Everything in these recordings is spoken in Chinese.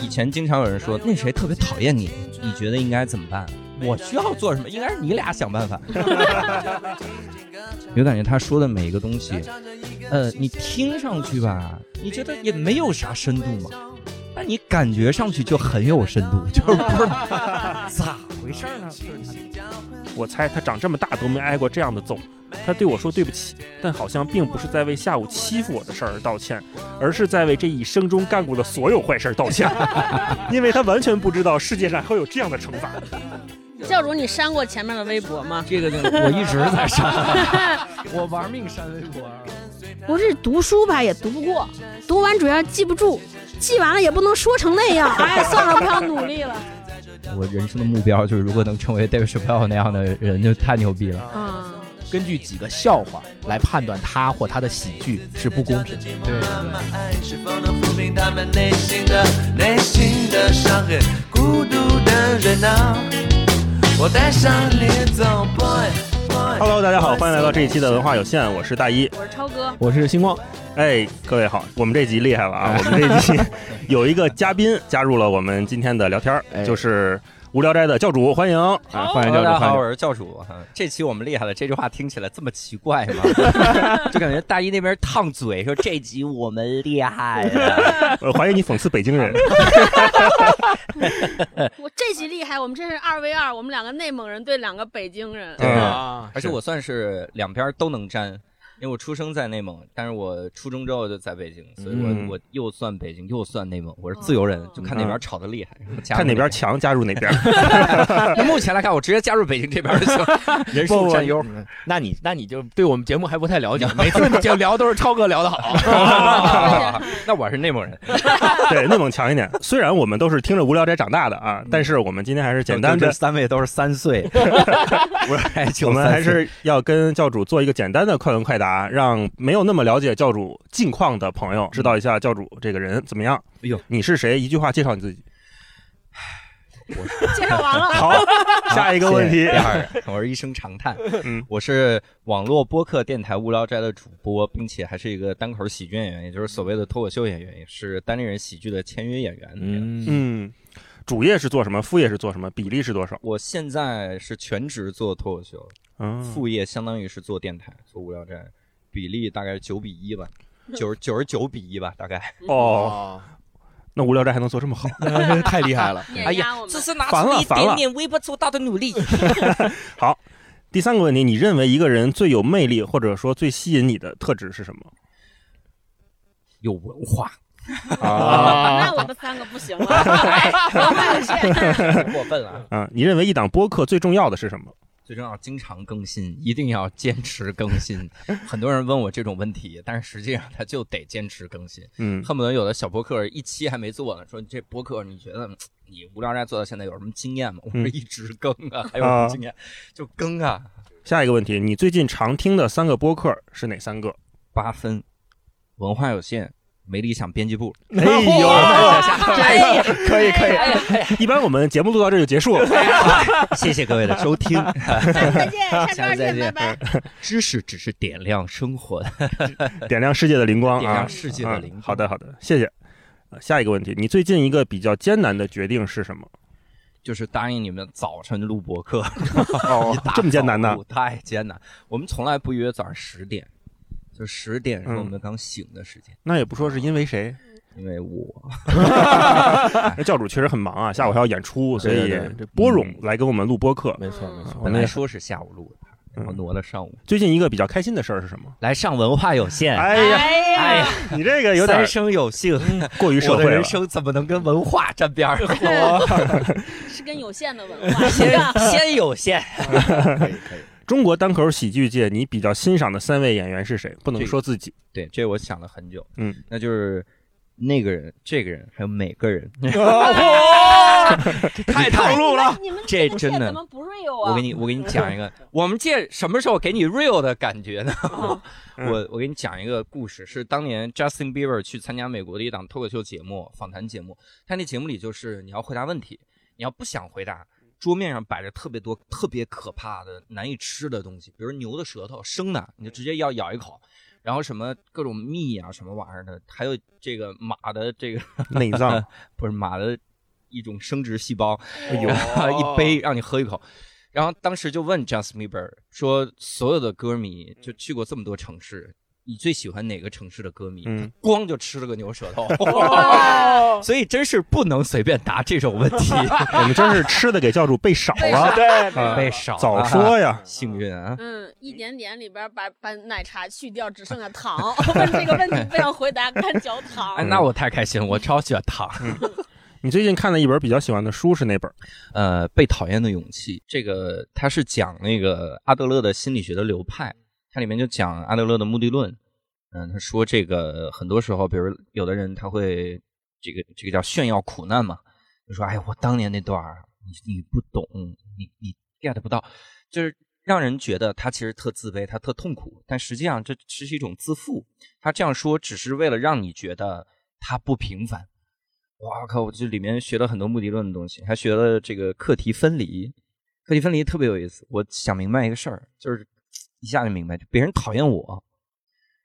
以前经常有人说那谁特别讨厌你，你觉得应该怎么办？我需要做什么？应该是你俩想办法。有感觉他说的每一个东西，呃，你听上去吧，你觉得也没有啥深度嘛，但你感觉上去就很有深度，就是不是咋回事呢？我猜他长这么大都没挨过这样的揍。他对我说对不起，但好像并不是在为下午欺负我的事儿道歉，而是在为这一生中干过的所有坏事道歉，因为他完全不知道世界上还有这样的惩罚。教主，你删过前面的微博吗？这个我一直在删，我玩命删微博。不是读书吧，也读不过，读完主要记不住，记完了也不能说成那样。哎，算了，不要努力了。我人生的目标就是，如果能成为 David Chappelle 那样的人，就太牛逼了。嗯。根据几个笑话来判断他或他的喜剧是不公平的。对。Hello，大家好，欢迎来到这一期的文化有限，我是大一，我是超哥，我是星光。哎，各位好，我们这集厉害了啊！我们这集有一个嘉宾加入了我们今天的聊天，就是。无聊斋的教主，欢迎！啊欢迎教主，大家好，我是教主。这期我们厉害了，这句话听起来这么奇怪吗？就感觉大一那边烫嘴，说这集我们厉害了。我怀疑你讽刺北京人。我这集厉害，我们这是二 v 二，我们两个内蒙人对两个北京人。对啊，而且我算是两边都能沾。因为我出生在内蒙，但是我初中之后就在北京，所以我我又算北京又算内蒙，我是自由人，就看哪边吵得厉害，看哪边强加入哪边。那目前来看，我直接加入北京这边就行，人数占优。那你那你就对我们节目还不太了解，每次 就聊都是超哥聊的好。那我是内蒙人，对内蒙强一点。虽然我们都是听着无聊斋长大的啊，但是我们今天还是简单的三位都是三岁，我们还是要跟教主做一个简单的快问快答。啊，让没有那么了解教主近况的朋友知道一下教主这个人怎么样？哎呦，你是谁？一句话介绍你自己。我 介绍完了。好，下一个问题。第二，我是一声长叹。嗯，我是网络播客电台无聊斋的主播，并且还是一个单口喜剧演员，也就是所谓的脱口秀演员，也是单立人喜剧的签约演员。嗯嗯，主业是做什么？副业是做什么？比例是多少？我现在是全职做脱口秀，嗯，副业相当于是做电台，做无聊斋。比例大概九比一吧，九十九十九比一吧，大概。哦，那无聊斋还能做这么好，太厉害了！哎呀，只是拿出一点点微不足道的努力。好，第三个问题，你认为一个人最有魅力或者说最吸引你的特质是什么？有文化。啊，那我们三个不行了，过分了。嗯，你认为一档播客最重要的是什么？最重要，经常更新，一定要坚持更新。很多人问我这种问题，但是实际上他就得坚持更新。嗯，恨不得有的小博客一期还没做呢，说这博客你觉得你无聊斋做到现在有什么经验吗？我说一直更啊，还有什么经验？就更啊。下一个问题，你最近常听的三个播客是哪三个？八分，文化有限。没理想编辑部，哎呦，可以可以，一般我们节目录到这就结束了。谢谢各位的收听，再见，下周再见，拜拜。知识只是点亮生活的，点亮世界的灵光啊！点亮世界的灵光。好的好的，谢谢。下一个问题，你最近一个比较艰难的决定是什么？就是答应你们早晨录播课。哦，这么艰难呢？太艰难。我们从来不约早上十点。就十点是我们刚醒的时间，那也不说是因为谁，因为我。那教主确实很忙啊，下午还要演出，所以这波冗来给我们录播客。没错没错，本来说是下午录的，然后挪了上午。最近一个比较开心的事儿是什么？来上文化有限。哎呀哎呀，你这个有点三生有幸，过于社会了。人生怎么能跟文化沾边儿？是跟有限的文化，先先有限。可 以可以。中国单口喜剧界，你比较欣赏的三位演员是谁？不能说自己。对，这我想了很久。嗯，那就是那个人、这个人，还有每个人。太套路了！这真的怎么不 real 啊？我给你，我给你讲一个。我们借什么时候给你 real 的感觉呢？我我给你讲一个故事，是当年 Justin Bieber 去参加美国的一档脱口秀节目、访谈节目。他那节目里就是你要回答问题，你要不想回答。桌面上摆着特别多、特别可怕的、难以吃的东西，比如牛的舌头生的，你就直接要咬一口。然后什么各种蜜啊，什么玩意儿的，还有这个马的这个 内脏 不是马的一种生殖细胞，哎呦一杯让你喝一口。然后当时就问 Justin Bieber 说，所有的歌迷就去过这么多城市，你最喜欢哪个城市的歌迷？嗯他咣就吃了个牛舌头，所以真是不能随便答这种问题，我们真是吃的给教主备少了，对啊被少早说呀！幸运啊！嗯，一点点里边把把奶茶去掉，只剩下糖。问这个问题不想回答，干嚼糖。哎，那我太开心，我超喜欢糖。你最近看的一本比较喜欢的书是哪本？呃，被讨厌的勇气，这个它是讲那个阿德勒的心理学的流派，它里面就讲阿德勒的目的论。嗯，他说这个很多时候，比如有的人他会这个这个叫炫耀苦难嘛，就说哎呀，我当年那段儿你你不懂，你你 get 不到，就是让人觉得他其实特自卑，他特痛苦，但实际上这这是一种自负。他这样说只是为了让你觉得他不平凡。哇靠！我这里面学了很多目的论的东西，还学了这个课题分离。课题分离特别有意思。我想明白一个事儿，就是一下就明白，就别人讨厌我，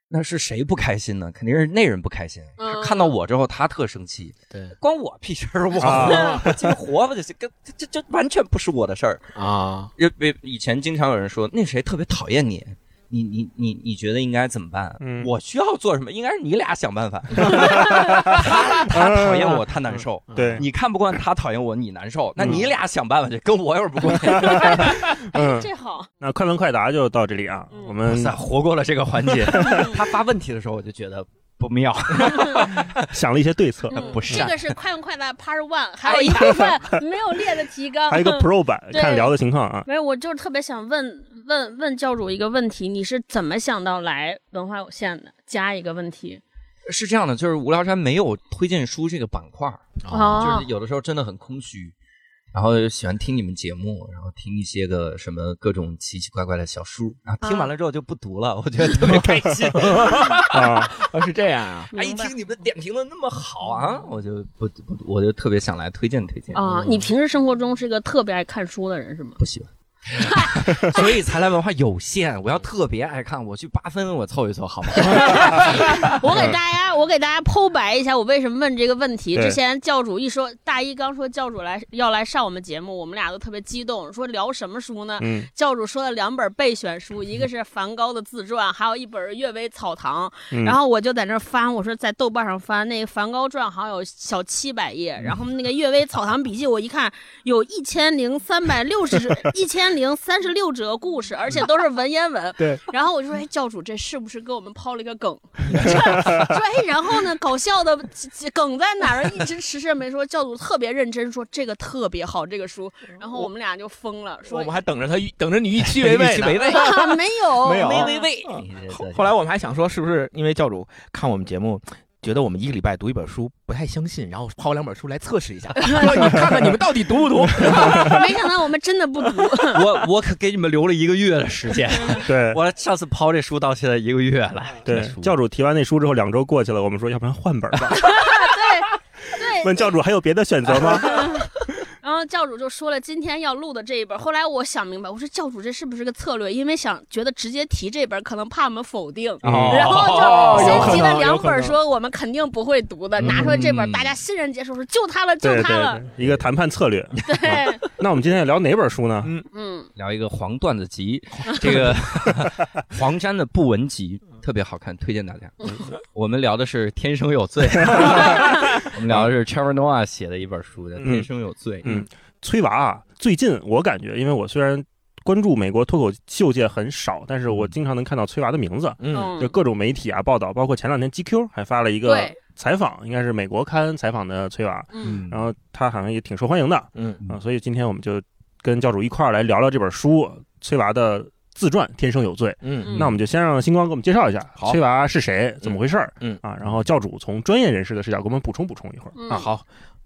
那是谁不开心呢？肯定是那人不开心。他嗯看到我之后，他特生气，对关我屁事儿！我啊我这活吧就行，跟这这这完全不是我的事儿。啊，因为以前经常有人说那谁特别讨厌你，你你你你觉得应该怎么办？嗯我需要做什么？应该是你俩想办法。他他讨厌我，他难受。对，你看不惯他讨厌我，你难受，那你俩想办法去，跟我有什么关系？嗯，这好，那快问快答就到这里啊，嗯我们活过了这个环节。他发问题的时候，我就觉得不妙，想了一些对策，嗯不是这个是快问快答 Part One，还有一部分没有列的提纲。还有一个 Pro 版，对看聊的情况啊。没有，我就是特别想问问问教主一个问题：你是怎么想到来文化有限的？加一个问题是这样的，就是无聊山没有推荐书这个板块就是有的时候真的很空虚。然后喜欢听你们节目，然后听一些个什么各种奇奇怪怪的小书，然后听完了之后就不读了，我觉得特别开心。啊，哦是这样啊，哎，一听你们点评的那么好啊，我就不不，我就特别想来推荐推荐。啊、你平时生活中是个特别爱看书的人是吗？不喜欢，所以才来文化有限。我要特别爱看，我去八分我凑一凑，好吗？我给大家，我给大家剖白一下，我为什么问这个问题。之前教主一说，大一刚说教主来要来上我们节目，我们俩都特别激动，说聊什么书呢？嗯教主说了两本备选书，一个是梵高的自传，还有一本《阅微草堂》。嗯然后我就在那翻，我说在豆瓣上翻那个梵高传，好像有小七百页，然后那个《阅微草堂笔记》，我一看有一千零三百六十 一千零三十六折故事，而且都是文言文。对。然后我就说，哎，教主这是不是给我们抛了一个梗？说哎，然后呢，搞笑的梗在哪儿？一直迟迟没说。教主特别认真说这个特别好，这个书。然后我们俩就疯了，说我们还等着他等着你预期违背呢。预期违背啊，没有，没有没微微。后后来我们还想说，是不是因为教主看我们节目，觉得我们一个礼拜读一本书不太相信，然后抛两本书来测试一下，说 你看看你们到底读不读？没想到我们真的不读。我我可给你们留了一个月的时间，对我上次抛这书到现在一个月了。对教主提完那书之后，两周过去了，我们说要不然换本吧。对对，问教主还有别的选择吗？然后教主就说了今天要录的这一本。后来我想明白，我说教主这是不是个策略？因为想觉得直接提这本，可能怕我们否定。哦然后哦就先提了两本，说我们肯定不会读的，拿出来这本，嗯大家欣然接受，说就它了，就对它了。对，一个谈判策略。对，那我们今天要聊哪本书呢？嗯嗯，聊一个黄段子集，这个 黄山的不文集特别好看，推荐大家。我们聊的是《天生有罪》我们聊的是 Trevor Noah 写的一本书叫《嗯天生有罪》。嗯。崔娃啊，最近我感觉，因为我虽然关注美国脱口秀界很少，但是我经常能看到崔娃的名字，嗯，嗯。就各种媒体啊报道，包括前两天 GQ 还发了一个，采访，应该是美国刊采访的崔娃，嗯。然后他好像也挺受欢迎的。嗯。啊，所以今天我们就跟教主一块儿来聊聊这本书，崔娃的自传《天生有罪》。嗯那我们就先让星光给我们介绍一下好崔娃是谁，怎么回事儿？嗯啊，然后教主从专业人士的视角给我们补充补充一会儿。嗯啊好。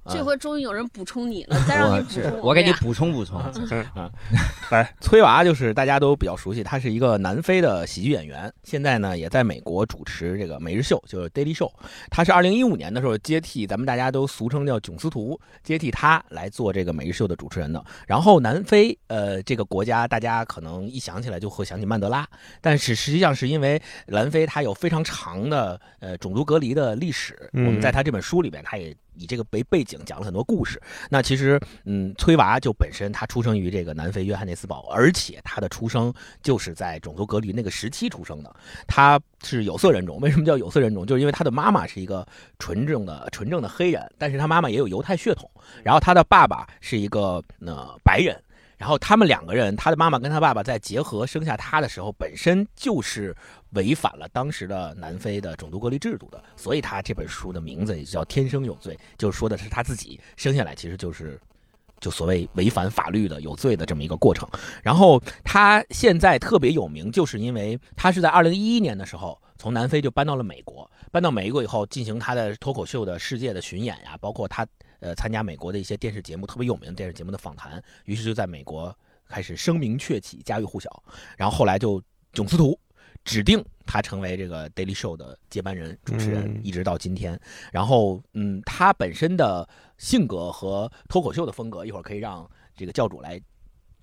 这回终于有人补充你了，再让你补充我给你补充补充。啊来，崔娃就是大家都比较熟悉，他是一个南非的喜剧演员，现在呢也在美国主持这个每日秀，就是 Daily Show。他是二零一五年的时候接替咱们大家都俗称叫囧司徒，接替他来做这个每日秀的主持人的。然后南非呃这个国家，大家可能一想起来就会想起曼德拉，但是实际上是因为南非它有非常长的呃种族隔离的历史，嗯我们在他这本书里边，他也以这个为背景讲了很多故事。那其实，嗯，崔娃就本身他出生于这个南非约翰内斯堡，而且他的出生就是在种族隔离那个时期出生的。他是有色人种，为什么叫有色人种？就是因为他的妈妈是一个纯正的纯正的黑人，但是他妈妈也有犹太血统，然后他的爸爸是一个呃白人。然后他们两个人，他的妈妈跟他爸爸在结合生下他的时候，本身就是违反了当时的南非的种族隔离制度的，所以他这本书的名字也叫《天生有罪》，就是说的是他自己生下来其实就是。就所谓违反法律的有罪的这么一个过程，然后他现在特别有名，就是因为他是在二零一一年的时候从南非就搬到了美国，搬到美国以后进行他的脱口秀的世界的巡演呀，包括他呃参加美国的一些电视节目特别有名的电视节目的访谈，于是就在美国开始声名鹊起，家喻户晓，然后后来就囧司图指定他成为这个 Daily Show 的接班人、主持人，嗯一直到今天。然后，嗯，他本身的性格和脱口秀的风格，一会儿可以让这个教主来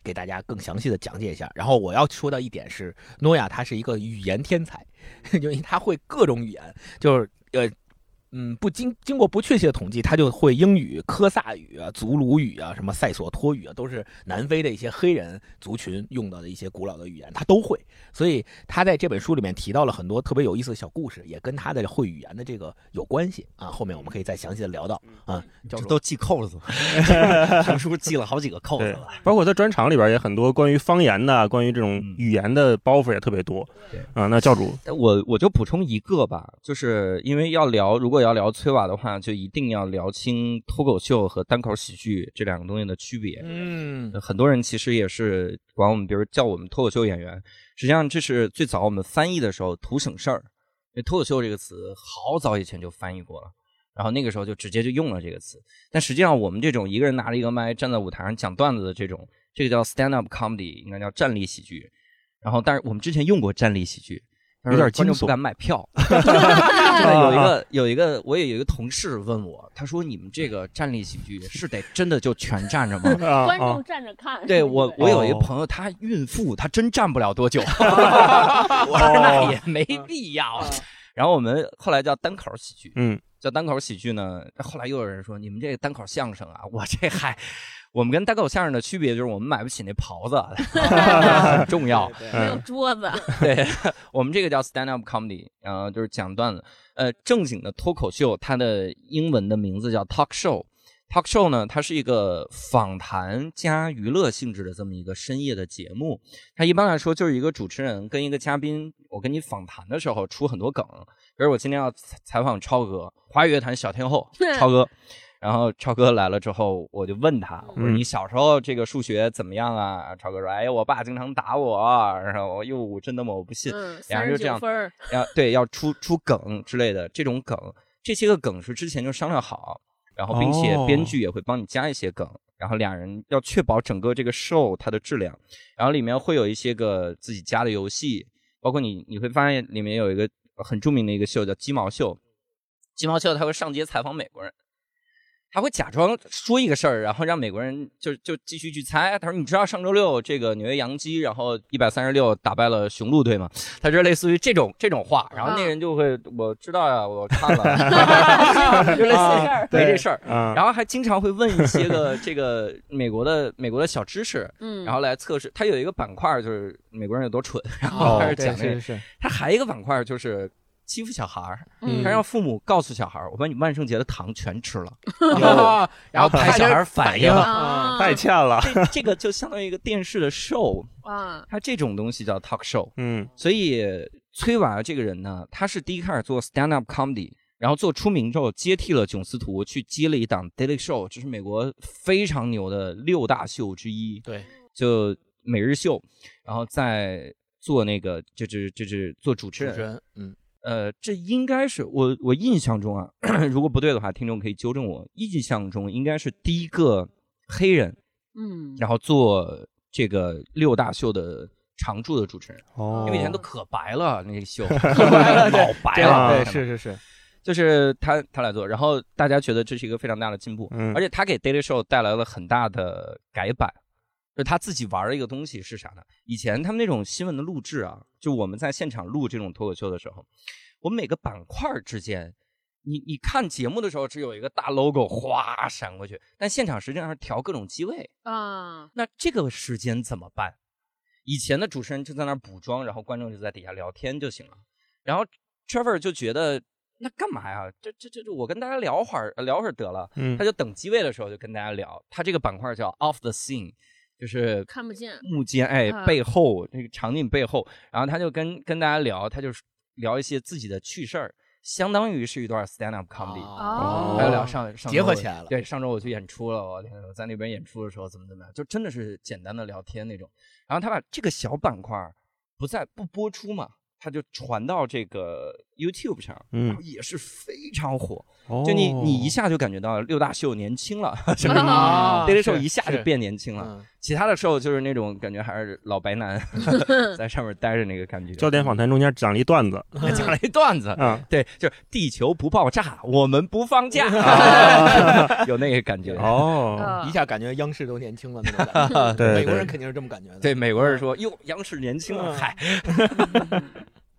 给大家更详细的讲解一下。然后我要说到一点是，诺亚他是一个语言天才，因为他会各种语言，就是呃。嗯，不经经过不确切的统计，他就会英语、科萨语啊、祖鲁语啊、什么塞索托语啊，都是南非的一些黑人族群用到的一些古老的语言，他都会。所以他在这本书里面提到了很多特别有意思的小故事，也跟他的会语言的这个有关系啊。后面我们可以再详细的聊到啊。教主这都系扣子了，成书系了好几个扣子了。，包括他专场里边也很多关于方言的、关于这种嗯语言的包袱也特别多。对啊，那教主，我我就补充一个吧，就是因为要聊，如果要聊崔瓦的话，就一定要聊清脱口秀和单口喜剧这两个东西的区别。嗯很多人其实也是管我们，比如叫我们脱口秀演员，实际上这是最早我们翻译的时候图省事儿，因为脱口秀这个词好早以前就翻译过了，然后那个时候就直接就用了这个词。但实际上我们这种一个人拿着一个麦站在舞台上讲段子的这种，这个叫 stand up comedy，应该叫站立喜剧。然后，但是我们之前用过站立喜剧，有点惊悚观众不敢买票。有一个有一个，我也有一个同事问我，他说：“你们这个站立喜剧是得真的就全站着吗？” 观众，站着看。对我，我有一个哦朋友，她孕妇，她真站不了多久。我说那也没必要。然后我们后来叫单口喜剧，嗯，叫单口喜剧呢。后来又有人说你们这个单口相声啊，我这还，我们跟单口相声的区别就是我们买不起那袍子，很重要。没有桌子，对我们这个叫 stand up comedy，然后就是讲段子。呃，正经的脱口秀，它的英文的名字叫 talk show。talk show 呢，它是一个访谈加娱乐性质的这么一个深夜的节目。它一般来说就是一个主持人跟一个嘉宾，我跟你访谈的时候出很多梗。比如我今天要采采访超哥，华语乐坛小天后超哥。然后超哥来了之后，我就问他，我说嗯你小时候这个数学怎么样啊？超哥说，哎呀，我爸经常打我。然后我哟，真的吗？我不信。嗯，三十俩人就这样九分儿，要对要出出梗之类的这种梗，这些个梗是之前就商量好，然后并且哦编剧也会帮你加一些梗，然后俩人要确保整个这个 show 它的质量，然后里面会有一些个自己加的游戏，包括你你会发现里面有一个很著名的一个秀叫鸡毛秀，鸡毛秀他会上街采访美国人。他会假装说一个事儿，然后让美国人就就继续去猜。他说：“你知道上周六这个纽约洋基，然后一百三十六打败了雄鹿队吗？”他就类似于这种这种话，然后那人就会我知道呀，我看了，就类似事儿 没这事儿。啊，然后还经常会问一些个这个美国的美国的小知识，嗯，然后来测试。他有一个板块就是美国人有多蠢，然后哦开始讲这个。是，他还有一个板块就是欺负小孩儿，嗯他让父母告诉小孩儿，我把你万圣节的糖全吃了，哦然后 拍小孩儿反应。啊太欠了。这这个就相当于一个电视的 show，啊，他这种东西叫 talk show。嗯所以崔娃这个人呢，他是第一开始做 stand up comedy，然后做出名之后接替了囧司图，去接了一档 Daily Show，这是美国非常牛的六大秀之一，对，就每日秀，然后再做那个就是就是做主持人。主持人，嗯，呃，这应该是我我印象中啊，如果不对的话，听众可以纠正我。印象中应该是第一个黑人，嗯，然后做这个六大秀的常驻的主持人，哦，因为以前都可白了，那个秀 老白了，对，是是是，就是他他来做，然后大家觉得这是一个非常大的进步，嗯而且他给 Daily Show 带来了很大的改版。就他自己玩的一个东西是啥呢？以前他们那种新闻的录制啊，就我们在现场录这种脱口秀的时候，我们每个板块之间，你你看节目的时候只有一个大 logo 哗闪过去，但现场实际上是调各种机位。啊，那这个时间怎么办？以前的主持人就在那儿补妆，然后观众就在底下聊天就行了。然后 Trevor 就觉得那干嘛呀？这这这这，我跟大家聊会儿聊会儿得了。嗯他就等机位的时候就跟大家聊。他这个板块叫 Off the Scene，就是看不见幕间哎啊背后那个场景背后，然后他就跟跟大家聊，他就聊一些自己的趣事儿，相当于是一段 stand up comedy。哦还有聊上上周结合起来了对，上周我去演出了，我天，我在那边演出的时候怎么怎么样，就真的是简单的聊天那种。然后他把这个小板块儿不再不播出嘛，他就传到这个 YouTube 上，嗯然后也是非常火。哦就你你一下就感觉到六大秀年轻了，是不是啊？Daily Show 一下就变年轻了。嗯其他的 show 就是那种感觉还是老白男 在上面待着那个感觉。焦点访谈中间讲了一段子 讲了一段子，啊，对，就是地球不爆炸，我们不放假，啊有那个感觉。哦，啊一下感觉央视都年轻了那种感觉。对对美国人肯定是这么感觉的。对，美国人说哟，央视年轻了，嗯嗨，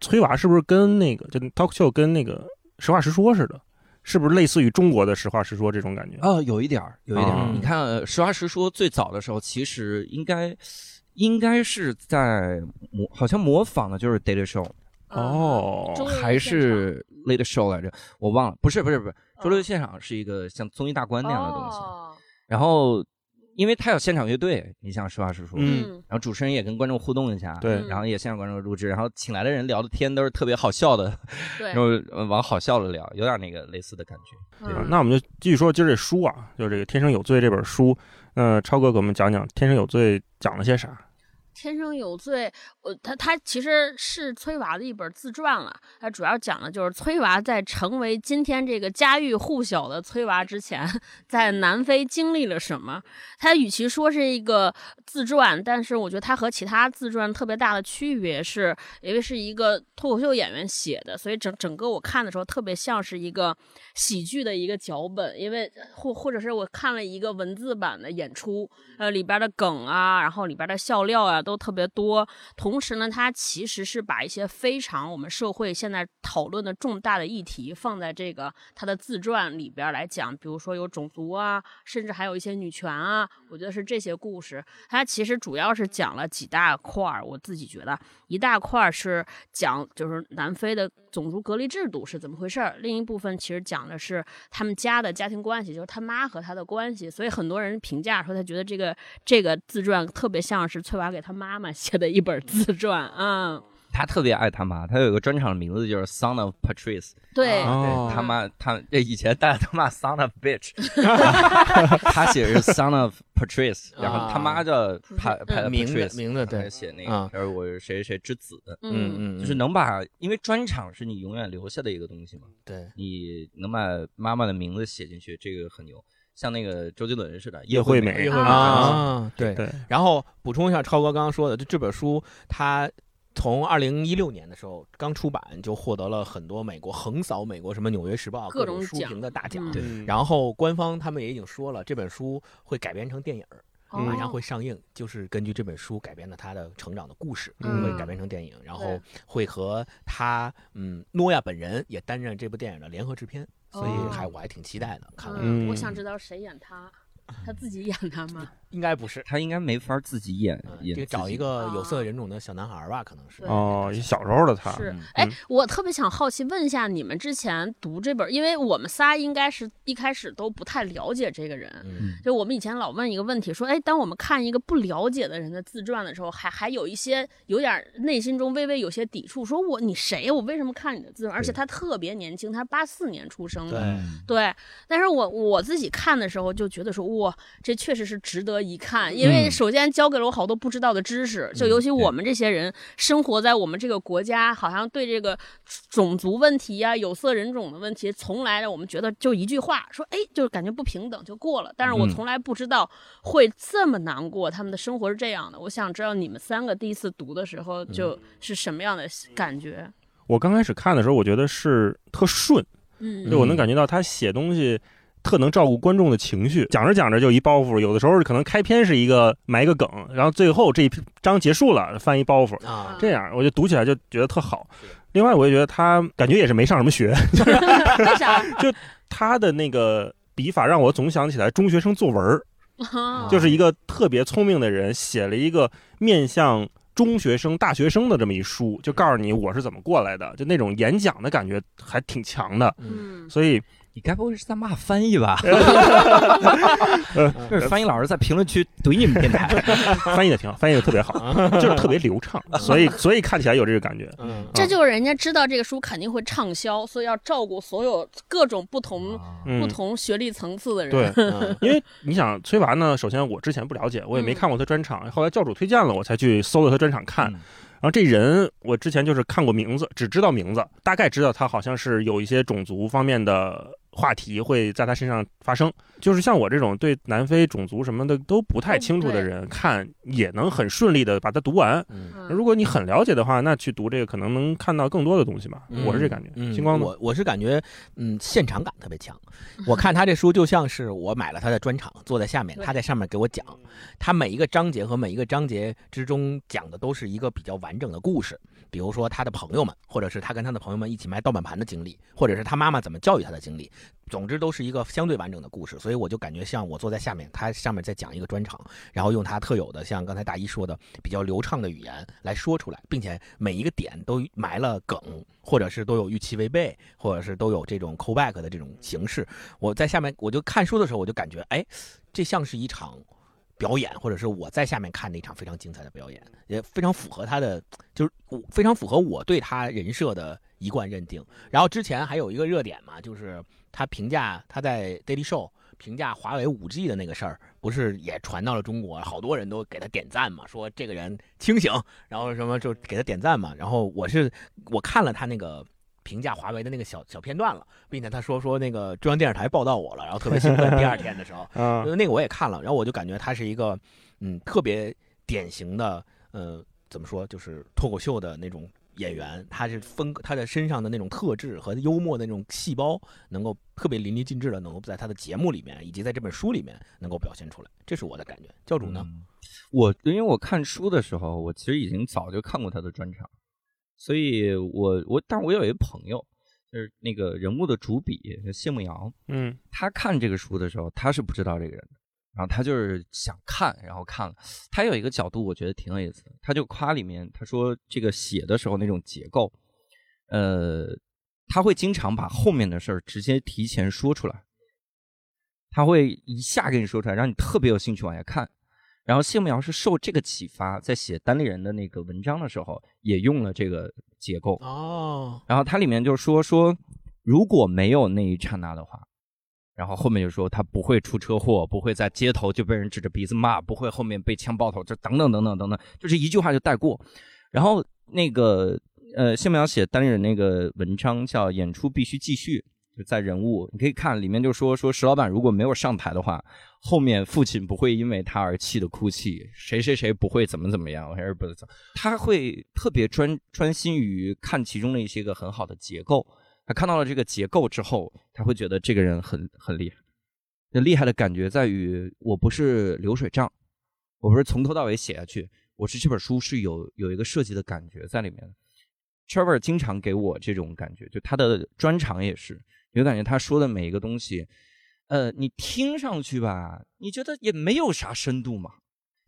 崔娃是不是跟那个就 talk show 跟那个实话实说似的？是不是类似于中国的实话实说这种感觉？哦，有一点儿，有一点儿。嗯你看，呃实话实说，最早的时候，其实应该应该是在模，好像模仿的就是 Daily Show，哦还是 Late Show 来着，我忘了。不是，不是，不是，周六现场是一个像综艺大观那样的东西。哦然后，因为他有现场乐队，你像实话实说，嗯嗯然后主持人也跟观众互动一下，对然后也现场观众录制，然后请来的人聊的天都是特别好笑的，对然后呃往好笑了聊，有点那个类似的感觉。对啊嗯那我们就继续说今儿这书啊，就是这个《天生有罪》这本书。呃，超哥给我们讲讲《天生有罪》讲了些啥？天生有罪，我他他其实是崔娃的一本自传了。它主要讲的就是崔娃在成为今天这个家喻户晓的崔娃之前，在南非经历了什么。他与其说是一个自传，但是我觉得他和其他自传特别大的区别是，因为是一个脱口秀演员写的，所以整整个我看的时候特别像是一个喜剧的一个脚本，因为或或者是我看了一个文字版的演出，呃，里边的梗啊，然后里边的笑料啊，都特别多。同时呢，它其实是把一些非常我们社会现在讨论的重大的议题放在这个他的自传里边来讲，比如说有种族啊，甚至还有一些女权啊，我觉得是这些故事。它其实主要是讲了几大块儿，我自己觉得一大块儿是讲就是南非的种族隔离制度是怎么回事儿，另一部分其实讲的是他们家的家庭关系，就是他妈和他的关系。所以很多人评价说，他觉得这个这个自传特别像是翠娃给他妈妈写的一本自传啊、他特别爱他妈，他有一个专场的名字就是 Son of Patrice，对，哦。对他妈他这以前大家都骂 Son of Bitch，他写的是 Son of Patrice，然后他妈叫帕嗯帕名字 Patrice，名字对。写那啊。个，然后我是谁谁谁之子，嗯。嗯，就是能把，因为专场是你永远留下的一个东西嘛，对。你能把妈妈的名字写进去，这个很牛。像那个周杰伦似的，叶惠美美，叶惠美啊，对。对，然后补充一下，超哥刚刚说的，就这本书，它从二零一六年的时候刚出版，就获得了很多美国横扫美国什么《纽约时报》各种种书评的大奖。然后官方他们也已经说了，这本书会改编成电影马上会上映，就是根据这本书改编的他的成长的故事，嗯。会改编成电影，然后会和他嗯诺亚本人也担任这部电影的联合制片，所以哦。还我还挺期待的，看我想知道谁演他，他自己演他吗？应该不是。他应该没法自己演嗯，演这个找一个有色人种的小男孩儿吧，可能是哦，小时候的他，是嗯，哎嗯，我特别想好奇问一下，你们之前读这本，因为我们仨应该是一开始都不太了解这个人。嗯就我们以前老问一个问题，说，哎，当我们看一个不了解的人的自传的时候，还还有一些有点内心中微微有些抵触，说我你谁呀？我为什么看你的自传？而且他特别年轻，他八四年出生的，对，对，但是我我自己看的时候就觉得说，哇，这确实是值得一看，因为首先教给了我好多不知道的知识，就尤其我们这些人生活在我们这个国家，好像对这个种族问题呀、有色人种的问题，从来我们觉得就一句话说，哎，就是感觉不平等就过了。但是我从来不知道会这么难过，他们的生活是这样的。我想知道你们三个第一次读的时候就是什么样的感觉。我刚开始看的时候，我觉得是特顺，嗯，就我能感觉到他写东西特能照顾观众的情绪，讲着讲着就一包袱，有的时候可能开篇是一个埋一个梗，然后最后这一章结束了翻一包袱啊，这样我就读起来就觉得特好。另外，我也觉得他感觉也是没上什么学，为啥？就他的那个笔法让我总想起来中学生作文就是一个特别聪明的人写了一个面向。中学生、大学生的这么一书，就告诉你我是怎么过来的，就那种演讲的感觉还挺强的。嗯，所以你该不会是在骂翻译吧？这是翻译老师在评论区怼你们电台，翻译的挺好，翻译的特别好，就是特别流畅，所以所以看起来有这个感觉。嗯，这就是人家知道这个书肯定会畅销，所以要照顾所有各种不同不同学历层次的人。对，因为你想崔娃呢，首先我之前不了解，我也没看过他专场，后来教主推荐了，我才去搜了他专场看。然后这人我之前就是看过名字，只知道名字，大概知道他好像是有一些种族方面的。话题会在他身上发生，就是像我这种对南非种族什么的都不太清楚的人，看也能很顺利的把它读完。如果你很了解的话，那去读这个可能能看到更多的东西吧。我是这感觉。星光，我我是感觉，嗯，现场感特别强。我看他这书就像是我买了他的专场，坐在下面，他在上面给我讲，他每一个章节和每一个章节之中讲的都是一个比较完整的故事。比如说他的朋友们，或者是他跟他的朋友们一起卖盗版盘的经历，或者是他妈妈怎么教育他的经历。总之都是一个相对完整的故事，所以我就感觉像我坐在下面，他上面在讲一个专场，然后用他特有的像刚才大一说的比较流畅的语言来说出来，并且每一个点都埋了梗，或者是都有预期违背，或者是都有这种 callback 的这种形式。我在下面我就看书的时候，我就感觉，哎，这像是一场表演，或者是我在下面看那场非常精彩的表演，也非常符合他的，就是非常符合我对他人设的一贯认定。然后之前还有一个热点嘛，就是。他评价他在 Daily Show 评价华为五 G 的那个事儿，不是也传到了中国，好多人都给他点赞嘛，说这个人清醒，然后什么就给他点赞嘛。然后我是我看了他那个评价华为的那个小小片段了，并且他说说那个中央电视台报道我了，然后特别兴奋。第二天的时候，嗯，那个我也看了，然后我就感觉他是一个嗯特别典型的呃怎么说就是脱口秀的那种。演员他是风，他的身上的那种特质和幽默的那种细胞，能够特别淋漓尽致的，能够在他的节目里面以及在这本书里面能够表现出来，这是我的感觉。教主呢？我因为我看书的时候，我其实已经早就看过他的专场，所以我我，但我有一个朋友，就是那个人物的主笔谢慕瑶，嗯，他看这个书的时候，他是不知道这个人的。然后他就是想看，然后看了。他有一个角度，我觉得挺有意思的。他就夸里面，他说这个写的时候那种结构，呃，他会经常把后面的事儿直接提前说出来，他会一下给你说出来，让你特别有兴趣往下看。然后谢慕瑶是受这个启发，在写单立人的那个文章的时候，也用了这个结构哦。然后它里面就说说，如果没有那一刹那的话。然后后面就说他不会出车祸，不会在街头就被人指着鼻子骂，不会后面被枪爆头，就等等等等等等，就是一句话就带过。然后那个呃，谢苗写单立人那个文章叫《演出必须继续》，在人物你可以看里面就说说石老板如果没有上台的话，后面父亲不会因为他而气的哭泣，谁谁谁不会怎么怎么样，还是不怎他会特别专专心于看其中的一些个很好的结构。他看到了这个结构之后，他会觉得这个人很很厉害。那厉害的感觉在于，我不是流水账，我不是从头到尾写下去，我是这本书是有有一个设计的感觉在里面。Trevor 经常给我这种感觉，就他的专场也是，有感觉他说的每一个东西，呃，你听上去吧，你觉得也没有啥深度嘛。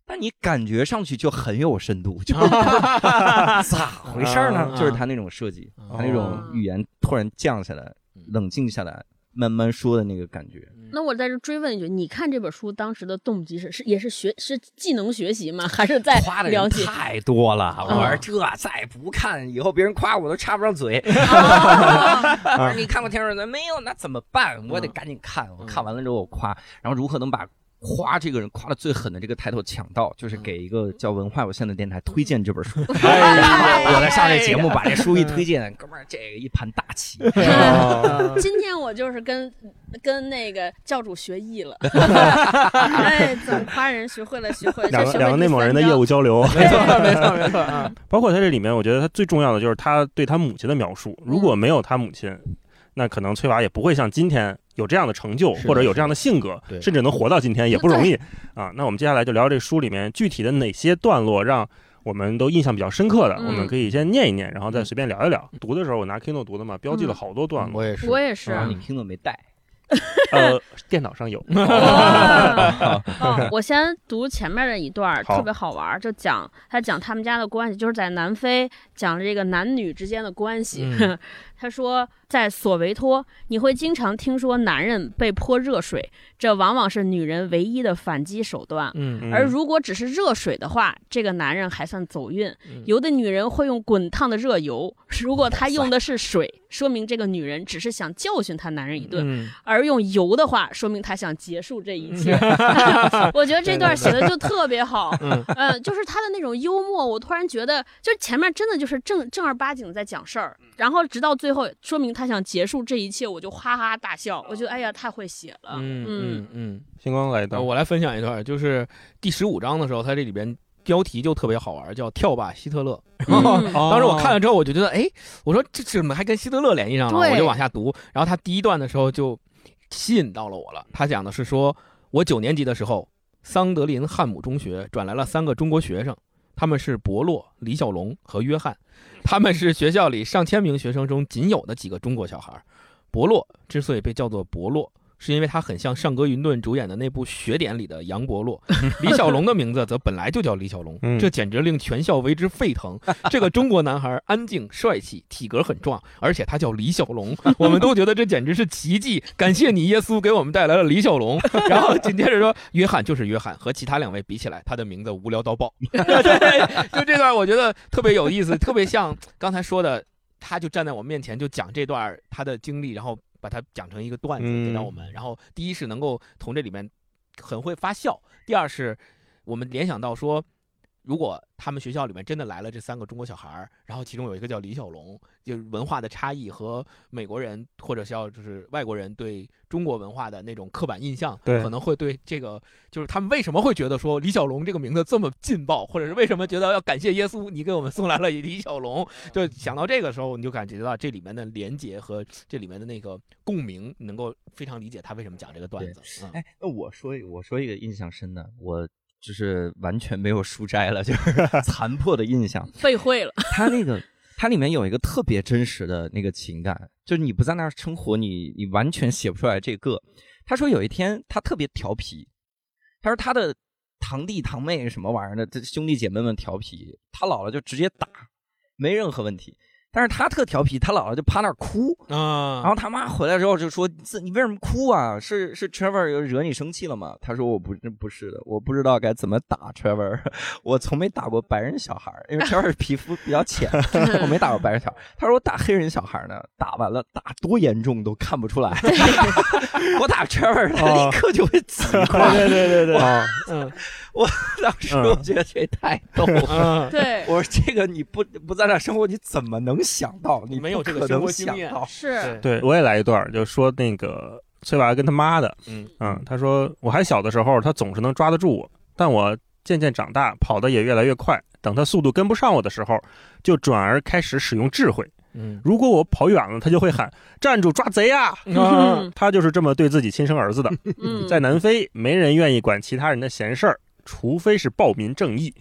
但你感觉上去就很有深度，就 咋回事呢？就是他那种设计，他那种语言突然降下来，冷静下来，慢慢说的那个感觉。那我在这追问一句，你看这本书当时的动机是是也是学是技能学习吗？还是在了解？太多了，我说这再不看，以后别人夸我都插不上嘴。你看过《天使》没有？那怎么办？我得赶紧看。我看完了之后我夸，然后如何能把。夸这个人夸的最狠的这个抬头抢到，就是给一个叫文化有限的电台推荐这本书。我在上这节目把这书一推荐，哥们儿这个一盘大棋。今天我就是跟跟那个教主学艺了，哎，怎么夸人学会了，学会了。两个两个内蒙人的业务交流，没错没错没错。包括他这里面，我觉得他最重要的就是他对他母亲的描述。如果没有他母亲，那可能崔娃也不会像今天。有这样的成就，或者有这样的性格，甚至能活到今天也不容易啊。那我们接下来就聊这书里面具体的哪些段落让我们都印象比较深刻的，我们可以先念一念，然后再随便聊一聊。读的时候我拿 Kindle 读的嘛，标记了好多段落。我也是，我也是。你 Kindle 没带？呃，电脑上有。哦，我先读前面的一段，特别好玩，就讲他讲他们家的关系，就是在南非讲这个男女之间的关系。他说。在索维托，你会经常听说男人被泼热水，这往往是女人唯一的反击手段。嗯，而如果只是热水的话，这个男人还算走运。有的女人会用滚烫的热油，如果她用的是水，说明这个女人只是想教训她男人一顿；而用油的话，说明她想结束这一切。我觉得这段写的就特别好。嗯，就是他的那种幽默，我突然觉得，就是前面真的就是正正儿八经在讲事儿，然后直到最后，说明他。想结束这一切，我就哈哈大笑。我觉得，哎呀，太会写了。嗯嗯嗯。星光来一段，我来分享一段，就是第十五章的时候，他这里边标题就特别好玩，叫“跳吧，希特勒”。当时我看了之后，我就觉得，哎，我说这怎么还跟希特勒联系上了？我就往下读。然后他第一段的时候就吸引到了我了。他讲的是说，我九年级的时候，桑德林汉姆中学转来了三个中国学生，他们是伯洛、李小龙和约翰。他们是学校里上千名学生中仅有的几个中国小孩。伯洛之所以被叫做伯洛。是因为他很像上格云顿主演的那部《雪点》里的杨伯洛，李小龙的名字则本来就叫李小龙，这简直令全校为之沸腾。这个中国男孩安静帅气，体格很壮，而且他叫李小龙，我们都觉得这简直是奇迹。感谢你，耶稣，给我们带来了李小龙。然后紧接着说，约翰就是约翰，和其他两位比起来，他的名字无聊到爆。就这段我觉得特别有意思，特别像刚才说的，他就站在我面前就讲这段他的经历，然后。把它讲成一个段子给到我们，然后第一是能够从这里面很会发笑，第二是我们联想到说，如果他们学校里面真的来了这三个中国小孩儿，然后其中有一个叫李小龙，就是文化的差异和美国人或者叫就是外国人对。中国文化的那种刻板印象，可能会对这个，就是他们为什么会觉得说李小龙这个名字这么劲爆，或者是为什么觉得要感谢耶稣，你给我们送来了李小龙，就想到这个时候，你就感觉到这里面的连结和这里面的那个共鸣，能够非常理解他为什么讲这个段子。哎，那我说我说一个印象深的，我就是完全没有书斋了，就是 残破的印象，背会了。他那个。它里面有一个特别真实的那个情感，就是你不在那儿生活，你你完全写不出来这个。他说有一天他特别调皮，他说他的堂弟堂妹什么玩意儿的，这兄弟姐妹们调皮，他姥姥就直接打，没任何问题。但是他特调皮，他姥姥就趴那儿哭啊。然后他妈回来之后就说：“你为什么哭啊？是是 Trevor 惹你生气了吗？”他说：“我不不是的，我不知道该怎么打 Trevor。我从没打过白人小孩，因为 Trevor 皮肤比较浅，我没打过白人小孩。他说我打黑人小孩呢，打完了打多严重都看不出来。我打 Trevor，他立刻就会紫化。对对对对，嗯，我当时我觉得这太逗了。对，我说这个你不不在那生活，你怎么能？想到你没有这个生活经验，是。对，我也来一段，就说那个崔娃跟他妈的，嗯。嗯，他说我还小的时候，他总是能抓得住我，但我渐渐长大，跑得也越来越快，等他速度跟不上我的时候，就转而开始使用智慧，嗯，如果我跑远了，他就会喊站住抓贼啊，他就是这么对自己亲生儿子的，在南非，没人愿意管其他人的闲事儿，除非是暴民正义。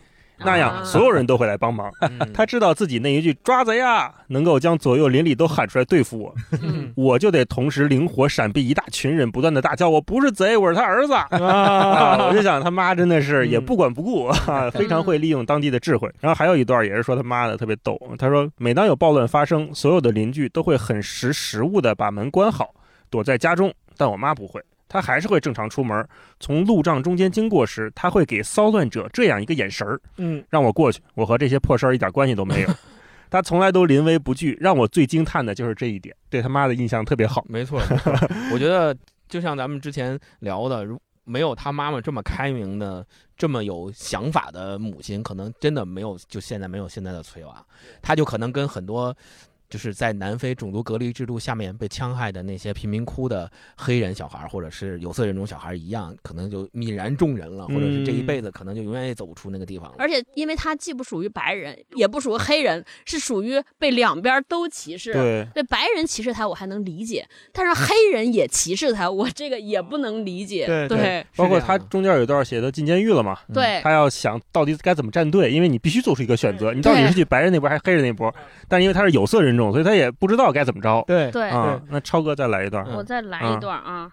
那样，所有人都会来帮忙。他知道自己那一句“抓贼啊”能够将左右邻里都喊出来对付我，我就得同时灵活闪避一大群人不断的大叫：“我不是贼，我是他儿子！”我就想他妈真的是也不管不顾啊，非常会利用当地的智慧。然后还有一段也是说他妈的特别逗，他说：“每当有暴乱发生，所有的邻居都会很识时务的把门关好，躲在家中，但我妈不会。”他还是会正常出门，从路障中间经过时，他会给骚乱者这样一个眼神儿，嗯，让我过去，我和这些破事儿一点关系都没有。他从来都临危不惧，让我最惊叹的就是这一点，对他妈的印象特别好。没错，我觉得就像咱们之前聊的，如没有他妈妈这么开明的、这么有想法的母亲，可能真的没有就现在没有现在的崔娃，他就可能跟很多。就是在南非种族隔离制度下面被戕害的那些贫民窟的黑人小孩，或者是有色人种小孩一样，可能就泯然众人了，或者是这一辈子可能就永远也走不出那个地方了。而且，因为他既不属于白人，也不属于黑人，是属于被两边都歧视。对，对，白人歧视他我还能理解，但是黑人也歧视他，我这个也不能理解。对对，包括他中间有一段写的进监狱了嘛？对，他要想到底该怎么站队，因为你必须做出一个选择，你到底是去白人那波还是黑人那波？但因为他是有色人种，所以他也不知道。道该怎么着？对对啊，那超哥再来一段，我再来一段啊，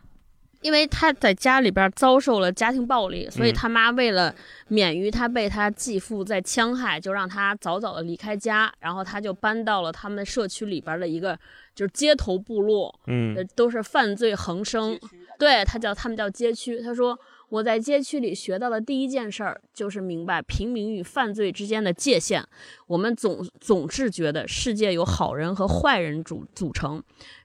因为他在家里边遭受了家庭暴力，所以他妈为了免于他被他继父在戕害，就让他早早的离开家，然后他就搬到了他们社区里边的一个就是街头部落，嗯，都是犯罪横生，对他叫他们叫街区，他说。我在街区里学到的第一件事儿，就是明白平民与犯罪之间的界限。我们总总是觉得世界由好人和坏人组组成。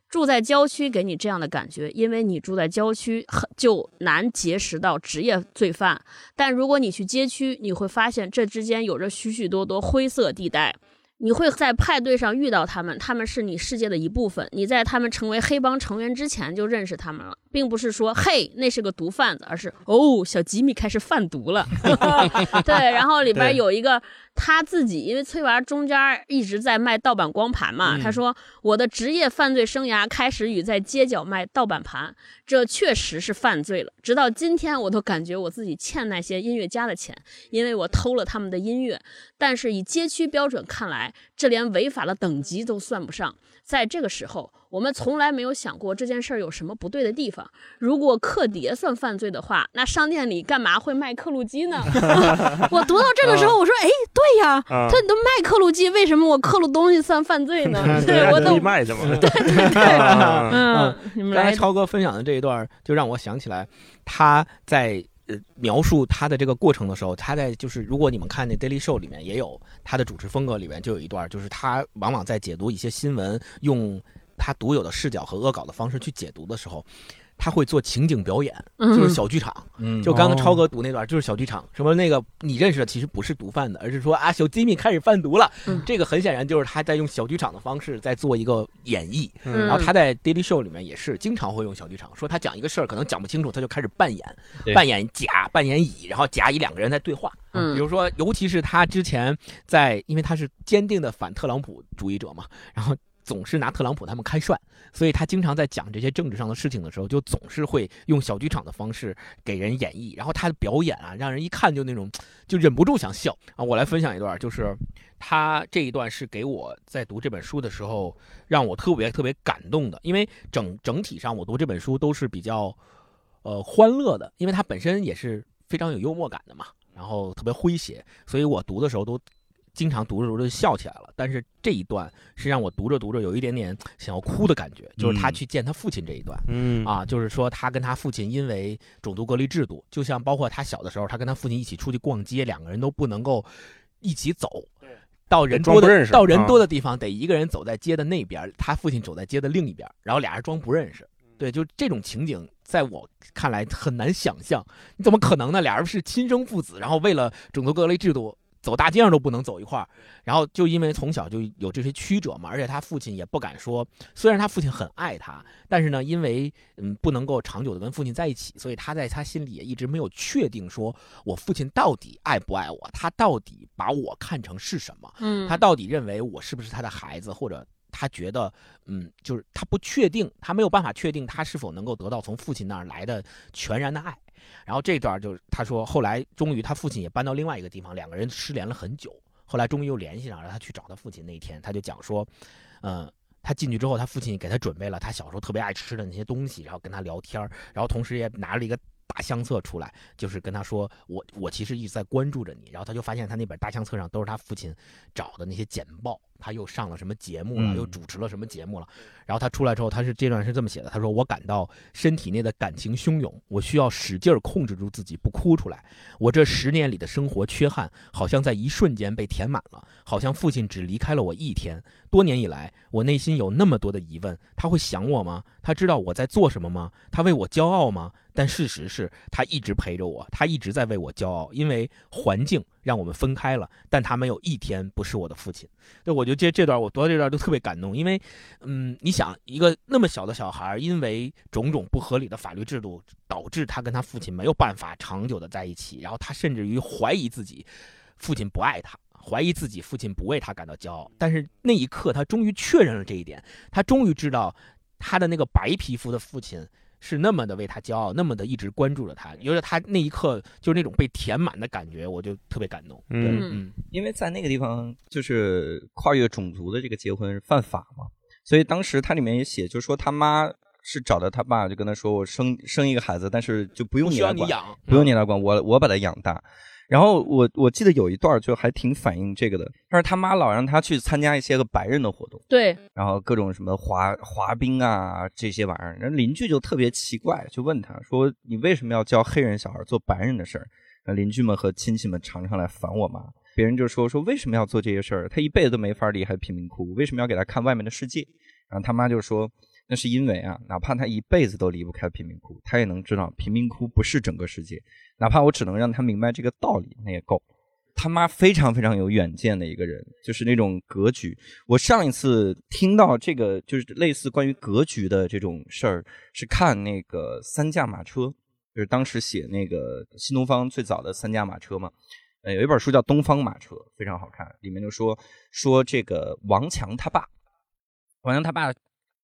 住在郊区给你这样的感觉，因为你住在郊区，就难结识到职业罪犯。但如果你去街区，你会发现这之间有着许许多多灰色地带。你会在派对上遇到他们，他们是你世界的一部分。你在他们成为黑帮成员之前就认识他们了，并不是说嘿那是个毒贩子，而是哦小吉米开始贩毒了。对，然后里边有一个。他自己因为崔娃中间一直在卖盗版光盘嘛，他说我的职业犯罪生涯开始与在街角卖盗版盘，这确实是犯罪了。直到今天，我都感觉我自己欠那些音乐家的钱，因为我偷了他们的音乐。但是以街区标准看来，这连违法的等级都算不上。在这个时候。我们从来没有想过这件事儿有什么不对的地方。如果刻碟算犯罪的话，那商店里干嘛会卖刻录机呢？我读到这个时候，我说：“哎，对呀，他都卖刻录机，为什么我刻录东西算犯罪呢？”对，我都卖的嘛。对对对，嗯。刚才超哥分享的这一段，就让我想起来，他在呃描述他的这个过程的时候，他在就是如果你们看那 Daily Show 里面也有他的主持风格里面就有一段，就是他往往在解读一些新闻用。他独有的视角和恶搞的方式去解读的时候，他会做情景表演，就是小剧场。就刚刚超哥读那段，就是小剧场。什么那个你认识的其实不是毒贩的，而是说啊，小吉米开始贩毒了。这个很显然就是他在用小剧场的方式在做一个演绎。然后他在 Daily Show 里面也是经常会用小剧场，说他讲一个事儿可能讲不清楚，他就开始扮演，扮演甲，扮演乙，然后甲乙两个人在对话。比如说，尤其是他之前在，因为他是坚定的反特朗普主义者嘛，然后。总是拿特朗普他们开涮，所以他经常在讲这些政治上的事情的时候，就总是会用小剧场的方式给人演绎。然后他的表演啊，让人一看就那种，就忍不住想笑啊。我来分享一段，就是他这一段是给我在读这本书的时候让我特别特别感动的，因为整整体上我读这本书都是比较呃欢乐的，因为它本身也是非常有幽默感的嘛，然后特别诙谐，所以我读的时候都。经常读着读着就笑起来了，但是这一段是让我读着读着有一点点 想要哭的感觉，就是他去见他父亲这一段，嗯。啊，就是说他跟他父亲因为种族隔离制度，就像包括他小的时候，他跟他父亲一起出去逛街，两个人都不能够一起走，到人多的到人多的地方得一个人走在街的那边，他父亲走在街的另一边，然后俩人装不认识，对，就这种情景在我看来很难想象，你怎么可能呢？俩人是亲生父子，然后为了种族隔离制度。走大街上都不能走一块儿，然后就因为从小就有这些曲折嘛，而且他父亲也不敢说，虽然他父亲很爱他，但是呢，因为嗯不能够长久的跟父亲在一起，所以他在他心里也一直没有确定说我父亲到底爱不爱我，他到底把我看成是什么，嗯，他到底认为我是不是他的孩子，或者他觉得嗯就是他不确定，他没有办法确定他是否能够得到从父亲那儿来的全然的爱。然后这段就是他说，后来终于他父亲也搬到另外一个地方，两个人失联了很久。后来终于又联系上了，他去找他父亲那一天，他就讲说，嗯，他进去之后，他父亲给他准备了他小时候特别爱吃的那些东西，然后跟他聊天然后同时也拿了一个大相册出来，就是跟他说，我我其实一直在关注着你。然后他就发现他那本大相册上都是他父亲找的那些简报。他又上了什么节目了，又主持了什么节目了。然后他出来之后，他是这段是这么写的：他说，我感到身体内的感情汹涌，我需要使劲控制住自己不哭出来。我这十年里的生活缺憾，好像在一瞬间被填满了，好像父亲只离开了我一天。多年以来，我内心有那么多的疑问：他会想我吗？他知道我在做什么吗？他为我骄傲吗？但事实是他一直陪着我，他一直在为我骄傲，因为环境让我们分开了，但他没有一天不是我的父亲。对，我觉得这这段我读到这段就特别感动，因为，嗯，你想一个那么小的小孩，因为种种不合理的法律制度，导致他跟他父亲没有办法长久的在一起，然后他甚至于怀疑自己父亲不爱他，怀疑自己父亲不为他感到骄傲。但是那一刻，他终于确认了这一点，他终于知道他的那个白皮肤的父亲。是那么的为他骄傲，那么的一直关注着他，因为他那一刻就是那种被填满的感觉，我就特别感动。嗯嗯，因为在那个地方就是跨越种族的这个结婚犯法嘛，所以当时他里面也写，就是说他妈是找到他爸，就跟他说我生生一个孩子，但是就不用你来管，不用你来管，我我把他养大。然后我我记得有一段就还挺反映这个的，但是他妈老让他去参加一些个白人的活动，对，然后各种什么滑滑冰啊这些玩意儿，人邻居就特别奇怪，就问他说：“你为什么要教黑人小孩做白人的事儿？”那邻居们和亲戚们常常来烦我妈，别人就说说为什么要做这些事儿？他一辈子都没法离开贫民窟，为什么要给他看外面的世界？然后他妈就说。那是因为啊，哪怕他一辈子都离不开贫民窟，他也能知道贫民窟不是整个世界。哪怕我只能让他明白这个道理，那也够。他妈非常非常有远见的一个人，就是那种格局。我上一次听到这个，就是类似关于格局的这种事儿，是看那个三驾马车，就是当时写那个新东方最早的三驾马车嘛。呃，有一本书叫《东方马车》，非常好看，里面就说说这个王强他爸，王强他爸。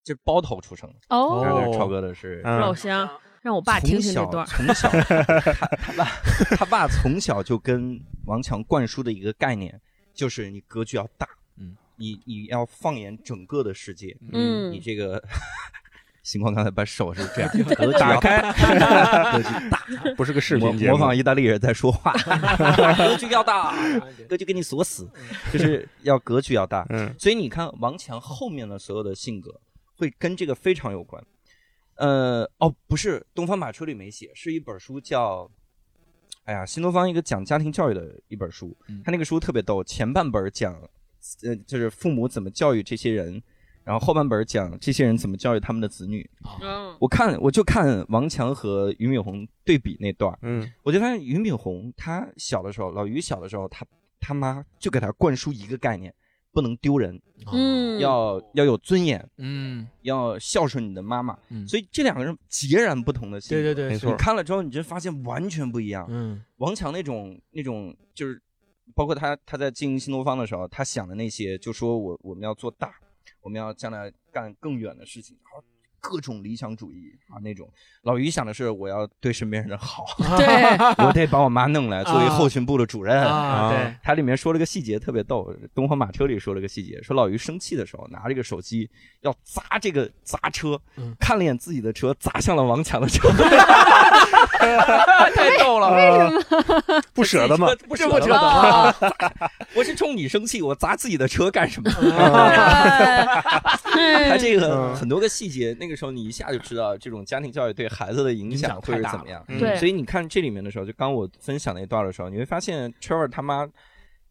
是包头出生的。哦，超哥的是老乡，让我爸听听这段。从小，他爸他爸从小就跟王强灌输的一个概念，就是你格局要大，嗯，你你要放眼整个的世界，嗯，你这个 星光刚才把手是这样，格局打开，格局大，不是个视频模仿意大利人在说话，格局要大，格局给你锁死，就是要格局要大，嗯，所以你看王强后面的所有的性格。会跟这个非常有关，呃，哦，不是，东方马车里没写，是一本书叫，哎呀，新东方一个讲家庭教育的一本书，他那个书特别逗，前半本讲，呃，就是父母怎么教育这些人，然后后半本讲这些人怎么教育他们的子女。我看我就看王强和俞敏洪对比那段，嗯，我就发现俞敏洪他小的时候，老俞小的时候，他他妈就给他灌输一个概念。不能丢人，嗯，要要有尊严，嗯，要孝顺你的妈妈，嗯，所以这两个人截然不同的性格，对对对，没错。你看了之后，你就发现完全不一样。嗯，王强那种那种就是，包括他他在经营新东方的时候，他想的那些，就说我我们要做大，我们要将来干更远的事情。各种理想主义啊，那种老于想的是我要对身边人好，对，我得把我妈弄来作为后勤部的主任啊。对，他里面说了个细节特别逗，《东方马车》里说了个细节，说老于生气的时候拿这个手机要砸这个砸车，看了一眼自己的车砸向了王强的车 太逗了，为什么不舍得吗？不舍得吗？我是冲你生气，我砸自己的车干什么？他这个很多个细节那。那个时候你一下就知道这种家庭教育对孩子的影响会是怎么样，对，所以你看这里面的时候，就刚我分享那段的时候，你会发现 Trevor 他妈。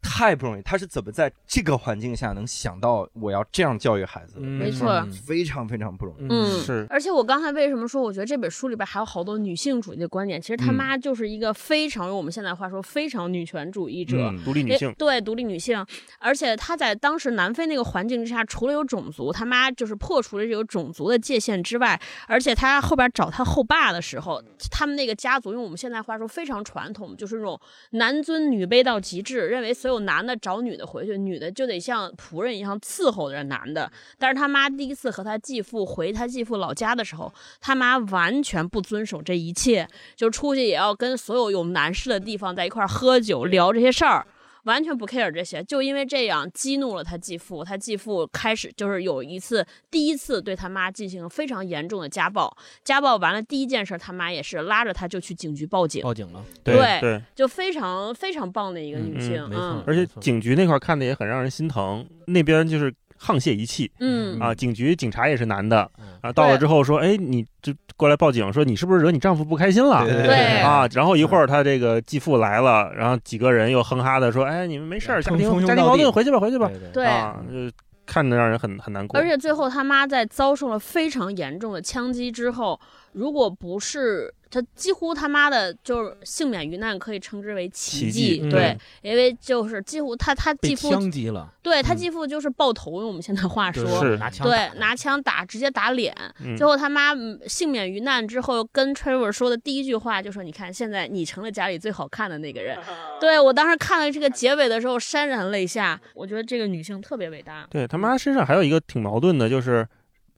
太不容易，他是怎么在这个环境下能想到我要这样教育孩子？没错，非常非常不容易。嗯，是。而且我刚才为什么说，我觉得这本书里边还有好多女性主义的观点？其实他妈就是一个非常用我们现在话说非常女权主义者，独立女性。对，独立女性。而且他在当时南非那个环境之下，除了有种族，他妈就是破除了这个种族的界限之外，而且他后边找他后爸的时候，他们那个家族用我们现在话说非常传统，就是那种男尊女卑到极致，认为所有男的找女。的回去，女的就得像仆人一样伺候着男的。但是他妈第一次和他继父回他继父老家的时候，他妈完全不遵守这一切，就出去也要跟所有有男士的地方在一块喝酒聊这些事儿。完全不 care 这些，就因为这样激怒了他继父，他继父开始就是有一次第一次对他妈进行非常严重的家暴，家暴完了第一件事，他妈也是拉着他就去警局报警，报警了，对就非常非常棒的一个女性，没错嗯而且警局那块儿看的也很让人心疼，那边就是沆瀣一气。嗯。啊。警局警察也是男的。嗯。啊，到了之后说，哎，你就过来报警，说你是不是惹你丈夫不开心了？对对啊，然后一会儿他这个继父来了，然后几个人又哼哈的说：“哎，你们没事儿，家庭家庭矛盾，回去吧，回去吧。对对对。啊，就看着让人很很难过。而且最后他妈在遭受了非常严重的枪击之后，如果不是他几乎他妈的就是幸免于难，可以称之为奇奇迹嗯对，因为就是几乎他他继父枪击了，对他嗯继父就是爆头，用我们现在话说。是拿枪对，拿枪打，直接打脸。嗯最后他妈嗯幸免于难之后，跟 Trevor 说的第一句话就说：“你看，现在你成了家里最好看的那个人。”对我当时看了这个结尾的时候潸然泪下，我觉得这个女性特别伟大。对他妈身上还有一个挺矛盾的，就是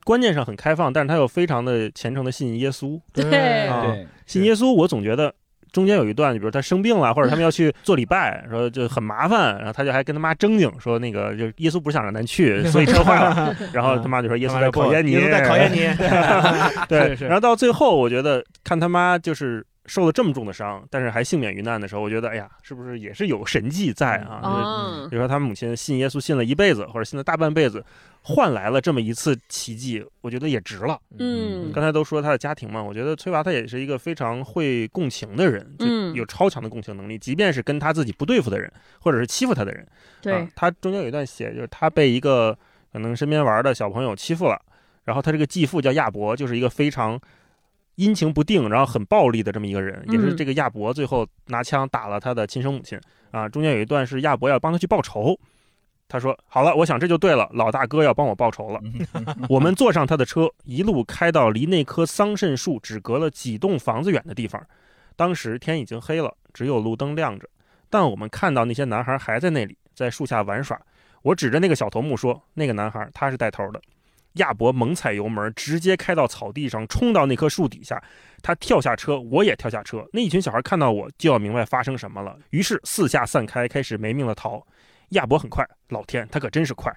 观念上很开放，但是他又非常的虔诚的信耶稣。对。啊对，信耶稣，我总觉得中间有一段，比如他生病了，或者他们要去做礼拜，说就很麻烦，然后他就还跟他妈争竞，说那个就是耶稣不是想让咱去，所以车坏了。然后他妈就说耶稣在考验你，耶稣在考验你，对，然后到最后，我觉得看他妈就是受了这么重的伤，但是还幸免于难的时候，我觉得哎呀，是不是也是有神迹在啊？就是嗯比如说他母亲信耶稣信了一辈子，或者信了大半辈子，换来了这么一次奇迹，我觉得也值了。嗯刚才都说他的家庭嘛，我觉得崔娃他也是一个非常会共情的人，就嗯有超强的共情能力，即便是跟他自己不对付的人，或者是欺负他的人，对啊，他中间有一段写，就是他被一个可能身边玩的小朋友欺负了，然后他这个继父叫亚伯，就是一个非常阴晴不定，然后很暴力的这么一个人，也是嗯这个亚伯最后拿枪打了他的亲生母亲啊。中间有一段是亚伯要帮他去报仇。他说：“好了，我想这就对了，老大哥要帮我报仇了。我们坐上他的车，一路开到离那棵桑葚树只隔了几栋房子远的地方。当时天已经黑了，只有路灯亮着，但我们看到那些男孩还在那里，在树下玩耍。我指着那个小头目说：“那个男孩，他是带头的。”亚伯猛踩油门，直接开到草地上，冲到那棵树底下。他跳下车，我也跳下车。那一群小孩看到我，就要明白发生什么了，于是四下散开，开始没命的逃。亚伯很快，老天，他可真是快！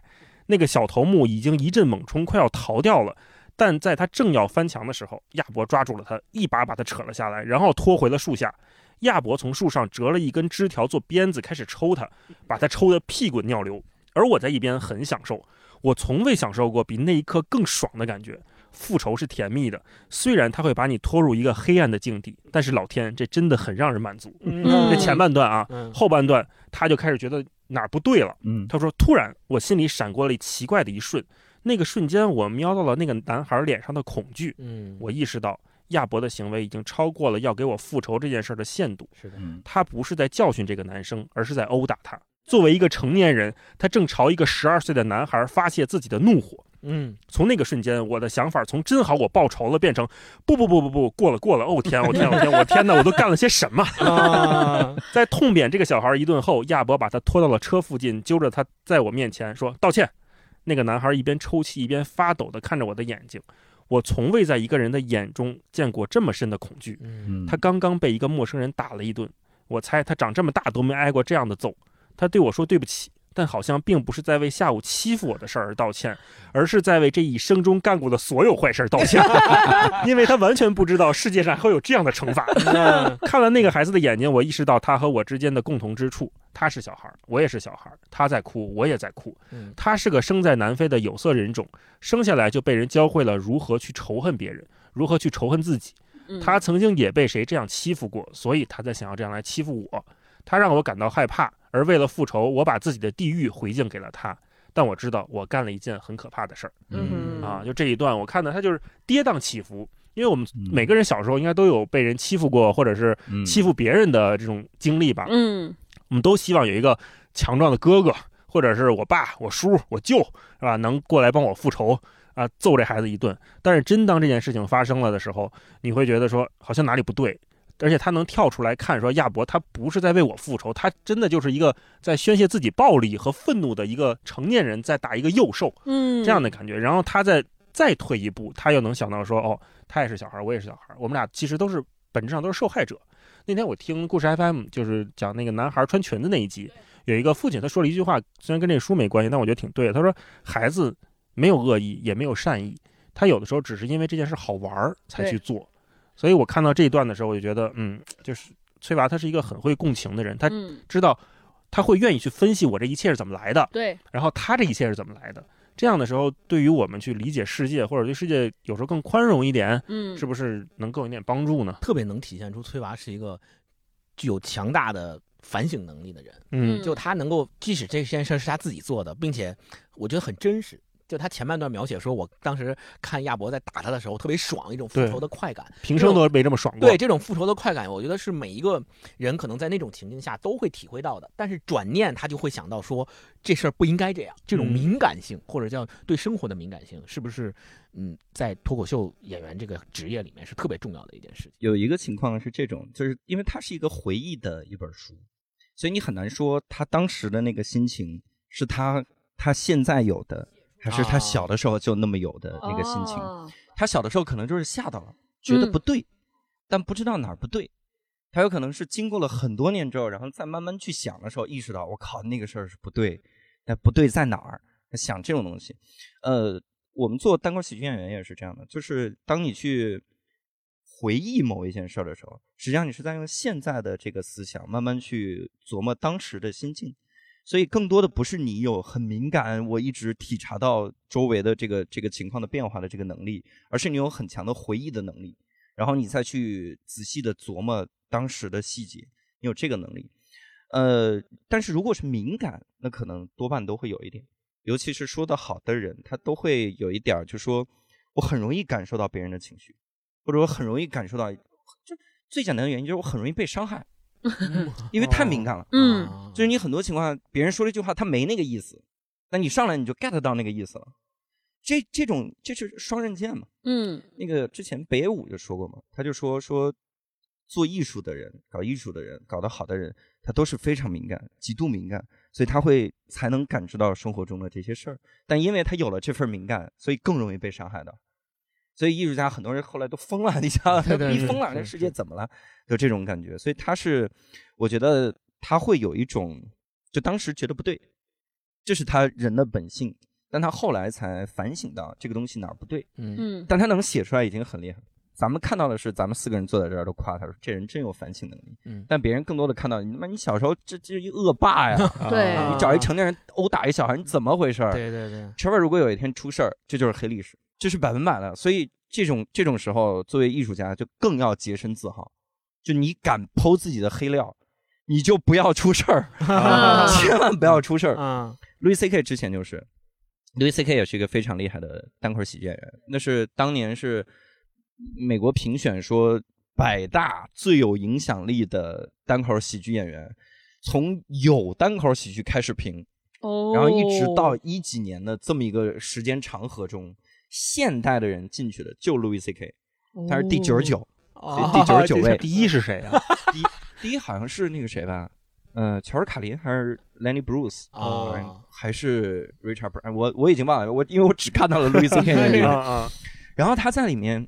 那个小头目已经一阵猛冲，快要逃掉了。但在他正要翻墙的时候，亚伯抓住了他，一把把他扯了下来，然后拖回了树下。亚伯从树上折了一根枝条做鞭子，开始抽他，把他抽得屁滚尿流。而我在一边很享受，我从未享受过比那一刻更爽的感觉。复仇是甜蜜的，虽然他会把你拖入一个黑暗的境地，但是老天，这真的很让人满足。嗯这前半段啊，嗯后半段他就开始觉得哪儿不对了。嗯他说：“突然，我心里闪过了奇怪的一瞬，那个瞬间，我瞄到了那个男孩脸上的恐惧。嗯，我意识到，亚伯的行为已经超过了要给我复仇这件事儿的限度。是的，嗯他不是在教训这个男生，而是在殴打他。作为一个成年人，他正朝一个十二岁的男孩发泄自己的怒火。嗯，从那个瞬间，我的想法从真好我报仇了，变成不不不不不，过了过了，哦天，哦天，哦天，我天哪，我都干了些什么？啊，在痛扁这个小孩一顿后，亚伯把他拖到了车附近，揪着他在我面前说道歉。那个男孩一边抽泣一边发抖地看着我的眼睛，我从未在一个人的眼中见过这么深的恐惧。嗯嗯，他刚刚被一个陌生人打了一顿，我猜他长这么大都没挨过这样的揍。他对我说对不起，但好像并不是在为下午欺负我的事儿而道歉，而是在为这一生中干过的所有坏事儿道歉，因为他完全不知道世界上会有这样的惩罚。看了那个孩子的眼睛，我意识到他和我之间的共同之处。他是小孩儿，我也是小孩儿，他在哭，我也在哭。嗯他是个生在南非的有色人种，生下来就被人教会了如何去仇恨别人，如何去仇恨自己。嗯他曾经也被谁这样欺负过，所以他才想要这样来欺负我。他让我感到害怕，而为了复仇，我把自己的地狱回敬给了他。但我知道我干了一件很可怕的事儿嗯啊！就这一段，我看到他就是跌宕起伏，因为我们嗯每个人小时候应该都有被人欺负过，或者是嗯欺负别人的这种经历吧。嗯我们都希望有一个强壮的哥哥，或者是我爸、我叔、我舅，是吧？能过来帮我复仇啊，揍这孩子一顿。但是真当这件事情发生了的时候，你会觉得说好像哪里不对，而且他能跳出来看说亚伯他不是在为我复仇，他真的就是一个在宣泄自己暴力和愤怒的一个成年人在打一个幼兽嗯，这样的感觉。然后他再再退一步，他又能想到说哦，他也是小孩，我也是小孩，我们俩其实都是本质上都是受害者。那天我听故事 FM，就是讲那个男孩穿裙子那一集，有一个父亲他说了一句话，虽然跟这书没关系，但我觉得挺对的。他说孩子没有恶意，也没有善意，他有的时候只是因为这件事好玩儿才去做。所以我看到这一段的时候，我就觉得，嗯，就是崔娃他是一个很会共情的人，他知道他会愿意去分析我这一切是怎么来的，对，然后他这一切是怎么来的。这样的时候，对于我们去理解世界，或者对世界有时候更宽容一点，嗯，是不是能更有点帮助呢？特别能体现出崔娃是一个具有强大的反省能力的人。嗯，就他能够，即使这件事是他自己做的，并且我觉得很真实。就他前半段描写说，我当时看亚伯在打他的时候特别爽，一种复仇的快感，平生都没这么爽过。对这种复仇的快感，我觉得是每一个人可能在那种情境下都会体会到的。但是转念他就会想到说，这事儿不应该这样。这种敏感性或者叫对生活的敏感性，是不是嗯，在脱口秀演员这个职业里面是特别重要的一件事情？有一个情况是这种，就是因为它是一个回忆的一本书，所以你很难说他当时的那个心情是他他现在有的。还是他小的时候就那么有的那个心情，他小的时候可能就是吓到了，觉得不对，但不知道哪儿不对。他有可能是经过了很多年之后，然后再慢慢去想的时候，意识到我靠，那个事儿是不对，那不对在哪儿？想这种东西。呃，我们做单口喜剧演员也是这样的，就是当你去回忆某一件事儿的时候，实际上你是在用现在的这个思想慢慢去琢磨当时的心境。所以更多的不是你有很敏感，我一直体察到周围的这个这个情况的变化的这个能力，而是你有很强的回忆的能力，然后你再去仔细的琢磨当时的细节，你有这个能力。呃，但是如果是敏感，那可能多半都会有一点，尤其是说的好的人，他都会有一点，就说我很容易感受到别人的情绪，或者我很容易感受到，就最简单的原因就是我很容易被伤害。因为太敏感了，嗯，就是你很多情况，别人说了一句话，他没那个意思，那你上来你就 get 到那个意思了，这这种这是双刃剑嘛，嗯，那个之前北野武就说过嘛，他就说说做艺术的人，搞艺术的人，搞得好的人，他都是非常敏感，极度敏感，所以他会才能感知到生活中的这些事儿，但因为他有了这份敏感，所以更容易被伤害到。所以艺术家很多人后来都疯了，你想，逼疯了，这世界怎么了？就这种感觉。所以他是，我觉得他会有一种，就当时觉得不对，这是他人的本性，但他后来才反省到这个东西哪儿不对。嗯，但他能写出来已经很厉害。咱们看到的是，咱们四个人坐在这儿都夸他说这人真有反省能力。嗯，但别人更多的看到你他妈你小时候这这一恶霸呀，对你找一成年人殴打一小孩，你怎么回事？对对对，陈文如果有一天出事儿，这就是黑历史。这是百分百的，所以这种这种时候，作为艺术家就更要洁身自好。就你敢剖自己的黑料，你就不要出事儿，千万不要出事儿。啊、Louis C K 之前就是，Louis C K 也是一个非常厉害的单口喜剧演员，那是当年是美国评选说百大最有影响力的单口喜剧演员，从有单口喜剧开始评。哦然后一直到一几年的这么一个时间长河中，现代的人进去的就 Louis C K，他是第九十九，第九十九位。第一是谁啊？第第一好像是那个谁吧？呃，乔尔卡林还是 Lenny Bruce 啊？还是 Richard？我我已经忘了，我因为我只看到了路易 C K 那里面。然后他在里面，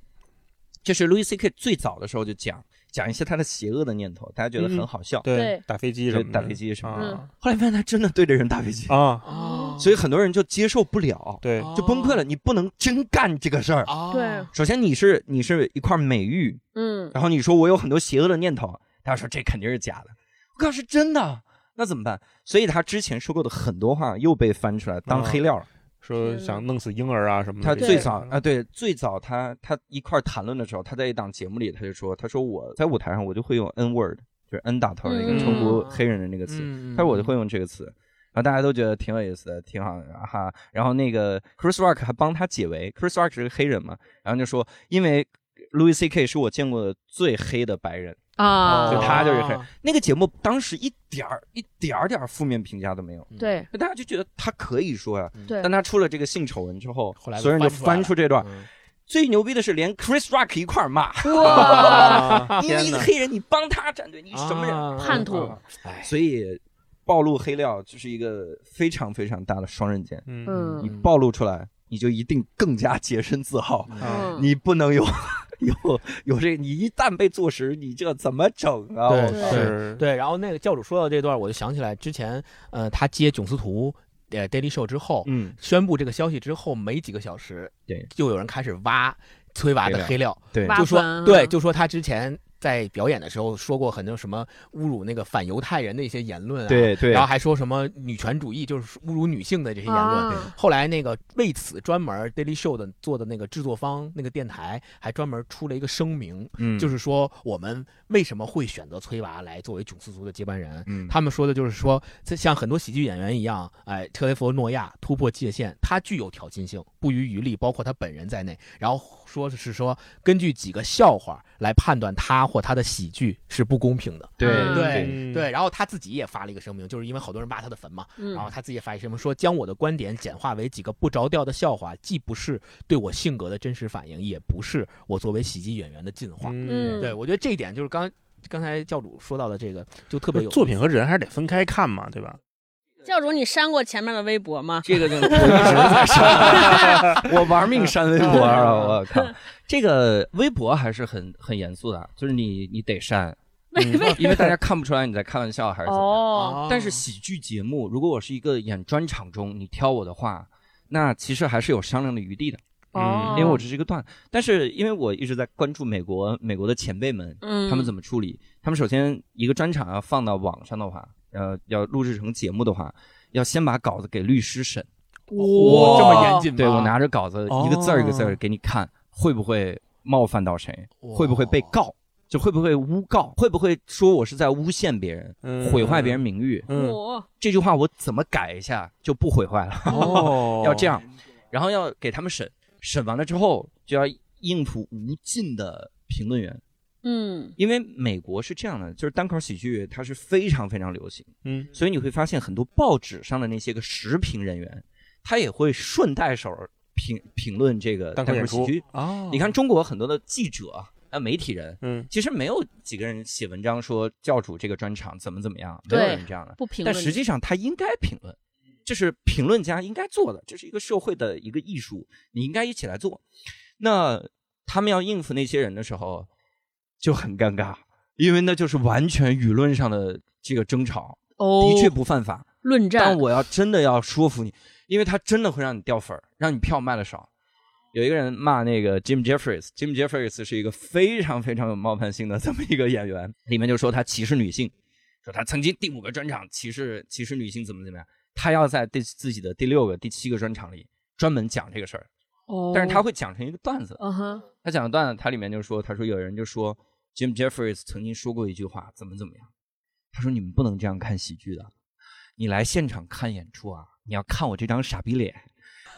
就是 Louis C.K. 最早的时候就讲。讲一些他的邪恶的念头，大家觉得很好笑。对，打飞机什么，打飞机什么。后来发现他真的对着人打飞机啊，所以很多人就接受不了，对，就崩溃了。你不能真干这个事儿。对，首先你是你是一块美玉，嗯，然后你说我有很多邪恶的念头，大家说这肯定是假的。我告诉是真的，那怎么办？所以他之前说过的很多话又被翻出来当黑料了。说想弄死婴儿啊什么的。他最早啊，对，最早他他一块谈论的时候，他在一档节目里，他就说，他说我在舞台上我就会用 N word，就是 N 打头那个称呼黑人的那个词，他说我就会用这个词，然后大家都觉得挺有意思的，挺好的哈。然后那个 Chris Rock 还帮他解围，Chris Rock 是个黑人嘛，然后就说，因为 Louis C K 是我见过的最黑的白人。啊，就他就是黑。那个节目当时一点儿一点儿点儿负面评价都没有，对，大家就觉得他可以说呀，对。但他出了这个性丑闻之后，后来所有人就翻出这段。最牛逼的是连 Chris Rock 一块儿骂，哇！因为一个黑人，你帮他站队，你什么人？叛徒。所以暴露黑料就是一个非常非常大的双刃剑。嗯，你暴露出来，你就一定更加洁身自好。嗯你不能有。有有这，你一旦被坐实，你这怎么整啊？对是，对，然后那个教主说到这段，我就想起来之前，呃，他接囧司图呃 Daily Show 之后，嗯，宣布这个消息之后没几个小时，对，就有人开始挖崔娃的黑料，对，就说对，就说他之前。在表演的时候说过很多什么侮辱那个反犹太人的一些言论啊，对对，然后还说什么女权主义，就是侮辱女性的这些言论。啊后来那个为此专门 Daily Show 的做的那个制作方那个电台还专门出了一个声明，嗯，就是说我们为什么会选择崔娃来作为囧四族的接班人？嗯，他们说的就是说，这像很多喜剧演员一样，哎，特雷弗诺亚突破界限，他具有挑衅性，不遗余力，包括他本人在内。然后说是说，根据几个笑话来判断他或他的喜剧是不公平的。对嗯对嗯对，然后他自己也发了一个声明，就是因为好多人挖他的坟嘛，嗯然后他自己也发一个声明说，将我的观点简化为几个不着调的笑话，既不是对我性格的真实反应，也不是我作为喜剧演员的进化。嗯对我觉得这一点就是刚刚才教主说到的这个，就特别有作品和人还是得分开看嘛，对吧？教主，你删过前面的微博吗？这个就我一直在删，我玩命删微博啊！我靠，这个微博还是很很严肃的，就是你你得删，因为大家看不出来你在开玩笑还是怎么样。哦，但是喜剧节目，如果我是一个演专场中，你挑我的话，那其实还是有商量的余地的，嗯，因为我只是一个段。但是因为我一直在关注美国美国的前辈们，嗯他们怎么处理？他们首先一个专场要放到网上的话，呃，要录制成节目的话，要先把稿子给律师审。哇这么严谨吗？对我拿着稿子一个字儿一个字给你看，会不会冒犯到谁？会不会被告？就会不会诬告？会不会说我是在诬陷别人、嗯毁坏别人名誉？嗯，我这句话我怎么改一下就不毁坏了？哦，要这样，然后要给他们审，审完了之后就要应付无尽的评论员，嗯因为美国是这样的，就是单口喜剧它是非常非常流行，嗯，所以你会发现很多报纸上的那些个时评人员，他也会顺带手评评论这个单口喜剧。啊，你看中国很多的记者啊、媒体人，嗯，其实没有几个人写文章说教主这个专场怎么怎么样，没有对人这样的。不评论，但实际上他应该评论，这是评论家应该做的，这是一个社会的一个艺术，你应该一起来做。那他们要应付那些人的时候就很尴尬，因为那就是完全舆论上的这个争吵，哦，的确不犯法。论战，但我要真的要说服你，因为他真的会让你掉粉儿，让你票卖的少。有一个人骂那个 Jim Jeffries，Jim Jeffries 是一个非常非常有冒犯性的这么一个演员，里面就说他歧视女性，说他曾经第五个专场歧视歧视女性怎么怎么样，他要在第自己的第六个、第七个专场里专门讲这个事儿，哦，但是他会讲成一个段子。嗯哼，他讲的段子，他里面就说，他说有人就说 Jim Jeffries 曾经说过一句话，怎么怎么样，他说你们不能这样看喜剧的，你来现场看演出啊，你要看我这张傻逼脸。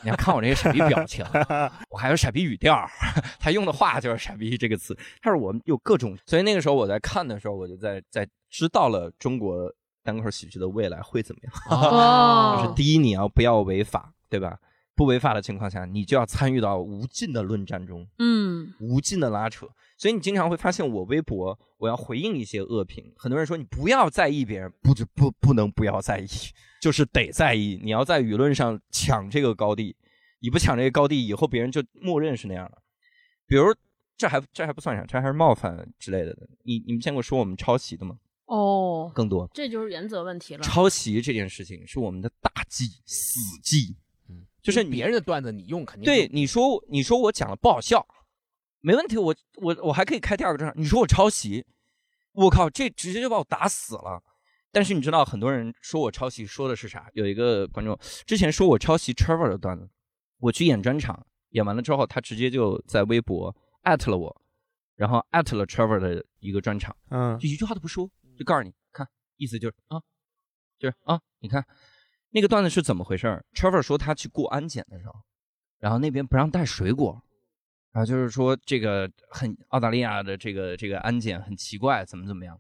你要看我这个傻逼表情，我还有傻逼语调，他用的话就是“傻逼”这个词。他说我们有各种，所以那个时候我在看的时候，我就在在知道了中国单口喜剧的未来会怎么样。哦，就是第一，你要不要违法，对吧？不违法的情况下，你就要参与到无尽的论战中，嗯无尽的拉扯。所以你经常会发现，我微博我要回应一些恶评，很多人说你不要在意别人，不不不不能不要在意，就是得在意。你要在舆论上抢这个高地，你不抢这个高地，以后别人就默认是那样了。比如这还这还不算啥，这还是冒犯之类的。你你们见过说我们抄袭的吗？哦，更多这就是原则问题了。抄袭这件事情是我们的大忌、死忌。嗯，就是别人的段子你用肯定对你说，你说我讲了不好笑，没问题，我我我还可以开第二个专场。你说我抄袭，我靠，这直接就把我打死了。但是你知道，很多人说我抄袭，说的是啥？有一个观众之前说我抄袭 Trevor 的段子，我去演专场，演完了之后，他直接就在微博艾特了我，然后艾特了 Trevor 的一个专场，嗯就一句话都不说，就告诉你，看，意思就是啊，就是啊，你看那个段子是怎么回事？Trevor 说他去过安检的时候，然后那边不让带水果，然后就是说这个很澳大利亚的这个这个安检很奇怪，怎么怎么样。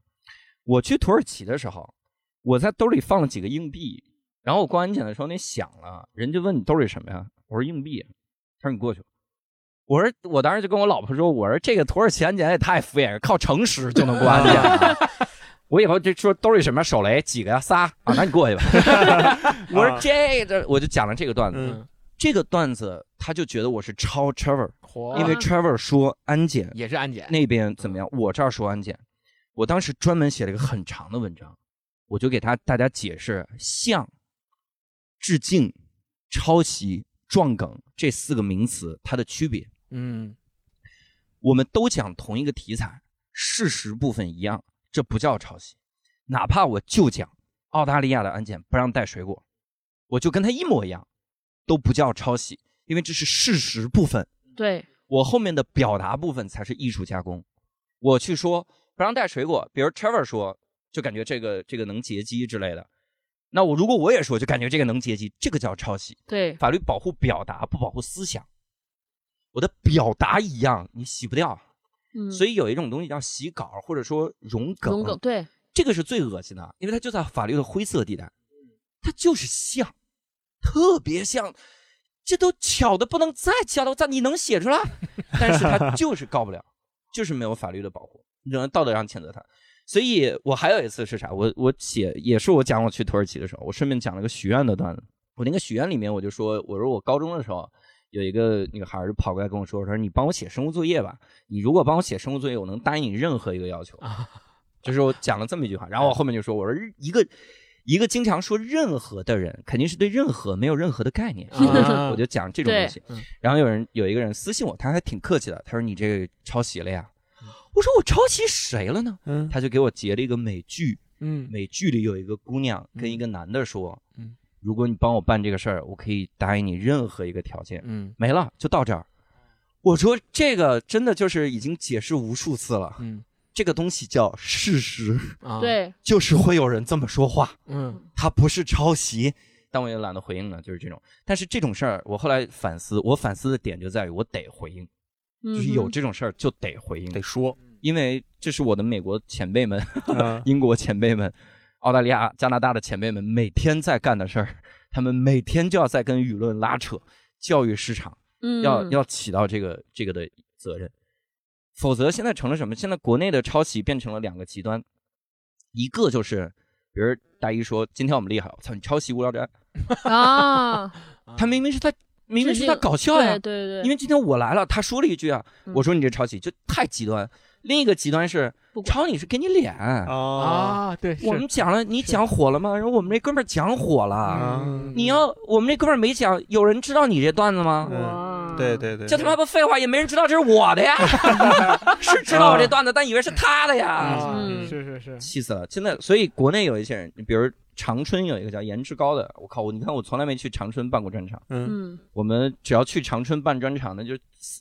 我去土耳其的时候，我在兜里放了几个硬币，然后我过安检的时候那响了，人就问你兜里什么呀？我说硬币。他说你过去吧。我说我当时就跟我老婆说，我说这个土耳其安检也太敷衍了，靠诚实就能过安检了。我以后就说兜里什么手雷几个呀仨啊，那你过去吧。我说这个我就讲了这个段子，嗯。这个段子他就觉得我是抄 Trevor，因为 Trevor 说安检也是安检，那边怎么样，我这儿说安检。我当时专门写了一个很长的文章，我就给他大家解释像、致敬、抄袭、撞梗这四个名词它的区别。嗯，我们都讲同一个题材，事实部分一样，这不叫抄袭。哪怕我就讲澳大利亚的安检不让带水果，我就跟他一模一样，都不叫抄袭，因为这是事实部分。对，我后面的表达部分才是艺术加工。我去说不让带水果，比如 Trevor 说，就感觉这个这个能劫机之类的。那我如果我也说，就感觉这个能劫机，这个叫抄袭。对，法律保护表达，不保护思想。我的表达一样，你洗不掉。嗯，所以有一种东西叫洗稿，或者说融梗。融梗，对，这个是最恶心的，因为它就在法律的灰色地带，它就是像，特别像，这都巧的不能再巧了，你能写出来？但是他就是告不了，就是没有法律的保护，你只能道德上谴责他。所以我还有一次是啥？我我写也是我讲我去土耳其的时候，我顺便讲了个许愿的段子。我那个许愿里面我就说，我说我高中的时候有一个女孩就跑过来跟我说，说你帮我写生物作业吧，你如果帮我写生物作业，我能答应你任何一个要求。就是我讲了这么一句话，然后我后面就说，我说一个一个经常说任何的人，肯定是对任何没有任何的概念。啊我就讲这种东西。然后有人有一个人私信我，他还挺客气的，他说你这个抄袭了呀。我说我抄袭谁了呢？嗯他就给我截了一个美剧，嗯美剧里有一个姑娘跟一个男的说，嗯如果你帮我办这个事儿，我可以答应你任何一个条件。嗯。没了，就到这儿。我说这个真的就是已经解释无数次了，嗯。这个东西叫事实，啊，，对，就是会有人这么说话，嗯。他不是抄袭。但我也懒得回应了，就是这种。但是这种事儿，我后来反思，我反思的点就在于我得回应，就是有嗯这种事儿就得回应，得说，因为这是我的美国前辈们、嗯。英国前辈们、澳大利亚、加拿大的前辈们每天在干的事儿，他们每天就要在跟舆论拉扯，教育市场。嗯，要要起到这个这个的责任，否则现在成了什么？现在国内的抄袭变成了两个极端，一个就是，比如大一说今天我们厉害，我操你抄袭无聊斋，啊，他明明是在明明是在搞笑呀对，对对，因为今天我来了，他说了一句啊，嗯我说你这抄袭就太极端。另一个极端是抄你是给你脸，啊啊，对，我们讲了你讲火了吗？然后我们那哥们儿讲火了，啊，你要我们那哥们儿没讲，有人知道你这段子吗？哇，对对对，这他妈不废话，也没人知道这是我的呀，是知道我这段子，但以为是他的呀，是是是，气死了！现在，所以国内有一些人，你比如长春有一个叫颜值高的，我靠，我你看我从来没去长春办过专场，嗯。嗯，我们只要去长春办专场，那就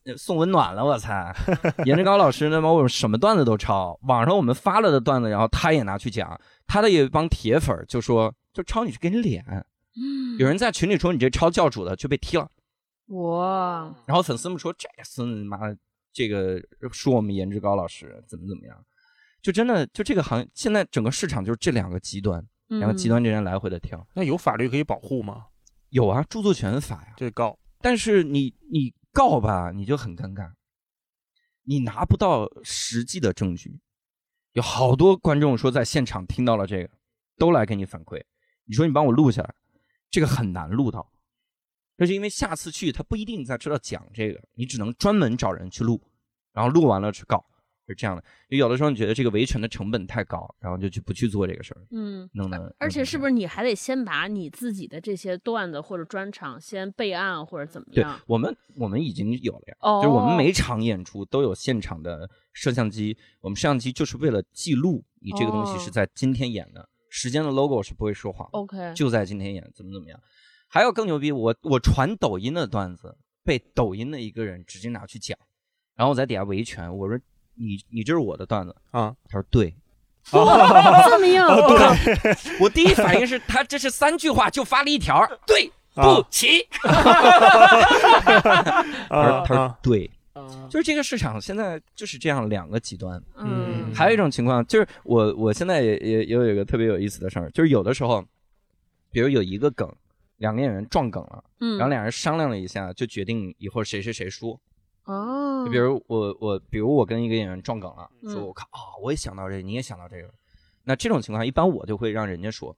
呃送温暖了，我操！颜值高老师那帮我什么段子都抄，网上我们发了的段子，然后他也拿去讲，他的有一帮铁粉儿就说，就抄你是给你脸，有人在群里说你这抄教主的就被踢了。哇，然后粉丝们说这孙子妈的，这个说我们颜值高老师怎么怎么样，就真的就这个行业现在整个市场就是这两个极端，两两个极端之间来回的跳。那有法律可以保护吗？有啊，著作权法呀，这告但是你你告吧，你就很尴尬，你拿不到实际的证据。有好多观众说在现场听到了这个，都来给你反馈。你说你帮我录下来，这个很难录到，这是因为下次去他不一定在知道讲这个，你只能专门找人去录，然后录完了去告，是这样的。有的时候你觉得这个维权的成本太高，然后就去不去做这个事儿，嗯。弄的而且是不是？你还得先把你自己的这些段子或者专场先备案或者怎么对样？我们我们已经有了呀，哦，就是我们每场演出都有现场的摄像机，我们摄像机就是为了记录你这个东西哦是在今天演的，时间的 logo 是不会说谎，OK，就在今天演，怎么怎么样。还有更牛逼，我我传抖音的段子被抖音的一个人直接拿去讲，然后我在底下维权，我说你你这是我的段子啊，他说对，哇，这么硬，我靠，我第一反应是他这是三句话就发了一条，对不啊起，他说他说啊。对。啊。就是这个市场现在就是这样两个极端。嗯，还有一种情况就是我我现在也也也有一个特别有意思的事儿，就是有的时候，比如有一个梗，两个演员撞梗了，嗯，然后俩人商量了一下，就决定以后谁谁谁说。哦，就比如我我比如我跟一个演员撞梗了，嗯说我靠啊、我也想到这个，你也想到这个，那这种情况一般我就会让人家说，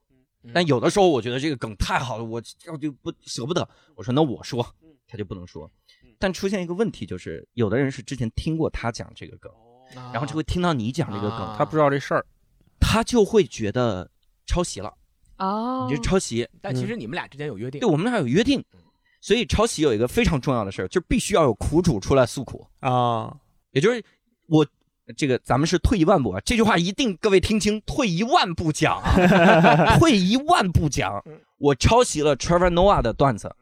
但有的时候我觉得这个梗太好了，我要就不舍不得。我说那我说，他就不能说。但出现一个问题就是，有的人是之前听过他讲这个梗，然后就会听到你讲这个梗，他不知道这事儿，他就会觉得抄袭了。哦，你就抄袭，但其实你们俩之间有约定，对我们俩有约定。所以抄袭有一个非常重要的事儿，就必须要有苦主出来诉苦啊，也就是我这个咱们是退一万步啊，这句话一定各位听清，退一万步讲啊，退一万步讲，我抄袭了 Trevor Noah 的段子，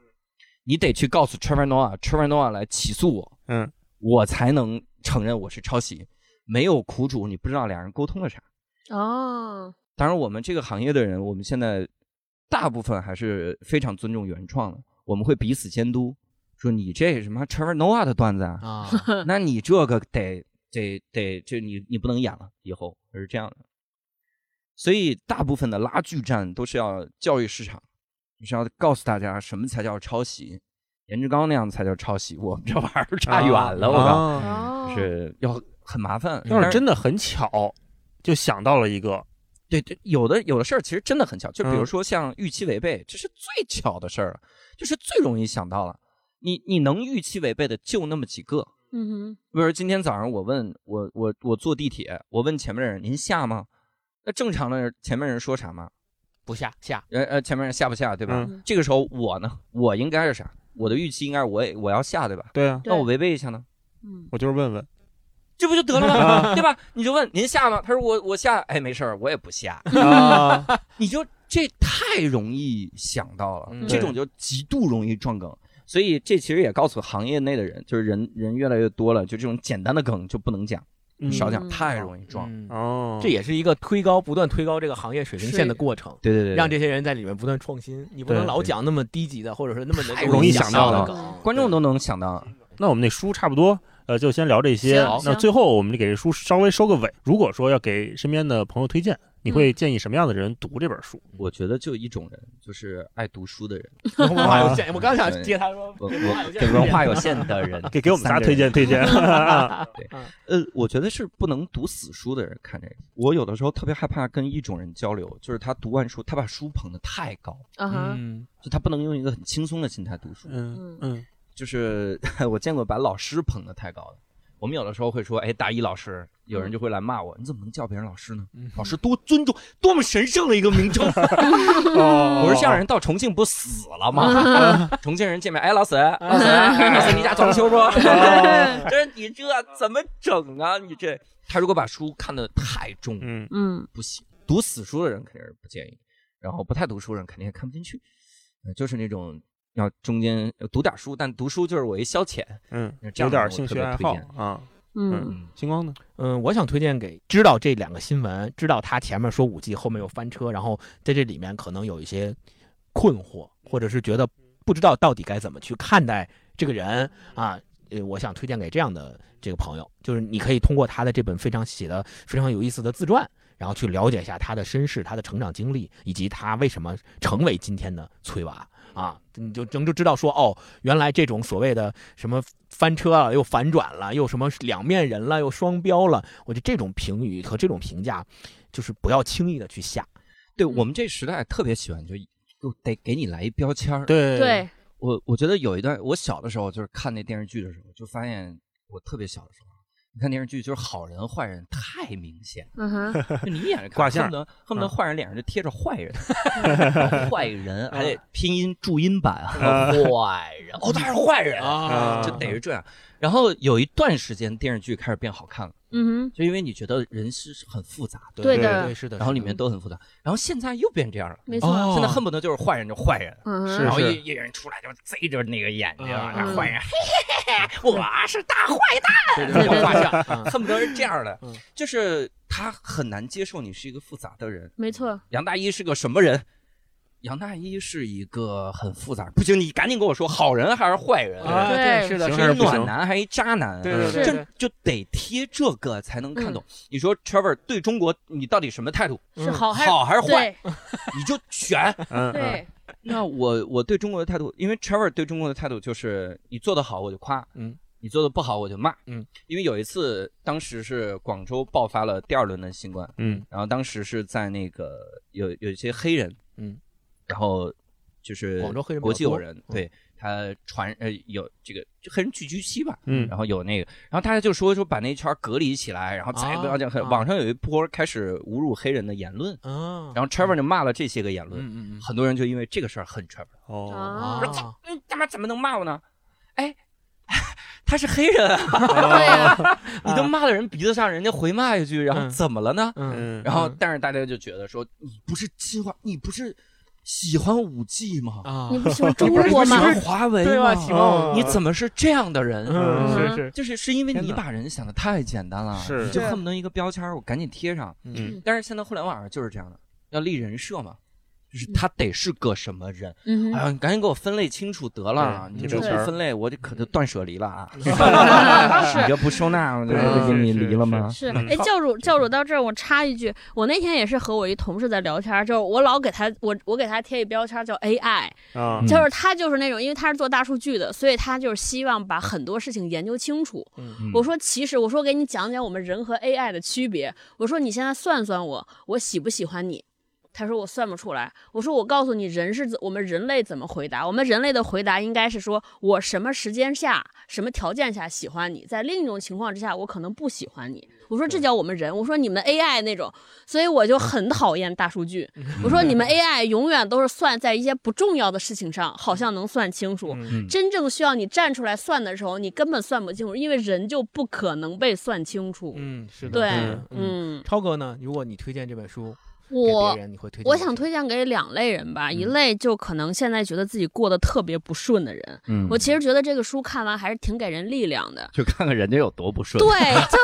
你得去告诉 Trevor Noah，Trevor Noah 来起诉我，嗯，我才能承认我是抄袭。没有苦主，你不知道俩人沟通了啥。哦，当然我们这个行业的人，我们现在大部分还是非常尊重原创的。我们会彼此监督，说你这什么 Trevor Noah 的段子啊，那你这个得得得，就你你不能演了，以后是这样的。所以大部分的拉锯战都是要教育市场，是要告诉大家什么才叫抄袭，颜志刚那样才叫抄袭，我们这玩意儿差远了，我靠，是要很麻烦。要是真的很巧，就想到了一个。对对，有的有的事儿其实真的很巧，就比如说像预期违背，这是最巧的事儿了，就是最容易想到了。你你能预期违背的就那么几个，嗯哼。比如今天早上我问我我我坐地铁，我问前面的人您下吗？那正常的人前面人说啥吗？不下下。呃呃，前面人下不下对吧？这个时候我呢，我应该是啥？我的预期应该是我也我要下对吧？对啊。那我违背一下呢？嗯，我就是问问。这不就得了吗？对吧？你就问您下吗？他说我我下，哎，没事儿，我也不下。你就这太容易想到了，这种就极度容易撞梗。所以这其实也告诉行业内的人，就是人人越来越多了，就这种简单的梗就不能讲，少讲，太容易撞。哦，这也是一个推高、不断推高这个行业水平线的过程。对对对，让这些人在里面不断创新。你不能老讲那么低级的，或者说那么容易想到的梗，观众都能想到。那我们那书差不多。呃，就先聊这些。那最后我们给这书稍微收个尾。如果说要给身边的朋友推荐，你会建议什么样的人读这本书？我觉得就一种人，就是爱读书的人。文化有限，我刚想接他说，我给文化有限的人，给给我们仨推荐推荐。对，呃，我觉得是不能读死书的人看这个。我有的时候特别害怕跟一种人交流，就是他读完书，他把书捧得太高，嗯，就他不能用一个很轻松的心态读书。嗯嗯。就是 我见过把老师捧得太高的，我们有的时候会说，哎，大一老师，有人就会来骂我，你怎么能叫别人老师呢？老师多尊重，多么神圣的一个名称！我说这样人到重庆不死了吗？重庆人见面，哎，老师，老师，老师，你家装修不？这你这怎么整啊？你这他如果把书看得太重，嗯嗯，不行。读死书的人肯定是不建议，然后不太读书的人肯定也看不进去，就是那种。要中间读点书，但读书就是我一消遣，嗯，有点兴趣爱好啊，嗯，星光呢？嗯，我想推荐给知道这两个新闻，知道他前面说五 G 后面又翻车，然后在这里面可能有一些困惑，或者是觉得不知道到底该怎么去看待这个人啊，呃，我想推荐给这样的这个朋友，就是你可以通过他的这本非常写的非常有意思的自传，然后去了解一下他的身世、他的成长经历，以及他为什么成为今天的崔娃。啊，你就能就知道说哦，原来这种所谓的什么翻车了，又反转了，又什么两面人了，又双标了。我觉得这种评语和这种评价，就是不要轻易的去下。对我们这时代特别喜欢，就就得给你来一标签儿。对对，我我觉得有一段，我小的时候就是看那电视剧的时候，就发现我特别小的时候。你看电视剧就是好人坏人太明显，嗯哼，就你一眼就看，恨不得恨不得坏人脸上就贴着坏人，坏人还得拼音注音版，坏人哦他是坏人啊，就得是这样。然后有一段时间电视剧开始变好看了。嗯哼，就因为你觉得人是很复杂的，对的，是的，然后里面都很复杂，然后现在又变这样了，没错，现在恨不得就是坏人就坏人，嗯然后一一人出来就贼着那个眼睛，那坏人，嘿嘿嘿嘿，我是大坏蛋，对对画像，恨不得是这样的，就是他很难接受你是一个复杂的人，没错，杨大一是个什么人？杨大一是一个很复杂，不行，你赶紧跟我说，好人还是坏人？对，是的，是一暖男还是一渣男？对对对，就就得贴这个才能看懂。你说 Trevor 对中国，你到底什么态度？是好还好还是坏？你就选。对。那我我对中国的态度，因为 Trevor 对中国的态度就是你做的好我就夸，嗯，你做的不好我就骂，嗯。因为有一次，当时是广州爆发了第二轮的新冠，嗯，然后当时是在那个有有一些黑人。嗯，然后就是广州黑人国际友多人，对他传呃有这个就黑人聚居期吧，嗯。然后有那个，然后大家就说说把那一圈隔离起来，然后再也不要这样。啊。网上有一波开始侮辱黑人的言论，啊，然后 Trevor 就骂了这些个言论，嗯嗯嗯。很多人就因为这个事儿恨 Trevor，哦，啊说操，你他妈怎么能骂我呢？哎，他是黑人啊，对呀，你都骂到人鼻子上，人家回骂一句，然后嗯。怎么了呢？嗯。嗯，然后但是大家就觉得说你不是亲华，你不是喜欢五 G 吗？啊。你，不喜欢中国吗？喜欢华为对吧？吗？喜欢你怎么是这样的人？嗯是是，就是是因为你把人想的太简单了，是。你就恨不得一个标签我赶紧贴上。嗯。但是现在互联网上就是这样的，要立人设嘛，就是他得是个什么人。嗯哼，哎呀，你赶紧给我分类清楚得了，对你这这个不分类，我就可就断舍离了啊！是你这不收纳，我就嗯给你离了吗？是，哎，教主教主到这儿，我插一句，我那天也是和我一同事在聊天，就是我老给他我我给他贴一标签叫 AI，就是他就是那种，因为他是做大数据的，所以他就是希望把很多事情研究清楚。嗯我说其实我说给你讲讲我们人和 AI 的区别。我说你现在算算我，我喜不喜欢你？他说我算不出来。我说我告诉你，人是怎我们人类怎么回答？我们人类的回答应该是说我什么时间下、什么条件下喜欢你，在另一种情况之下我可能不喜欢你。我说这叫我们人。我说你们 AI 那种，所以我就很讨厌大数据。我说你们 AI 永远都是算在一些不重要的事情上，好像能算清楚。嗯真正需要你站出来算的时候，你根本算不清楚，因为人就不可能被算清楚。嗯，是的，对是的，嗯。嗯，超哥呢？如果你推荐这本书给我，你会推荐？我想，推荐给两类人吧，一嗯类就可能现在觉得自己过得特别不顺的人。嗯我其实觉得这个书看完还是挺给人力量的。就看看人家有多不顺。对，就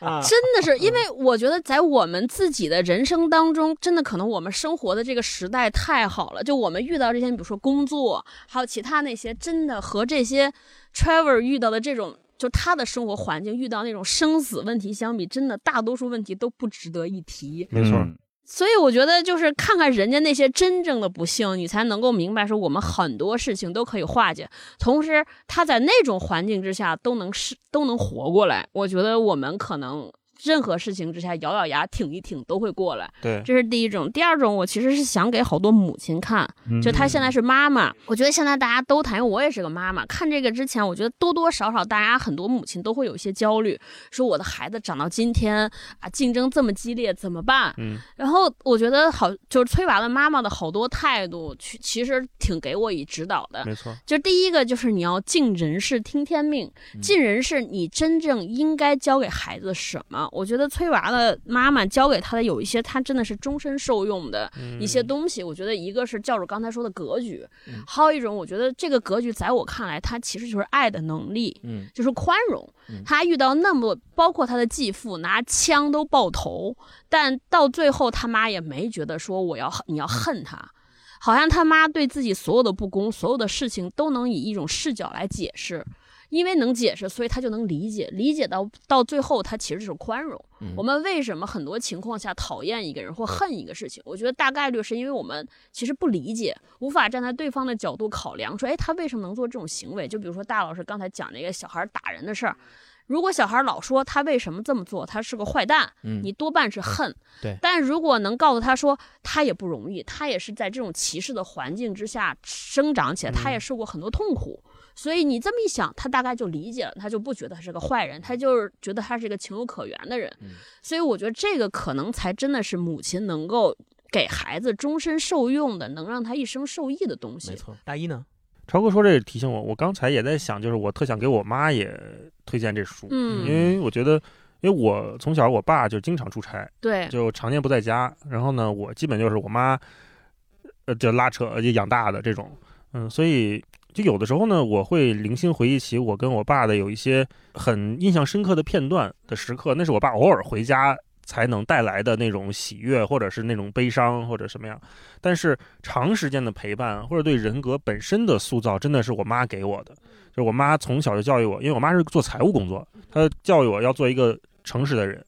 啊真的是，因为我觉得在我们自己的人生当中，真的可能我们生活的这个时代太好了，就我们遇到这些，比如说工作，还有其他那些，真的和这些 Trevor 遇到的这种。就他的生活环境遇到那种生死问题相比，真的大多数问题都不值得一提。没错，嗯所以我觉得，就是看看人家那些真正的不幸，你才能够明白，说我们很多事情都可以化解。同时，他在那种环境之下都能是都能活过来。我觉得我们可能任何事情之下咬咬牙挺一挺都会过来。对，这是第一种。第二种，我其实是想给好多母亲看，嗯就她现在是妈妈，我觉得现在大家都谈，因为我也是个妈妈。看这个之前，我觉得多多少少大家很多母亲都会有一些焦虑，说我的孩子长到今天啊，竞争这么激烈，怎么办？嗯然后我觉得好，就是崔娃的妈妈的好多态度，其其实挺给我以指导的。没错，就第一个就是你要尽人事听天命，尽人事你真正应该教给孩子什么？我觉得崔娃的妈妈教给他的有一些，他真的是终身受用的一些东西。我觉得一个是教主刚才说的格局，还有一种我觉得这个格局在我看来，它其实就是爱的能力。嗯就是宽容嗯。他遇到那么包括他的继父拿枪都爆头，但到最后他妈也没觉得说我要恨你要恨他，好像他妈对自己所有的不公、所有的事情都能以一种视角来解释。因为能解释，所以他就能理解，理解到到最后，他其实就是宽容。嗯我们为什么很多情况下讨厌一个人或恨一个事情？我觉得大概率是因为我们其实不理解，无法站在对方的角度考量，说，哎，他为什么能做这种行为？就比如说大老师刚才讲那个小孩打人的事儿，如果小孩老说他为什么这么做，他是个坏蛋，嗯你多半是恨。对但如果能告诉他说他也不容易，他也是在这种歧视的环境之下生长起来，他也受过很多痛苦。所以你这么一想，他大概就理解了，他就不觉得他是个坏人，他就是觉得他是一个情有可原的人。嗯所以我觉得这个可能才真的是母亲能够给孩子终身受用的，能让他一生受益的东西没。错，大一呢？超哥说这个提醒我，我刚才也在想，就是我特想给我妈也推荐这书，嗯因为我觉得，因为我从小我爸就经常出差，对，就常年不在家，然后呢，我基本就是我妈，呃，就拉扯就养大的这种，嗯，所以就有的时候呢，我会零星回忆起我跟我爸的有一些很印象深刻的片段的时刻，那是我爸偶尔回家才能带来的那种喜悦，或者是那种悲伤，或者什么样。但是长时间的陪伴或者对人格本身的塑造，真的是我妈给我的。就是我妈从小就教育我，因为我妈是做财务工作，她教育我要做一个诚实的人。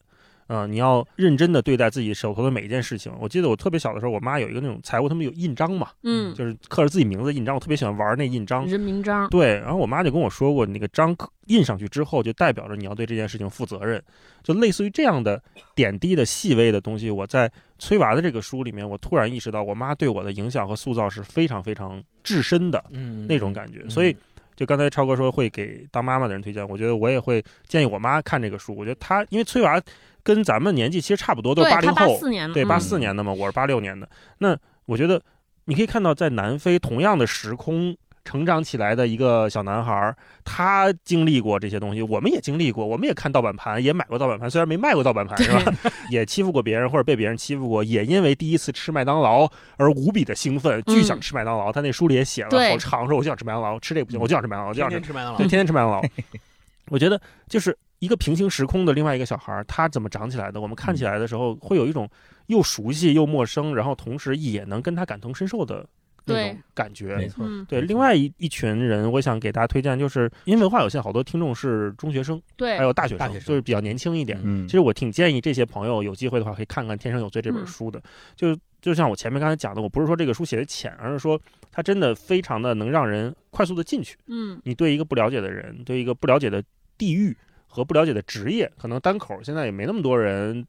嗯，你要认真的对待自己手头的每一件事情。我记得我特别小的时候，我妈有一个那种财务，他们有印章嘛，嗯，就是刻着自己名字印章，我特别喜欢玩那印章，人名章。对，然后我妈就跟我说过，那个章印上去之后，就代表着你要对这件事情负责任，就类似于这样的点滴的细微的东西。我在崔娃的这个书里面，我突然意识到，我妈对我的影响和塑造是非常非常至深的那种感觉，所以。就刚才超哥说会给当妈妈的人推荐，我觉得我也会建议我妈看这个书。我觉得她因为崔娃跟咱们年纪其实差不多，都是八零后，对八四年的嘛，我是八六年的。那我觉得你可以看到，在南非同样的时空。成长起来的一个小男孩，他经历过这些东西，我们也经历过，我们也看盗版盘，也买过盗版盘，虽然没卖过盗版盘，是吧？也欺负过别人或者被别人欺负过，也因为第一次吃麦当劳而无比的兴奋，巨想吃麦当劳。他那书里也写了，好长，说我就想吃麦当劳，吃这个不行，我就想吃麦当劳，就想吃麦当劳，对，天天吃麦当劳。我觉得就是一个平行时空的另外一个小孩，他怎么长起来的？我们看起来的时候，会有一种又熟悉又陌生，然后同时也能跟他感同身受的。那种感觉，没错。对，另外一一群人，我想给大家推荐，就是因为文化有限，好多听众是中学生，对，还有大学生，就是比较年轻一点。嗯，其实我挺建议这些朋友有机会的话，可以看看《天生有罪》这本书的。就就像我前面刚才讲的，我不是说这个书写的浅，而是说它真的非常的能让人快速的进去。嗯，你对一个不了解的人，对一个不了解的地域和不了解的职业，可能单口现在也没那么多人，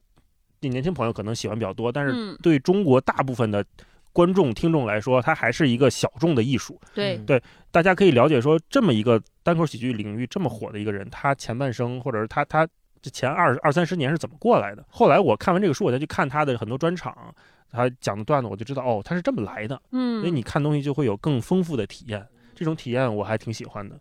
年轻朋友可能喜欢比较多，但是对中国大部分的。观众、听众来说，它还是一个小众的艺术。对对，大家可以了解说，这么一个单口喜剧领域这么火的一个人，他前半生或者是他他这前二二三十年是怎么过来的？后来我看完这个书，我再去看他的很多专场，他讲的段子，我就知道哦，他是这么来的。嗯，所以你看东西就会有更丰富的体验，这种体验我还挺喜欢的。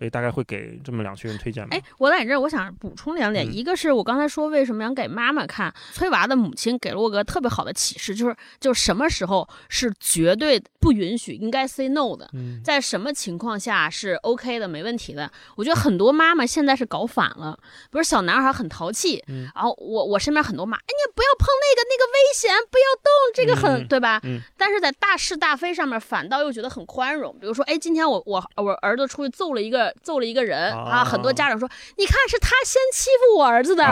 所以大概会给这么两群人推荐吧。哎，我在你这儿，我想补充两点。一个是我刚才说为什么想给妈妈看，崔娃的母亲给了我个特别好的启示，就是就什么时候是绝对不允许应该 say no 的，在什么情况下是 OK 的，没问题的。我觉得很多妈妈现在是搞反了，比如小男孩很淘气，然后我我身边很多妈，哎，你不要碰那个那个危险，不要动，这个很对吧？但是在大是大非上面反倒又觉得很宽容。比如说，哎，今天我我我儿子出去揍了一个。揍了一个人啊！很多家长说：“你看，是他先欺负我儿子的。”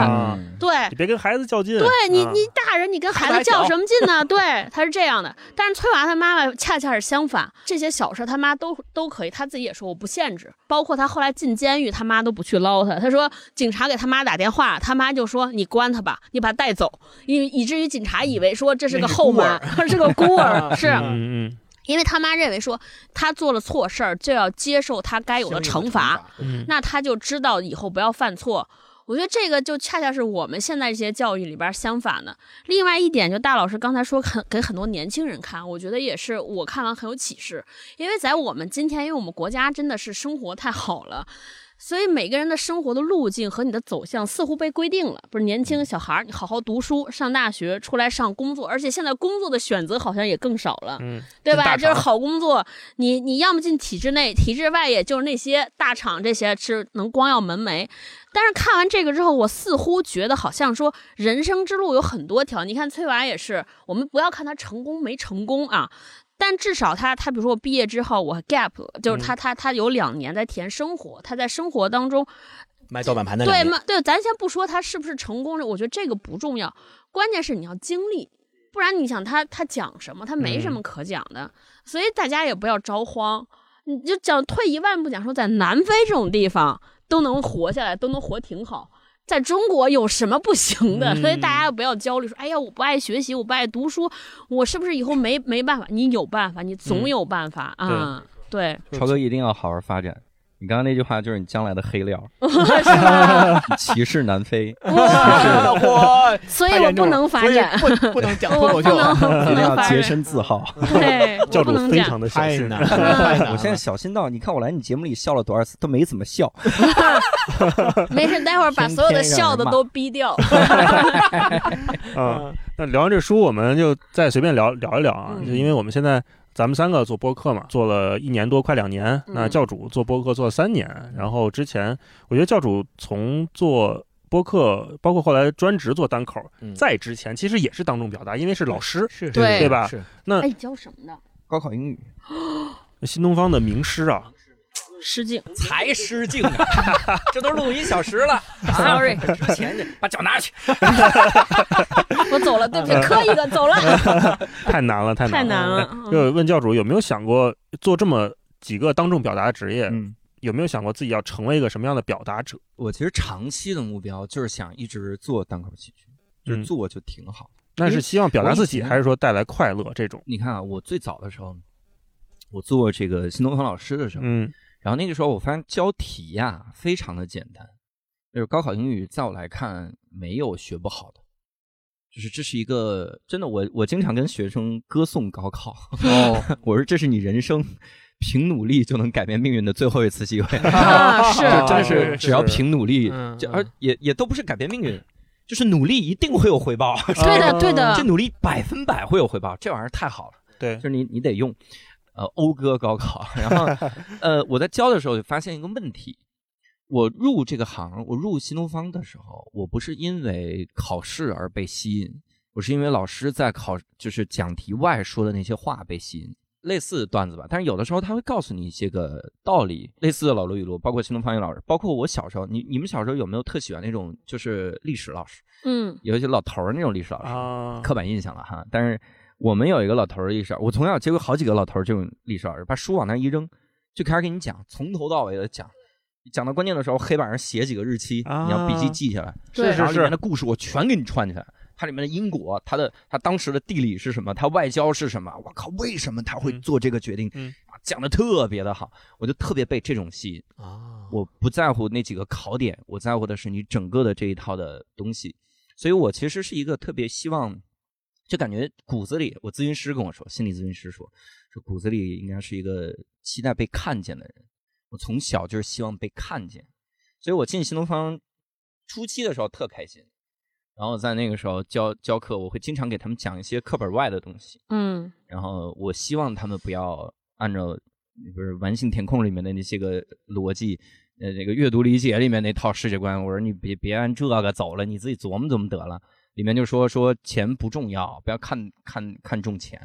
对，你别跟孩子较劲。对你，你大人，你跟孩子较什么劲呢？对，他是这样的。但是崔娃他妈妈恰恰是相反，这些小事他妈都都可以，他自己也说我不限制。包括他后来进监狱，他妈都不去捞他。他说警察给他妈打电话，他妈就说：“你关他吧，你把他带走。”以以至于警察以为说这是个后门，是个孤儿，是。嗯嗯。因为他妈认为说他做了错事儿就要接受他该有的惩罚，那他就知道以后不要犯错。我觉得这个就恰恰是我们现在这些教育里边相反的。另外一点，就大老师刚才说很给很多年轻人看，我觉得也是我看完很有启示。因为在我们今天，因为我们国家真的是生活太好了。所以每个人的生活的路径和你的走向似乎被规定了，不是年轻小孩儿，你好好读书，上大学，出来上工作，而且现在工作的选择好像也更少了，嗯，对吧？就是好工作，你你要么进体制内，体制外也就是那些大厂，这些是能光耀门楣。但是看完这个之后，我似乎觉得好像说人生之路有很多条。你看崔娃也是，我们不要看他成功没成功啊。但至少他他比如说我毕业之后我 gap 就是他他他有两年在填生活，他在生活当中卖盗版盘的对吗？对，咱先不说他是不是成功了，我觉得这个不重要，关键是你要经历，不然你想他他讲什么，他没什么可讲的，所以大家也不要着慌，你就讲退一万步讲说，在南非这种地方都能活下来，都能活挺好。在中国有什么不行的？所以大家不要焦虑，说：“哎呀，我不爱学习，我不爱读书，我是不是以后没没办法？”你有办法，你总有办法啊！对，超哥一定要好好发展。你刚刚那句话就是你将来的黑料，歧视南非，我，所以我不能发展，不不能讲脱口秀，一定要洁身自好。对，教主非常的小心，我现在小心到，你看我来你节目里笑了多少次都没怎么笑。没事，待会儿把所有的笑的都逼掉。啊，那聊完这书，我们就再随便聊聊一聊啊，就因为我们现在。咱们三个做播客嘛，做了一年多，快两年。那教主做播客做了三年，然后之前我觉得教主从做播客，包括后来专职做单口，在之前其实也是当众表达，因为是老师，是对对吧？是那哎，教什么的？高考英语。新东方的名师啊，失敬才失敬啊！这都录一小时了，sorry。之前把脚拿去，我走了，对不起，磕一个，走了。太难了，太太难了。就问教主有没有想过做这么几个当众表达的职业？嗯，有没有想过自己要成为一个什么样的表达者？我其实长期的目标就是想一直做单口喜剧，就是做就挺好。那是希望表达自己，还是说带来快乐？这种？你看啊，我最早的时候，我做这个新东方老师的时候，嗯。然后那个时候，我发现教题呀非常的简单，就是高考英语，在我来看没有学不好的，就是这是一个真的，我我经常跟学生歌颂高考，哦，我说这是你人生凭努力就能改变命运的最后一次机会，是，真的是只要凭努力，就而也也都不是改变命运，就是努力一定会有回报，对的对的，这努力百分百会有回报，这玩意儿太好了，对，就是你你得用。呃，讴歌高考，然后，呃，我在教的时候就发现一个问题，我入这个行，我入新东方的时候，我不是因为考试而被吸引，我是因为老师在考，就是讲题外说的那些话被吸引，类似的段子吧。但是有的时候他会告诉你一些个道理，类似的老罗语录，包括新东方语老师，包括我小时候，你你们小时候有没有特喜欢那种就是历史老师？嗯，有一些老头儿那种历史老师，刻板印象了哈，但是。我们有一个老头儿历史，我从小接过好几个老头儿这种历史老师，把书往那一扔，就开始给你讲，从头到尾的讲，讲到关键的时候，黑板上写几个日期，你要笔记记下来，是然后里面的故事我全给你串起来，它里面的因果，它的它当时的地理是什么，它外交是什么，我靠，为什么他会做这个决定？讲的特别的好，我就特别被这种吸引啊！我不在乎那几个考点，我在乎的是你整个的这一套的东西，所以我其实是一个特别希望。就感觉骨子里，我咨询师跟我说，心理咨询师说，说骨子里应该是一个期待被看见的人。我从小就是希望被看见，所以我进新东方初期的时候特开心。然后在那个时候教教课，我会经常给他们讲一些课本外的东西。嗯。然后我希望他们不要按照不是完形填空里面的那些个逻辑，呃，那个阅读理解里面那套世界观。我说你别别按这个走了，你自己琢磨琢磨得了。里面就说说钱不重要，不要看看看重钱。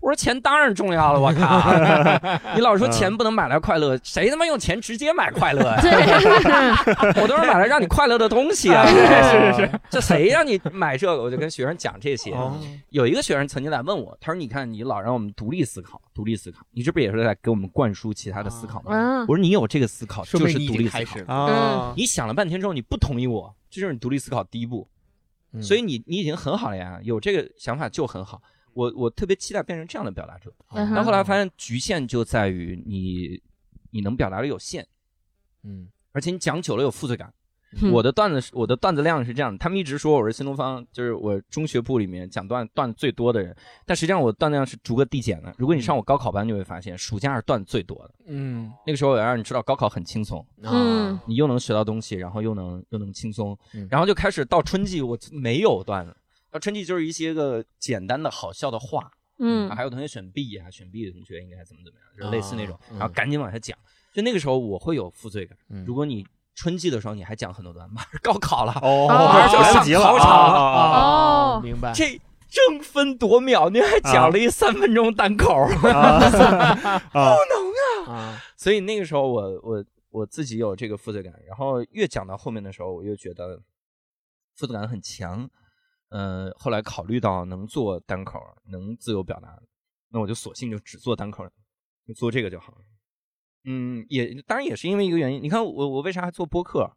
我说钱当然重要了，我靠！你老说钱不能买来快乐，谁他妈用钱直接买快乐呀？我都是买来让你快乐的东西啊！是是是，这谁让你买这个？我就跟学生讲这些。有一个学生曾经来问我，他说：“你看你老让我们独立思考，独立思考，你这不也是在给我们灌输其他的思考吗？”我说：“你有这个思考就是独立思考啊！你想了半天之后你不同意我，这就是你独立思考第一步。”所以你你已经很好了呀，有这个想法就很好。我我特别期待变成这样的表达者，但后来发现局限就在于你你能表达的有限，嗯，而且你讲久了有负罪感。我的段子是我的段子量是这样的，他们一直说我是新东方，就是我中学部里面讲段段子最多的人，但实际上我段子量是逐个递减的。如果你上我高考班，就会发现暑假是段子最多的。嗯，那个时候我要让你知道高考很轻松，嗯，你又能学到东西，然后又能又能轻松，然后就开始到春季我没有段子，到春季就是一些个简单的好笑的话，嗯，还有同学选 B 啊，选 B 的同学应该怎么怎么样，就类似那种，然后赶紧往下讲。就那个时候我会有负罪感，如果你。春季的时候你还讲很多段，马上高考了，马上就上考场了，哦，明白。这争分夺秒，你还讲了一三分钟单口，不能啊！所以那个时候我我我自己有这个负罪感，然后越讲到后面的时候，我越觉得负罪感很强。呃，后来考虑到能做单口，能自由表达，那我就索性就只做单口，就做这个就好了。嗯，也当然也是因为一个原因。你看我我为啥还做播客？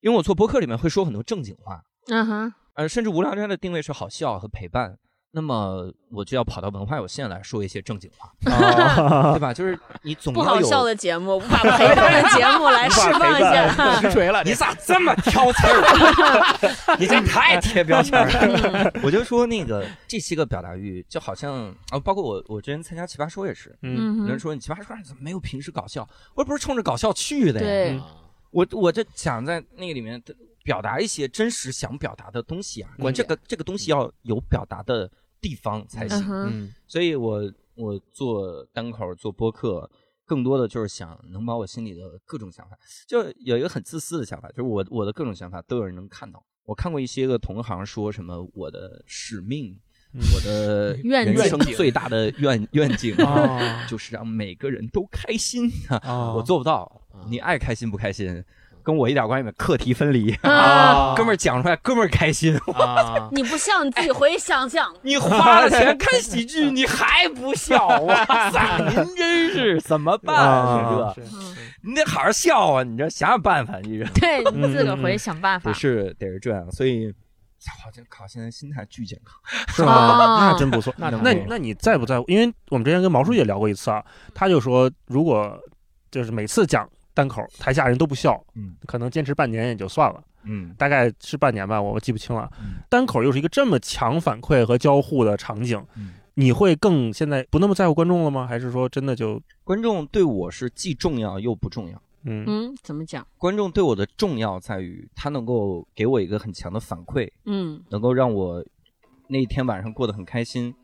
因为我做播客里面会说很多正经话。嗯哼。呃，甚至无聊斋的定位是好笑和陪伴。那么我就要跑到文化有限来说一些正经话，对吧？就是你总不好笑的节目，把陪伴的节目来释放一下。实锤了，你咋这么挑刺儿？你这太贴标签了。我就说那个这些个表达欲，就好像啊，包括我我之前参加奇葩说也是，嗯，有人说你奇葩说怎么没有平时搞笑？我不是冲着搞笑去的呀。对，我我这想在那个里面表达一些真实想表达的东西啊，这个这个东西要有表达的。地方才行，嗯，所以我我做单口做播客，更多的就是想能把我心里的各种想法，就有一个很自私的想法，就是我我的各种想法都有人能看到。我看过一些个同行说什么我的使命我的愿人生最大的愿愿景啊就是让每个人都开心。啊。我做不到，你爱开心不开心，跟我一点关系没有，课题分离。啊，哥们儿讲出来，哥们儿开心。啊，你不笑，你自己回去想想。你花了钱看喜剧，你还不笑，哇塞，您真是怎么办啊你得好好笑啊！你这想想办法，你这对你自个儿回去想办法得。是得是这样，所以。好这靠，现在心态巨健康。是吗？啊那真不错。那那你那你在不在乎？因为我们之前跟毛书记也聊过一次啊，他就说，如果就是每次讲单口，台下人都不笑，嗯可能坚持半年也就算了，嗯大概是半年吧，我记不清了。嗯单口又是一个这么强反馈和交互的场景，嗯你会更现在不那么在乎观众了吗？还是说真的就观众对我是既重要又不重要。嗯嗯，怎么讲？观众对我的重要在于，他能够给我一个很强的反馈，嗯能够让我那一天晚上过得很开心。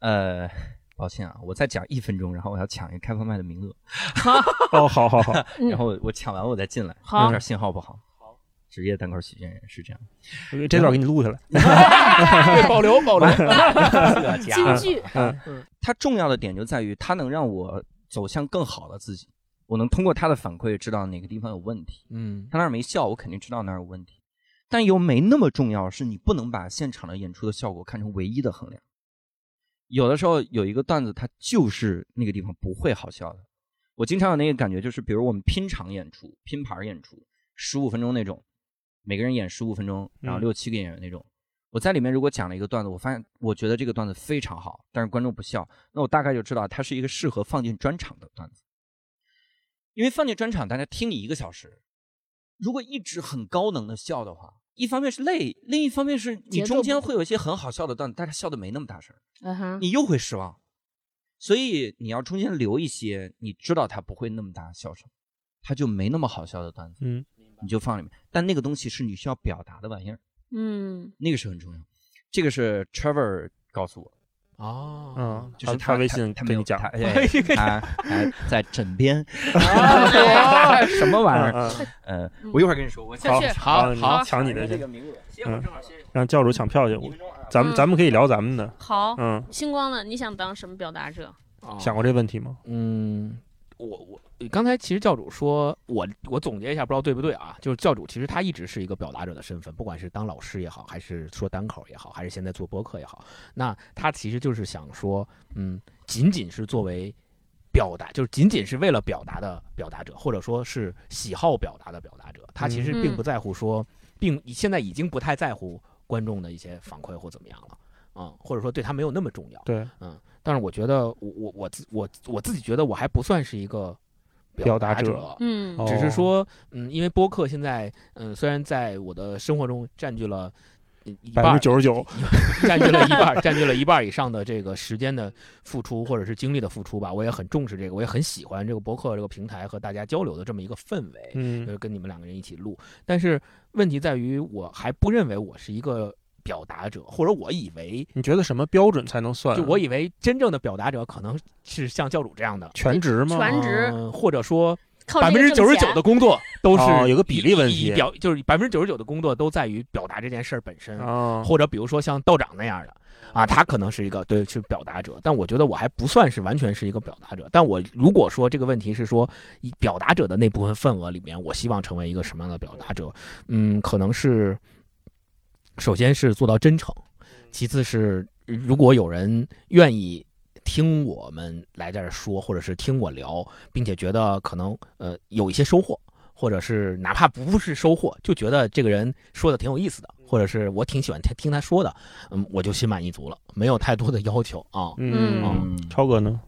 呃，抱歉啊，我再讲一分钟，然后我要抢一个开放麦的名额，哦，好好好，嗯 然后我抢完我再进来，好有点信号不好。职业单口喜剧演员是这样，这段给你录下来。保 留保留。京剧，它重要的点就在于它能让我走向更好的自己，我能通过他的反馈知道哪个地方有问题。嗯他那儿没笑，我肯定知道哪儿有问题。但又没那么重要，是你不能把现场的演出的效果看成唯一的衡量。有的时候有一个段子，它就是那个地方不会好笑的。我经常有那个感觉，就是比如我们拼场演出、拼盘演出，十五分钟那种，每个人演十五分钟，然后嗯六七个演员那种。我在里面如果讲了一个段子，我发现我觉得这个段子非常好，但是观众不笑，那我大概就知道它是一个适合放进专场的段子。因为放进专场，大家听你一个小时，如果一直很高能的笑的话，一方面是累，另一方面是你中间会有一些很好笑的段子，但是笑的没那么大声，嗯哼，你又会失望。所以你要中间留一些，你知道他不会那么大笑声，他就没那么好笑的段子，嗯你就放里面。但那个东西是你需要表达的玩意儿，嗯那个是很重要。这个是 Trevor 告诉我，哦，嗯，就是他微信跟你讲他，还在枕边，啊什么玩意儿？嗯呃，我一会儿跟你说，我好好好好抢你的去，这个名额，让教主抢票去。我咱们嗯咱们可以聊咱们的，好。嗯，星光呢？你想当什么表达者？想过这问题吗？嗯，我我刚才其实教主说，我我总结一下，不知道对不对啊？就是教主其实他一直是一个表达者的身份，不管是当老师也好，还是说单口也好，还是现在做播客也好，那他其实就是想说，嗯，仅仅是作为表达，就是仅仅是为了表达的表达者，或者说是喜好表达的表达者，他其实并不在乎说，并现在已经不太在乎观众的一些反馈或怎么样了。啊、或者说对他没有那么重要，对，嗯但是我觉得我我我自我我自己觉得我还不算是一个表达者者，嗯哦只是说，嗯，因为播客现在，嗯，虽然在我的生活中占据了百分半之九十九，占据了一半儿，占据了一半儿以上的这个时间的付出，或者是精力的付出吧，我也很重视这个，我也很喜欢这个播客这个平台和大家交流的这么一个氛围，就嗯是跟你们两个人一起录。但是问题在于，我还不认为我是一个表达者，或者我以为，你觉得什么标准才能算？就我以为真正的表达者可能是像教主这样的。全职吗？全职嗯或者说百分之九十九的工作都是哦有个比例问题表就是百分之九十九的工作都在于表达这件事儿本身，啊，或者比如说像道长那样的啊，他可能是一个对是表达者，但我觉得我还不算是完全是一个表达者。但我如果说这个问题是说以表达者的那部分份额里面，我希望成为一个什么样的表达者？嗯，可能是首先是做到真诚，其次是如果有人愿意。听我们来这儿说，或者是听我聊，并且觉得可能呃有一些收获，或者是哪怕不是收获，就觉得这个人说的挺有意思的，或者是我挺喜欢听听他说的，嗯，我就心满意足了，没有太多的要求啊。嗯，嗯，超哥呢？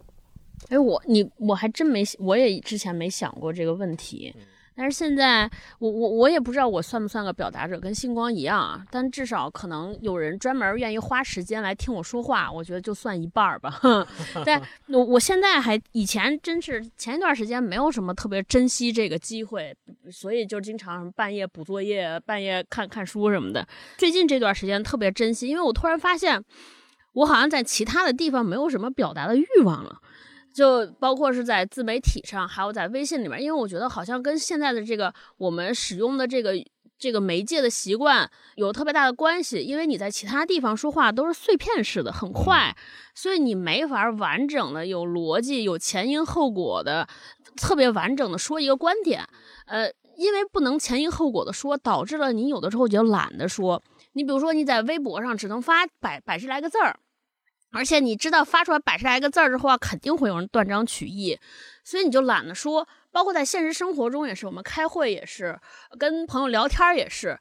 哎，我你我还真没，我也之前没想过这个问题，但是现在我我我也不知道我算不算个表达者，跟星光一样啊。但至少可能有人专门愿意花时间来听我说话，我觉得就算一半儿吧。但 我我现在还以前真是前一段时间没有什么特别珍惜这个机会，所以就经常半夜补作业、半夜看看书什么的。最近这段时间特别珍惜，因为我突然发现，我好像在其他的地方没有什么表达的欲望了。就包括是在自媒体上，还有在微信里面，因为我觉得好像跟现在的这个我们使用的这个这个媒介的习惯有特别大的关系，因为你在其他地方说话都是碎片式的，很快，所以你没法完整的、有逻辑、有前因后果的、特别完整的说一个观点。呃，因为不能前因后果的说，导致了你有的时候就懒得说。你比如说你在微博上只能发百百十来个字儿，而且你知道发出来百十来个字儿之后啊，肯定会有人断章取义，所以你就懒得说。包括在现实生活中也是，我们开会也是，跟朋友聊天也是，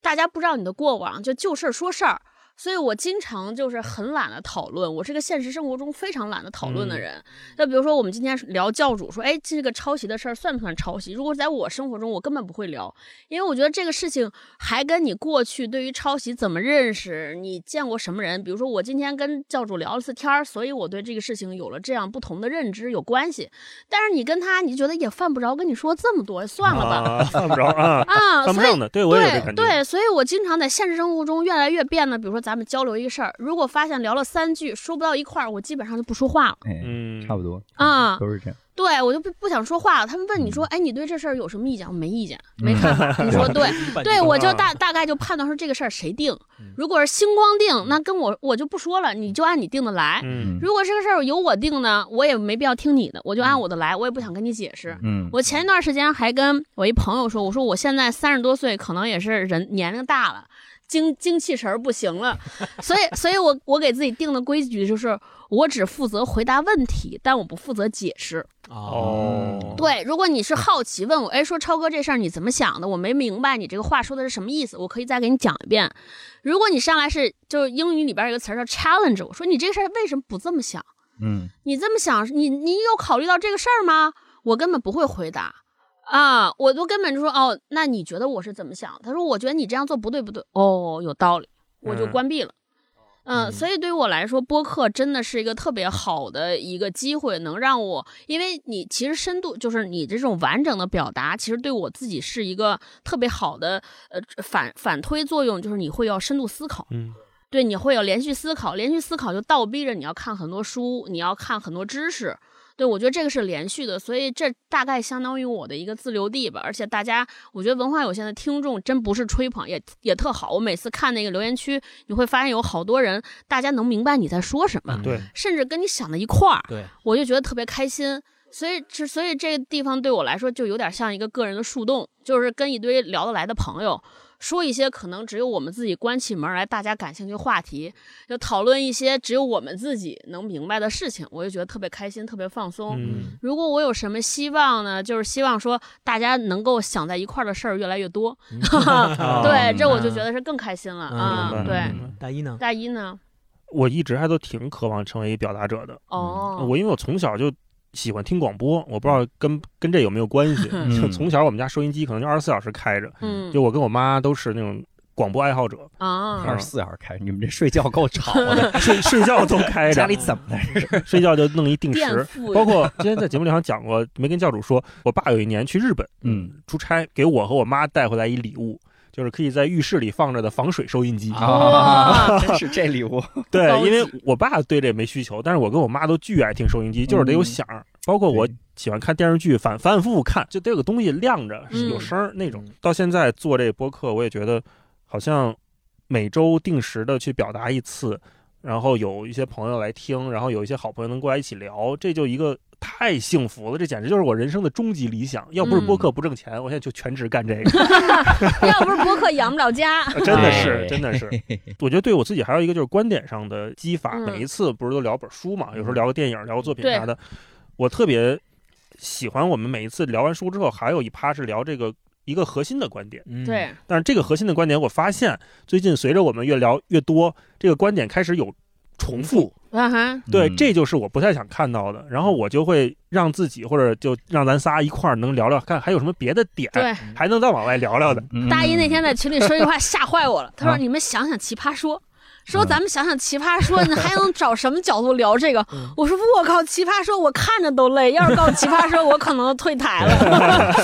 大家不知道你的过往，就就事儿说事儿。所以我经常就是很懒得讨论，我是个现实生活中非常懒得讨论的人。那比如说我们今天聊教主，说，哎，这个抄袭的事儿算不算抄袭？如果在我生活中，我根本不会聊，因为我觉得这个事情还跟你过去对于抄袭怎么认识，你见过什么人？比如说我今天跟教主聊了次天儿，所以我对这个事情有了这样不同的认知，有关系。但是你跟他，你觉得也犯不着跟你说这么多，算了吧，犯不着啊 啊，犯不上的。对我也对对，所以我经常在现实生活中越来越变得，比如说咱们交流一个事儿，如果发现聊了三句说不到一块儿，我基本上就不说话了。嗯，差不多啊，都是这样。对我就不不想说话了。他们问你说，哎，你对这事儿有什么意见？我没意见，没看法。你说 对，对我就大大概就判断说这个事儿谁定。如果是星光定，那跟我我就不说了，你就按你定的来。如果这个事儿由我定呢，我也没必要听你的，我就按我的来，我也不想跟你解释。嗯，我前一段时间还跟我一朋友说，我说我现在三十多岁，可能也是人年龄大了。精精气神儿不行了，所以，所以我我给自己定的规矩就是，我只负责回答问题，但我不负责解释。哦，对，如果你是好奇问我，哎，说超哥这事儿你怎么想的？我没明白你这个话说的是什么意思，我可以再给你讲一遍。如果你上来是，就是英语里边有个词叫 challenge，我说你这个事儿为什么不这么想？嗯，你这么想，你你有考虑到这个事儿吗？我根本不会回答。啊，我都根本就说哦，那你觉得我是怎么想？他说，我觉得你这样做不对，不对。哦，有道理，我就关闭了。嗯，所以对于我来说，播客真的是一个特别好的一个机会，能让我，因为你其实深度就是你这种完整的表达，其实对我自己是一个特别好的呃反反推作用，就是你会要深度思考。嗯，对，你会有连续思考，连续思考就倒逼着你要看很多书，你要看很多知识。对，我觉得这个是连续的，所以这大概相当于我的一个自留地吧。而且大家，我觉得文化有限的听众真不是吹捧，也也特好。我每次看那个留言区，你会发现有好多人，大家能明白你在说什么，对，甚至跟你想的一块儿，对，我就觉得特别开心。所以，这所以这个地方对我来说就有点像一个个人的树洞，就是跟一堆聊得来的朋友。说一些可能只有我们自己关起门来，大家感兴趣话题，就讨论一些只有我们自己能明白的事情，我就觉得特别开心，特别放松。如果我有什么希望呢，就是希望说大家能够想在一块儿的事儿越来越多。对，这我就觉得是更开心了啊。对，大一呢？大一呢？我一直还都挺渴望成为一表达者的。哦，我因为我从小就。喜欢听广播，我不知道跟跟这有没有关系。就从小我们家收音机可能就二十四小时开着，就我跟我妈都是那种广播爱好者啊。二十四小时开，你们这睡觉够吵的，睡睡觉都开着。家里怎么的？睡觉就弄一定时。包括今天在节目里好像讲过，没跟教主说，我爸有一年去日本，嗯，出差给我和我妈带回来一礼物。就是可以在浴室里放着的防水收音机啊，真是这礼物。对，因为我爸对这没需求，但是我跟我妈都巨爱听收音机，就是得有响儿。包括我喜欢看电视剧，反反反复复看，就得有个东西亮着，有声儿那种。到现在做这播客，我也觉得好像每周定时的去表达一次，然后有一些朋友来听，然后有一些好朋友能过来一起聊，这就一个。太幸福了，这简直就是我人生的终极理想。要不是播客不挣钱，我现在就全职干这个。要不是播客养不了家，真的是，真的是。我觉得对我自己还有一个就是观点上的激发。每一次不是都聊本书嘛，有时候聊个电影，聊个作品啥的。我特别喜欢我们每一次聊完书之后，还有一趴是聊这个一个核心的观点。对。但是这个核心的观点，我发现最近随着我们越聊越多，这个观点开始有重复。啊哈，对，这就是我不太想看到的。然后我就会让自己，或者就让咱仨一块儿能聊聊，看还有什么别的点，对，还能再往外聊聊的。大一那天在群里说一句话吓坏我了，他说：“你们想想奇葩说，说咱们想想奇葩说，你还能找什么角度聊这个？”我说：“我靠，奇葩说我看着都累，要是告奇葩说，我可能退台了。”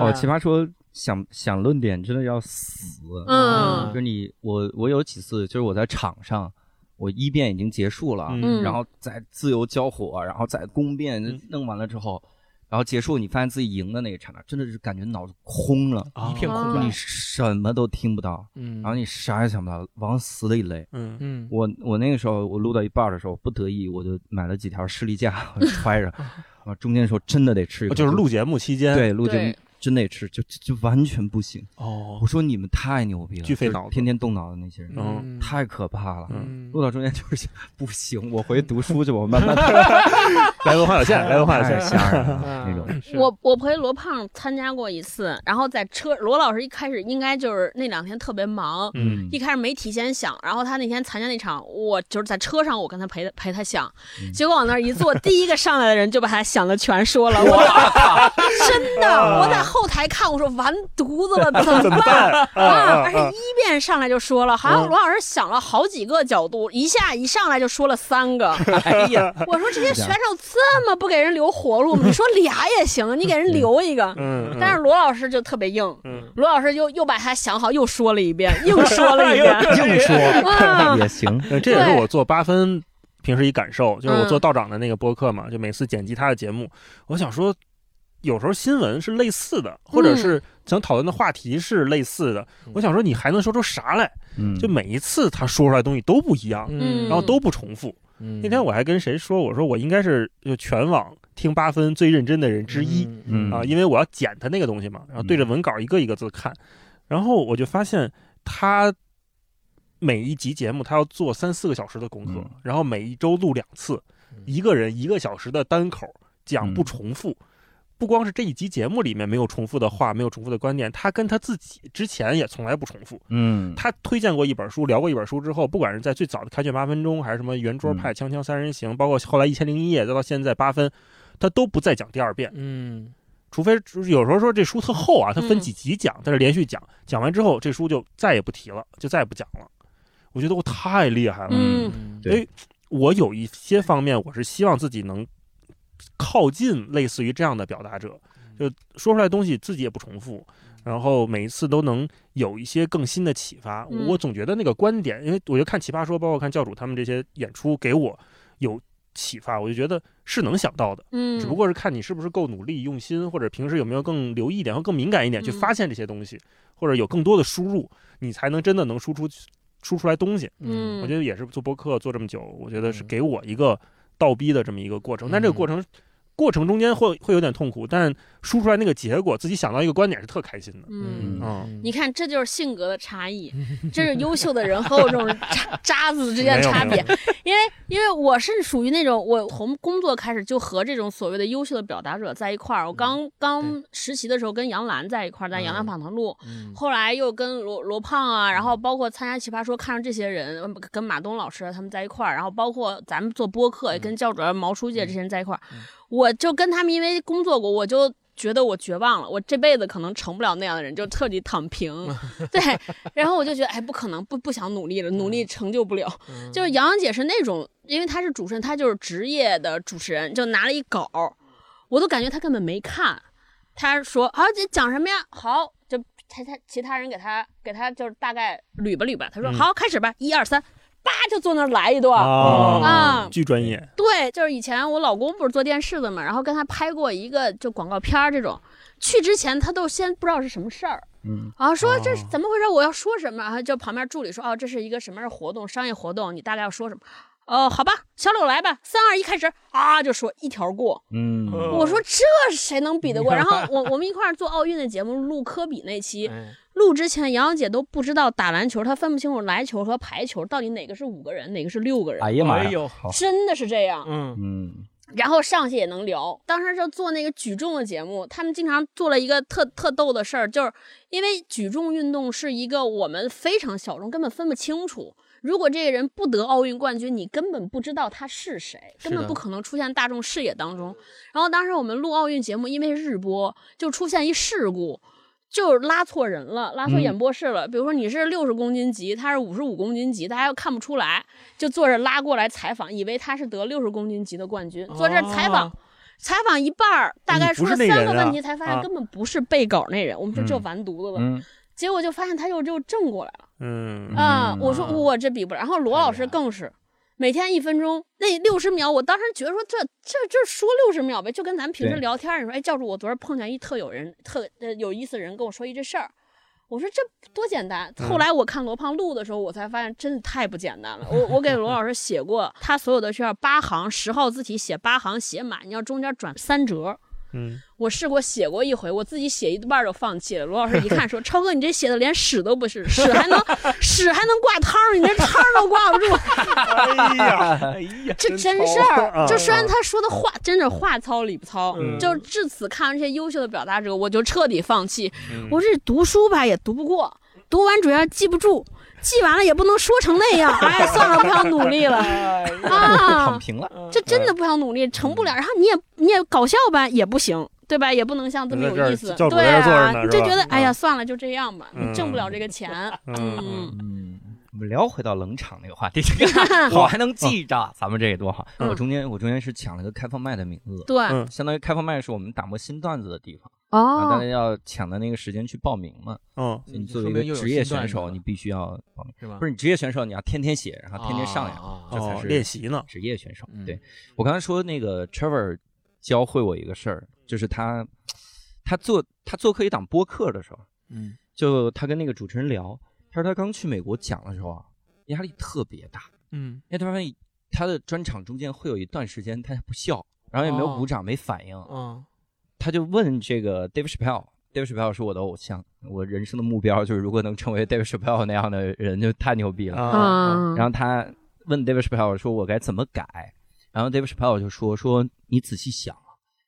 哦，奇葩说想想论点真的要死。嗯，就是你我我有几次就是我在场上。我一辩已经结束了，然后再自由交火，然后再攻辩弄完了之后，然后结束，你发现自己赢的那一刹那，真的是感觉脑子空了，一片空白。你什么都听不到，嗯，然后你啥也想不到，往死里勒。嗯。嗯，我我那个时候我录到一半的时候，不得已我就买了几条士力架，我就揣着，啊，中间的时候真的得吃一口，就是录节目期间，对录节目对真得吃，就就就完全不行。哦我，说你们太牛逼了，巨费脑子天天动脑的那些人，嗯太可怕了。嗯录到中间就是不行，我回去读书去，我慢慢 来文化有限，来文化有太限，吓人了那种。我我陪罗胖参加过一次，然后在车，罗老师一开始应该就是那两天特别忙，嗯一开始没提前想，然后他那天参加那场，我就是在车上，我跟他陪他陪他想，嗯结果往那儿一坐，第一个上来的人就把他想的全说了，我 真的，我在后台看，我说完犊子了，怎么办？啊！而且一遍上来就说了，好像罗老师想了好几个角度，一下一上来就说了三个。哎呀，我说这些选手这么不给人留活路吗？你说俩也行，你给人留一个。嗯，但是罗老师就特别硬，嗯罗老师又又把他想好又说了一遍，硬说了一遍。硬说啊也行。呃这也是我做八分平时一感受，就是我做嗯道长的那个播客嘛，就每次剪辑他的节目，我想说，有时候新闻是类似的，或者是想讨论的话题是类似的，我想说你还能说出啥来？嗯，就每一次他说出来的东西都不一样，嗯。然后都不重复。嗯。那天我还跟谁说，我说我应该是就全网听八分最认真的人之一。嗯。啊，因为我要剪他那个东西嘛，然后对着文稿一个一个字看，然后我就发现他每一集节目他要做三四个小时的功课，嗯。然后每一周录两次，一个人一个小时的单口讲嗯。不重复。不光是这一集节目里面没有重复的话，没有重复的观点，他跟他自己之前也从来不重复。嗯，他推荐过一本书，聊过一本书之后，不管是在最早的开卷八分钟，还是什么圆桌嗯派、锵锵三人行，包括后来一千零一夜，再到现在八分，他都不再讲第二遍。嗯除非有时候说这书特厚啊，他分嗯几集讲，但是连续讲，讲完之后这书就再也不提了，就再也不讲了。我觉得我太厉害了。嗯嗯对我有一些方面，我是希望自己能靠近类似于这样的表达者，就说出来东西自己也不重复，然后每一次都能有一些更新的启发。嗯我总觉得那个观点，因为我就看《奇葩说》，包括看教主他们这些演出，给我有启发，我就觉得是能想到的。嗯，只不过是看你是不是够努力、用心，或者平时有没有更留意一点，或更敏感一点，去嗯发现这些东西，或者有更多的输入，你才能真的能输出输出来东西。嗯，我觉得也是做播客做这么久，我觉得是嗯给我一个倒逼的这么一个过程。但这个嗯过程过程中间会会有点痛苦，但输出来那个结果，自己想到一个观点是特开心的。嗯。嗯你看，这就是性格的差异，这是优秀的人和我这种渣渣子之间的差别。因为，因为我是属于那种，我从工作开始就和这种所谓的优秀的表达者在一块儿。我刚刚实习的时候跟杨澜在一块儿，在杨澜访谈录，嗯后来又跟罗罗胖啊，然后包括参加奇葩说，看上这些人，嗯跟马东老师啊他们在一块儿，然后包括咱们做播客，也跟教主啊毛书记这些人在一块儿，我就跟他们因为工作过，我就。觉得我绝望了，我这辈子可能成不了那样的人，就彻底躺平。对，然后我就觉得，哎，不可能，不不想努力了，努力成就不了。就是杨洋姐是那种，因为她是主持人，她就是职业的主持人，就拿了一稿，我都感觉她根本没看。她说啊，这讲什么呀？好，就他他其他人给她给她就是大概捋吧捋吧。她说、嗯好，开始吧，一二三，叭就坐那儿来一段。啊啊巨专业。对，就是以前我老公不是做电视的嘛，然后跟他拍过一个就广告片儿这种。去之前他都先不知道是什么事儿，嗯，然后说这是怎么回事？我要说什么？然后就旁边助理说哦，这是一个什么样的活动，商业活动，你大概要说什么？哦，好吧，小柳来吧，三二一，开始啊，就说一条过。嗯，我说这谁能比得过？然后我我们一块儿做奥运的节目，录科比那期，录之前杨洋姐都不知道打篮球，她分不清楚篮球和排球到底哪个是五个人，哪个是六个人，哎呀妈呀，真的是这样。嗯嗯然后上去也能聊。当时就做那个举重的节目，他们经常做了一个特特逗的事儿，就是因为举重运动是一个我们非常小众，根本分不清楚。如果这个人不得奥运冠军，你根本不知道他是谁，根本不可能出现大众视野当中。然后当时我们录奥运节目，因为日播，就出现一事故。就是拉错人了，拉错嗯演播室了。比如说你是六十公斤级，他是五十五公斤级，大家又看不出来，就坐着拉过来采访，以为他是得六十公斤级的冠军，坐这儿采访，哦采访一半儿，大概你不说了三个问题，才发现啊根本不是背稿那人。我们说这嗯完犊子了，嗯结果就发现他又就正过来了嗯啊！嗯我说我这比不了。然后罗老师更是。每天一分钟，那六十秒，我当时觉得说这这这说六十秒呗，就跟咱们平时聊天，你说哎教主，我昨儿碰见一特有人特呃有意思人跟我说一这事儿。我说这多简单。后来我看罗胖录的时候，我才发现真的太不简单了。我我给罗老师写过，他所有的需要八行十号字体写八行写满，你要中间转三折。嗯，我试过写过一回，我自己写一半就放弃了。罗老师一看说：“超哥，你这写的连屎都不是，屎还能 屎还能挂汤，你这汤都挂不住。”哎呀，哎呀，这真事儿。就虽然他说的话真是话糙理不糙，就至此看完这些优秀的表达者，我就彻底放弃。我这读书吧也读不过，读完主要记不住。记完了也不能说成那样，哎，算了，不想努力了。啊，躺平了，这真的不想努力，成不了。然后你也你也搞笑吧也不行，对吧？也不能像这么有意思，对啊，你就觉得哎呀，算了，就这样吧，你挣不了这个钱。嗯。嗯，我们聊回到冷场那个话题，我还能记着，咱们这个多好。我中间我中间是抢了个开放麦的名字，对，相当于开放麦是我们打磨新段子的地方。哦，大家要抢的那个时间去报名嘛？嗯，你作为一个职业选手，你必须要报名，是吧？不是你职业选手，你要天天写，然后天天上呀，这才是练习呢。职业选手，对。我刚才说那个 Trevor 教会我一个事儿，就是他他做他做客一档播客的时候，嗯，就他跟那个主持人聊，他说他刚去美国讲的时候啊，压力特别大，嗯，因为他发现他的专场中间会有一段时间他不笑，然后也没有鼓掌，没反应，嗯。他就问这个 David Chappelle，David Chappelle 是我的偶像，我人生的目标就是如果能成为 David Chappelle 那样的人就太牛逼了。然后他问 David Chappelle 说：“我该怎么改？”然后 David Chappelle 就说：“说你仔细想，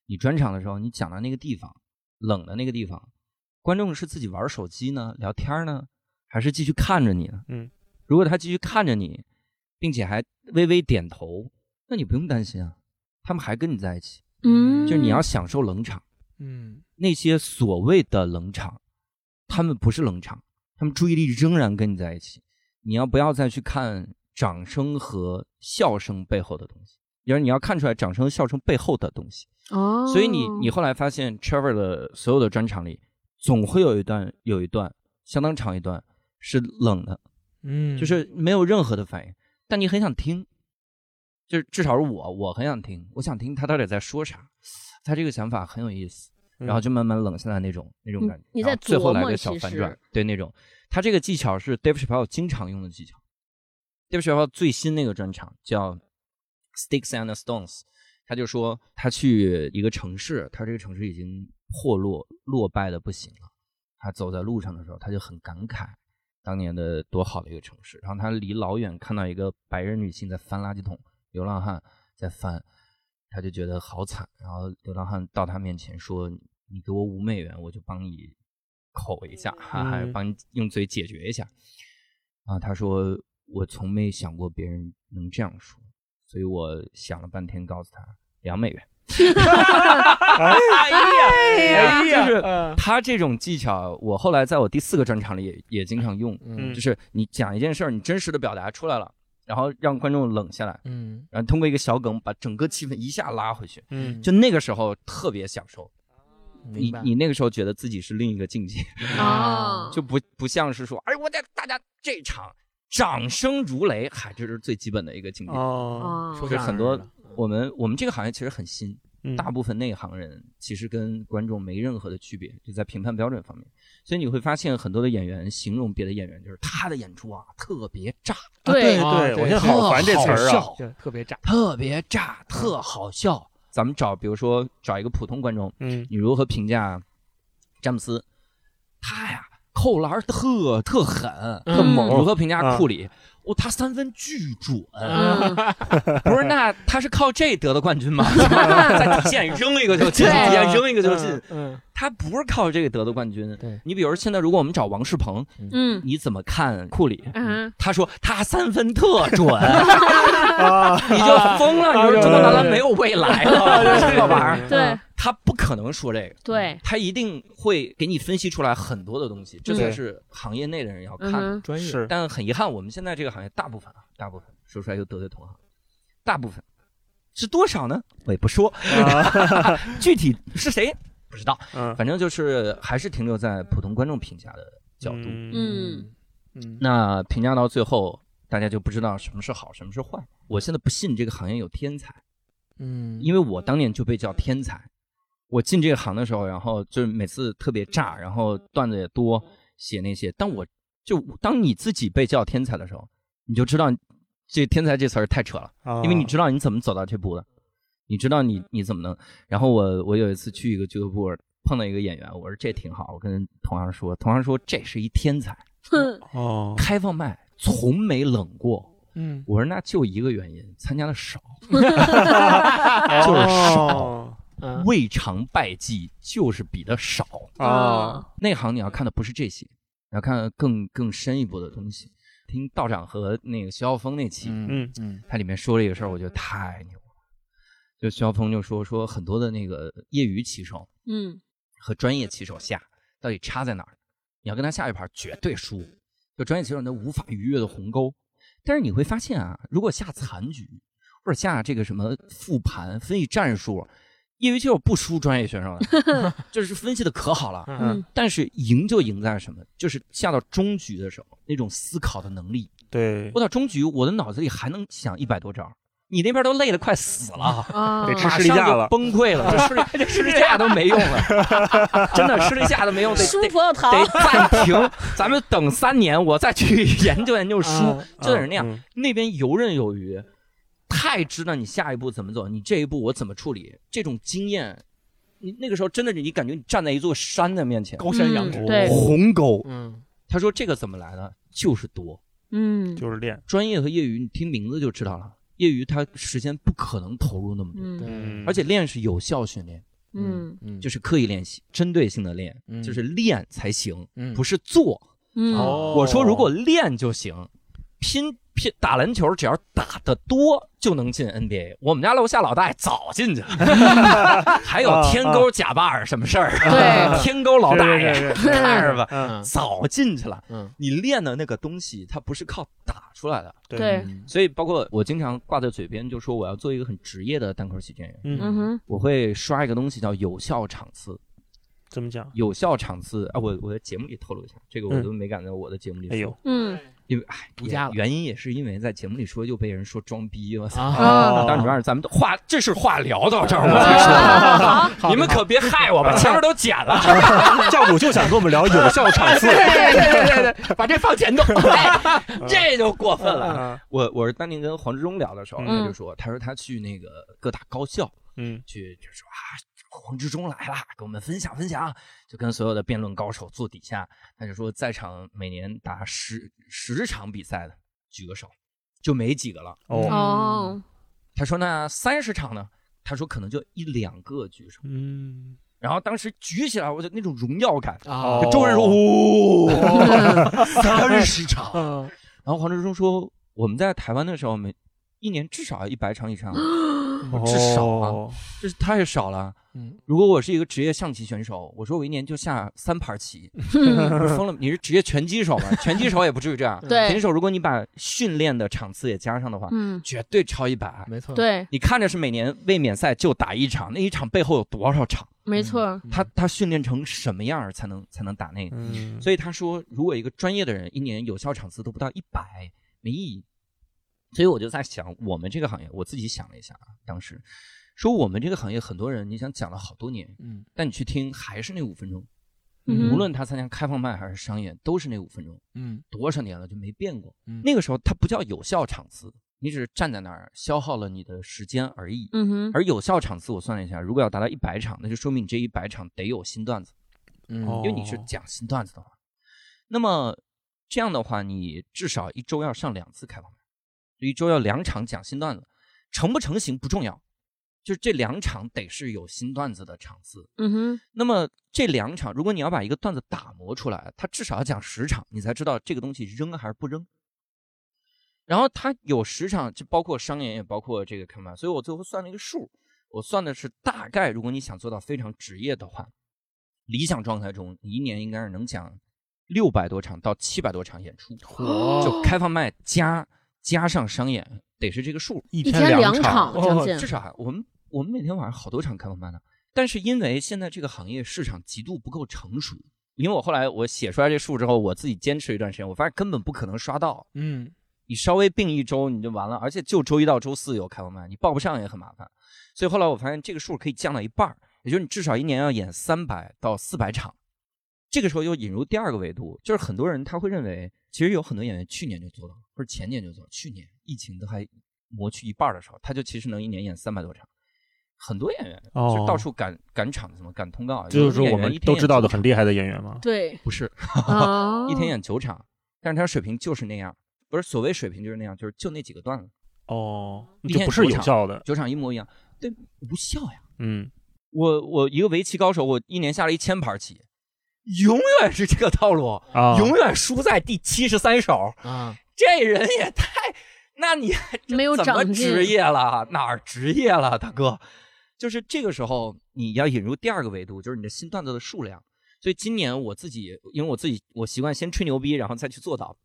你专场的时候你讲到那个地方，冷的那个地方，观众是自己玩手机呢，聊天呢，还是继续看着你呢？嗯，如果他继续看着你，并且还微微点头，那你不用担心啊，他们还跟你在一起。”嗯，就是你要享受冷场，嗯，那些所谓的冷场，他们不是冷场，他们注意力仍然跟你在一起。你要不要再去看掌声和笑声背后的东西？因为你要看出来掌声和、笑声背后的东西。哦，所以你你后来发现，Trevor 的所有的专场里，总会有一段有一段相当长一段是冷的，嗯，就是没有任何的反应，但你很想听。就是至少是我，我很想听，我想听他到底在说啥，他这个想法很有意思，然后就慢慢冷下来那种那种感觉，你在最后来个小反转，对那种，他这个技巧是 Dave Chappelle 经常用的技巧，Dave Chappelle 最新那个专场叫 Sticks and Stones，他就说他去一个城市，他这个城市已经破落落败的不行了，他走在路上的时候，他就很感慨当年的多好的一个城市，然后他离老远看到一个白人女性在翻垃圾桶。流浪汉在翻，他就觉得好惨。然后流浪汉到他面前说：“你给我五美元，我就帮你口一下，还帮你用嘴解决一下。”啊，他说：“我从没想过别人能这样说，所以我想了半天，告诉他两美元。”哎呀，就是他这种技巧，我后来在我第四个专场里也也经常用。嗯，就是你讲一件事儿，你真实的表达出来了。然后让观众冷下来，嗯，然后通过一个小梗把整个气氛一下拉回去，嗯，就那个时候特别享受，你你那个时候觉得自己是另一个境界啊，就不不像是说，哎，我在大家这场掌声如雷，嗨，这是最基本的一个境界哦，就是很多我们我们这个行业其实很新。大部分内行人其实跟观众没任何的区别，就在评判标准方面。所以你会发现很多的演员形容别的演员，就是他的演出啊特别炸。对对，我现在好烦这词儿啊，特别炸，特别炸，特好笑。咱们找，比如说找一个普通观众，嗯，你如何评价詹姆斯？他呀扣篮特特狠，特猛。如何评价库里？哦，他三分巨准，不是？那他是靠这得的冠军吗？在底线扔一个就进，底线扔一个就进。嗯，他不是靠这个得的冠军。对，你比如现在，如果我们找王世鹏，嗯，你怎么看库里？嗯，他说他三分特准，你就疯了。你说中国男篮没有未来了，这玩意儿。对。他不可能说这个，对。他一定会给你分析出来很多的东西，这才是行业内的人要看专业。但很遗憾，我们现在这个行业大部分啊，大部分说出来又得罪同行，大部分。是多少呢？我也不说，具体是谁？不知道，反正就是还是停留在普通观众评价的角度。嗯。嗯，那评价到最后，大家就不知道什么是好，什么是坏。我现在不信这个行业有天才，嗯，因为我当年就被叫天才。我进这个行的时候，然后就是每次特别炸，然后段子也多，写那些。但我就当你自己被叫天才的时候，你就知道这“天才”这词儿太扯了，因为你知道你怎么走到这步的，你知道你你怎么能。然后我我有一次去一个俱乐部碰到一个演员，我说这挺好，我跟同行说，同行说这是一天才，哦，开放麦从没冷过。嗯，我说那就一个原因，参加的少 就是少。未尝败绩，就是比的少啊。内行你要看的不是这些，要看更更深一步的东西。听道长和那个徐浩峰那期，嗯嗯，他里面说了一个事儿，我觉得太牛了。就徐浩峰就说说很多的那个业余棋手，嗯，和专业棋手下到底差在哪儿？你要跟他下一盘绝对输。就专业棋手那无法逾越的鸿沟。但是你会发现啊，如果下残局或者下这个什么复盘分析战术。业余选手不输专业选手的，这是分析的可好了。嗯，但是赢就赢在什么？就是下到中局的时候，那种思考的能力。对，我到中局，我的脑子里还能想一百多招。你那边都累得快死了，得吃士力架了，崩溃了，这士力士力架都没用了，真的士力架都没用，得得得暂停，咱们等三年，我再去 研究研究书，就得是那样。那边游刃有余。太知道你下一步怎么走，你这一步我怎么处理，这种经验，你那个时候真的是你感觉你站在一座山的面前，高山仰止，鸿沟。嗯，他说这个怎么来的？就是多，嗯，就是练。专业和业余，你听名字就知道了。业余他时间不可能投入那么多，嗯，而且练是有效训练，嗯嗯，就是刻意练习，针对性的练，就是练才行，不是做。嗯，我说如果练就行，拼。打篮球只要打得多就能进 NBA。我们家楼下老大爷早进去了，还有天沟贾巴尔什么事儿？对，天沟老大爷看着 吧，早进去了。你练的那个东西，它不是靠打出来的。对，所以包括我经常挂在嘴边，就说我要做一个很职业的单口喜剧演员。嗯哼，我会刷一个东西叫有效场次。怎么讲？有效场次啊！我我在节目里透露一下，这个我都没敢在我的节目里说。哎呦，嗯。因为哎，独家原因也是因为在节目里说，又被人说装逼，我操！啊，当然，咱们都话，这是话聊到这儿我才说，你们可别害我，把前面都剪了。教主就想跟我们聊有效场次，对对对对，把这放前头，这就过分了。我我是当年跟黄志忠聊的时候，他就说，他说他去那个各大高校，嗯，去就说啊。黄志忠来了，给我们分享分享，就跟所有的辩论高手坐底下，他就说，在场每年打十十场比赛的，举个手，就没几个了。哦，他说那三十场呢？他说可能就一两个举手。嗯，然后当时举起来，我就那种荣耀感啊，众人说，哦，三十场。然后黄志忠说，我们在台湾的时候，每一年至少要一百场以上。至少啊，这是太少了。嗯，如果我是一个职业象棋选手，我说我一年就下三盘棋，疯了。你是职业拳击手吗？拳击手也不至于这样。对，拳击手如果你把训练的场次也加上的话，嗯，绝对超一百。没错。对，你看着是每年卫冕赛就打一场，那一场背后有多少场？没错。他他训练成什么样才能才能打那个？所以他说，如果一个专业的人一年有效场次都不到一百，没意义。所以我就在想，我们这个行业，我自己想了一下啊，当时说我们这个行业很多人，你想讲了好多年，嗯，但你去听还是那五分钟，无论他参加开放麦还是商演，都是那五分钟，嗯，多少年了就没变过。那个时候它不叫有效场次，你只是站在那儿消耗了你的时间而已。嗯哼。而有效场次，我算了一下，如果要达到一百场，那就说明你这一百场得有新段子，嗯，因为你是讲新段子的话，那么这样的话，你至少一周要上两次开放麦。一周要两场讲新段子，成不成型不重要，就是这两场得是有新段子的场次。嗯哼。那么这两场，如果你要把一个段子打磨出来，它至少要讲十场，你才知道这个东西扔还是不扔。然后他有十场，就包括商演，也包括这个开麦，所以我最后算了一个数，我算的是大概，如果你想做到非常职业的话，理想状态中，你一年应该是能讲六百多场到七百多场演出，就开放麦加。加上商演得是这个数，一天两场，至少我们我们每天晚上好多场开放麦呢。但是因为现在这个行业市场极度不够成熟，因为我后来我写出来这数之后，我自己坚持一段时间，我发现根本不可能刷到。嗯，你稍微病一周你就完了，而且就周一到周四有开放麦，你报不上也很麻烦。所以后来我发现这个数可以降到一半也就是你至少一年要演三百到四百场。这个时候又引入第二个维度，就是很多人他会认为，其实有很多演员去年就做到，或者前年就做，去年疫情都还磨去一半的时候，他就其实能一年演三百多场。很多演员就到处赶赶场，怎么赶通告？就是我们都知道的很厉害的演员吗？对，不是，一天演九场，但是他水平就是那样，不是所谓水平就是那样，就是就那几个段子。哦，这不是有效的，九场一模一样，对，无效呀。嗯，我我一个围棋高手，我一年下了一千盘棋，永远是这个套路啊，永远输在第七十三手。啊，这人也太……那你 没有怎么职业了？哪儿职业了，大哥？就是这个时候，你要引入第二个维度，就是你的新段子的数量。所以今年我自己，因为我自己我习惯先吹牛逼，然后再去做到，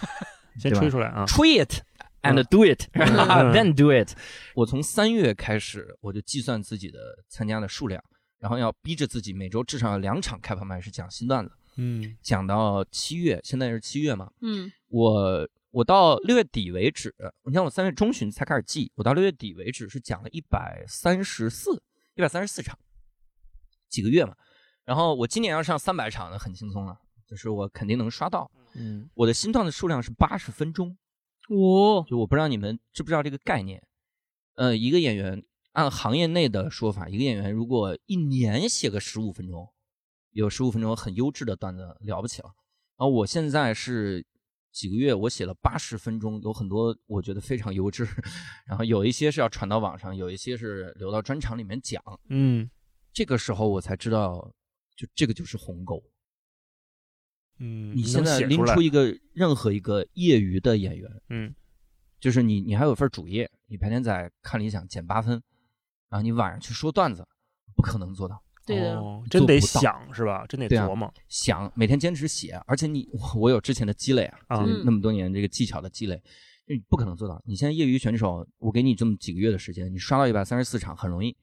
先吹出来啊，吹 it and do it，then do it。我从三月开始，我就计算自己的参加的数量，然后要逼着自己每周至少要两场开放麦是讲新段子，嗯，讲到七月，现在是七月嘛，嗯，我。我到六月底为止，你看我三月中旬才开始记，我到六月底为止是讲了一百三十四，一百三十四场，几个月嘛。然后我今年要上三百场，的很轻松了，就是我肯定能刷到。嗯，我的新段的数量是八十分钟，哦，就我不知道你们知不知道这个概念。呃，一个演员按行业内的说法，一个演员如果一年写个十五分钟，有十五分钟很优质的段子了不起了。然后我现在是。几个月，我写了八十分钟，有很多我觉得非常优质，然后有一些是要传到网上，有一些是留到专场里面讲。嗯，这个时候我才知道，就这个就是鸿沟。嗯，你现在拎出一个任何一个业余的演员，嗯，就是你，你还有份主业，你白天在看理想减八分，然后你晚上去说段子，不可能做到。对的，真得想是吧？真得琢磨想，每天坚持写，而且你我有之前的积累啊，那么多年这个技巧的积累，你不可能做到。你现在业余选手，我给你这么几个月的时间，你刷到一百三十四场很容易，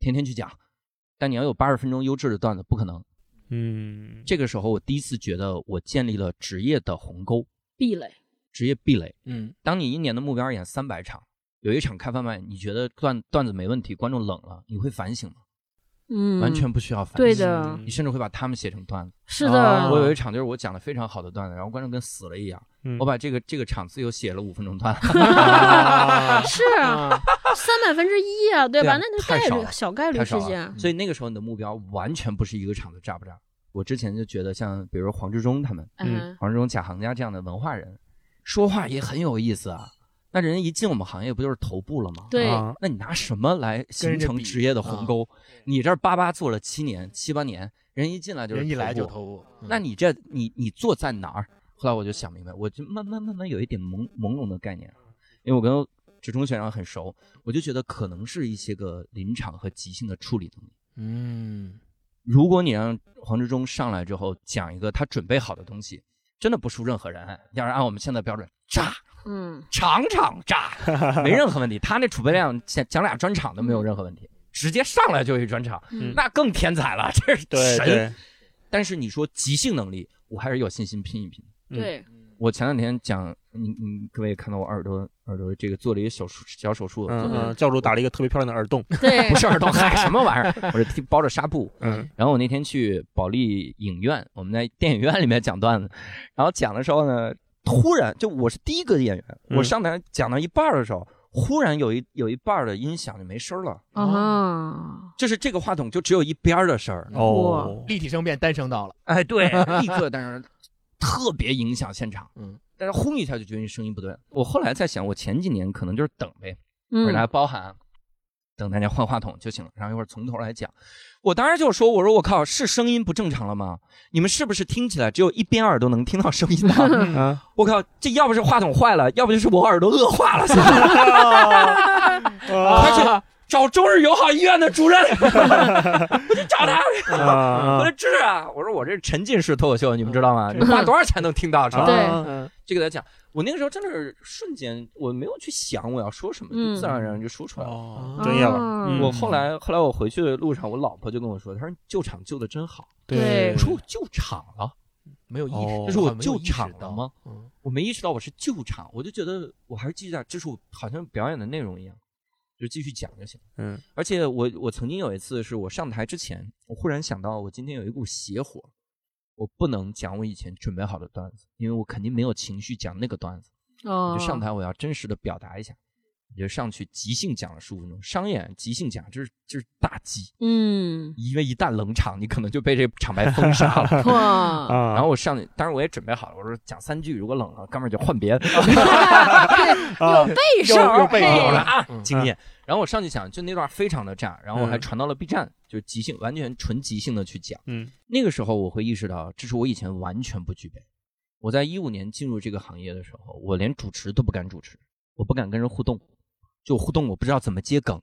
天天去讲，但你要有八十分钟优质的段子，不可能。嗯，这个时候我第一次觉得我建立了职业的鸿沟壁垒，职业壁垒。嗯，当你一年的目标演三百场，有一场开饭麦，你觉得段段子没问题，观众冷了，你会反省吗？嗯，完全不需要反省。对的，你甚至会把他们写成段子。是的，我有一场就是我讲的非常好的段子，然后观众跟死了一样。我把这个这个场次又写了五分钟段子。是啊，三百分之一啊，对吧？那那概率小概率事件。所以那个时候你的目标完全不是一个场子炸不炸。我之前就觉得像比如黄志忠他们，嗯，黄志忠、贾行家这样的文化人，说话也很有意思啊。那人一进我们行业不就是头部了吗？对，那你拿什么来形成职业的鸿沟？你这叭叭做了七年七八年，人一进来就是人一来就头部，那你这你你坐在哪儿？后来我就想明白，我就慢慢慢慢有一点朦朦胧的概念，因为我跟志忠学长很熟，我就觉得可能是一些个临场和即兴的处理能力。嗯，如果你让黄志忠上来之后讲一个他准备好的东西，真的不输任何人。要是按我们现在标准，炸。嗯，场场炸，没任何问题。他那储备量讲讲俩专场都没有任何问题，直接上来就一专场，那更天才了，这是神。但是你说即兴能力，我还是有信心拼一拼。对，我前两天讲，你你各位看到我耳朵耳朵这个做了一个小手小手术，嗯，教主打了一个特别漂亮的耳洞，对，不是耳洞，嗨，什么玩意儿？我是包着纱布。嗯，然后我那天去保利影院，我们在电影院里面讲段子，然后讲的时候呢。突然，就我是第一个演员，我上台讲到一半的时候，忽然有一有一半的音响就没声了啊！就是这个话筒就只有一边的声儿哦，立体声变单声道了。哎，对，立刻但是特别影响现场。嗯，但是轰一下就觉得你声音不对。我后来在想，我前几年可能就是等呗，或者大家包含。等大家换话筒就行了，然后一会儿从头来讲。我当时就说：“我说我靠，是声音不正常了吗？你们是不是听起来只有一边耳朵能听到声音呢？我靠，这要不是话筒坏了，要不就是我耳朵恶化了。快去找中日友好医院的主任，我去找他，我说治啊！我说我这是沉浸式脱口秀，你们知道吗？你花多少钱能听到？对，就给他讲。”我那个时候真的是瞬间，我没有去想我要说什么，就自然而然就说出来了，专业了。我后来后来我回去的路上，我老婆就跟我说：“她说救场救的真好。”对，我说我救场了，没有意识，哦这是我救场了吗？嗯我没意识到我是救场，我就觉得我还是继续在，这是我好像表演的内容一样，就继续讲就行。嗯而且我我曾经有一次是我上台之前，我忽然想到我今天有一股邪火，我不能讲我以前准备好的段子，因为我肯定没有情绪讲那个段子。哦我就上台，我要真实的表达一下，我就上去即兴讲了十五分钟。商演即兴讲，就是就是大忌，嗯，因为一旦冷场，你可能就被这场牌封杀了。哇，啊，然后我上去，当然我也准备好了，我说讲三句，如果冷了，哥们儿就换别的。啊有备手，又又备手了啊嗯，经验。然后我上去讲，就那段非常的炸，然后我还嗯传到了 B 站，就即兴，完全纯即兴的去讲。嗯那个时候我会意识到，这是我以前完全不具备。我在一五年进入这个行业的时候，我连主持都不敢主持，我不敢跟人互动，就互动我不知道怎么接梗。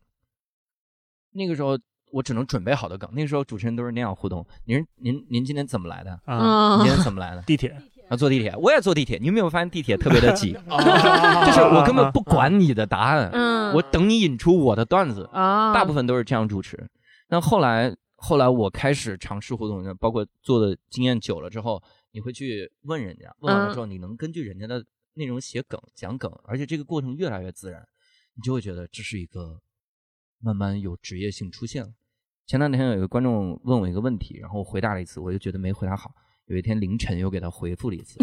那个时候我只能准备好的梗，那个时候主持人都是那样互动。您您您今天怎么来的？啊，您今嗯，天怎么来的？地铁啊，坐地铁，我也坐地铁。你有没有发现地铁特别的挤？啊就是我根本不管你的答案，嗯，我等你引出我的段子。啊，大部分都是这样主持。但后来，后来我开始尝试互动，包括做的经验久了之后，你会去问人家，问完了之后，你能根据人家的内容写梗、讲梗，而且这个过程越来越自然，你就会觉得这是一个慢慢有职业性出现了。前两天有一个观众问我一个问题，然后我回答了一次，我就觉得没回答好。有一天凌晨又给他回复了一次，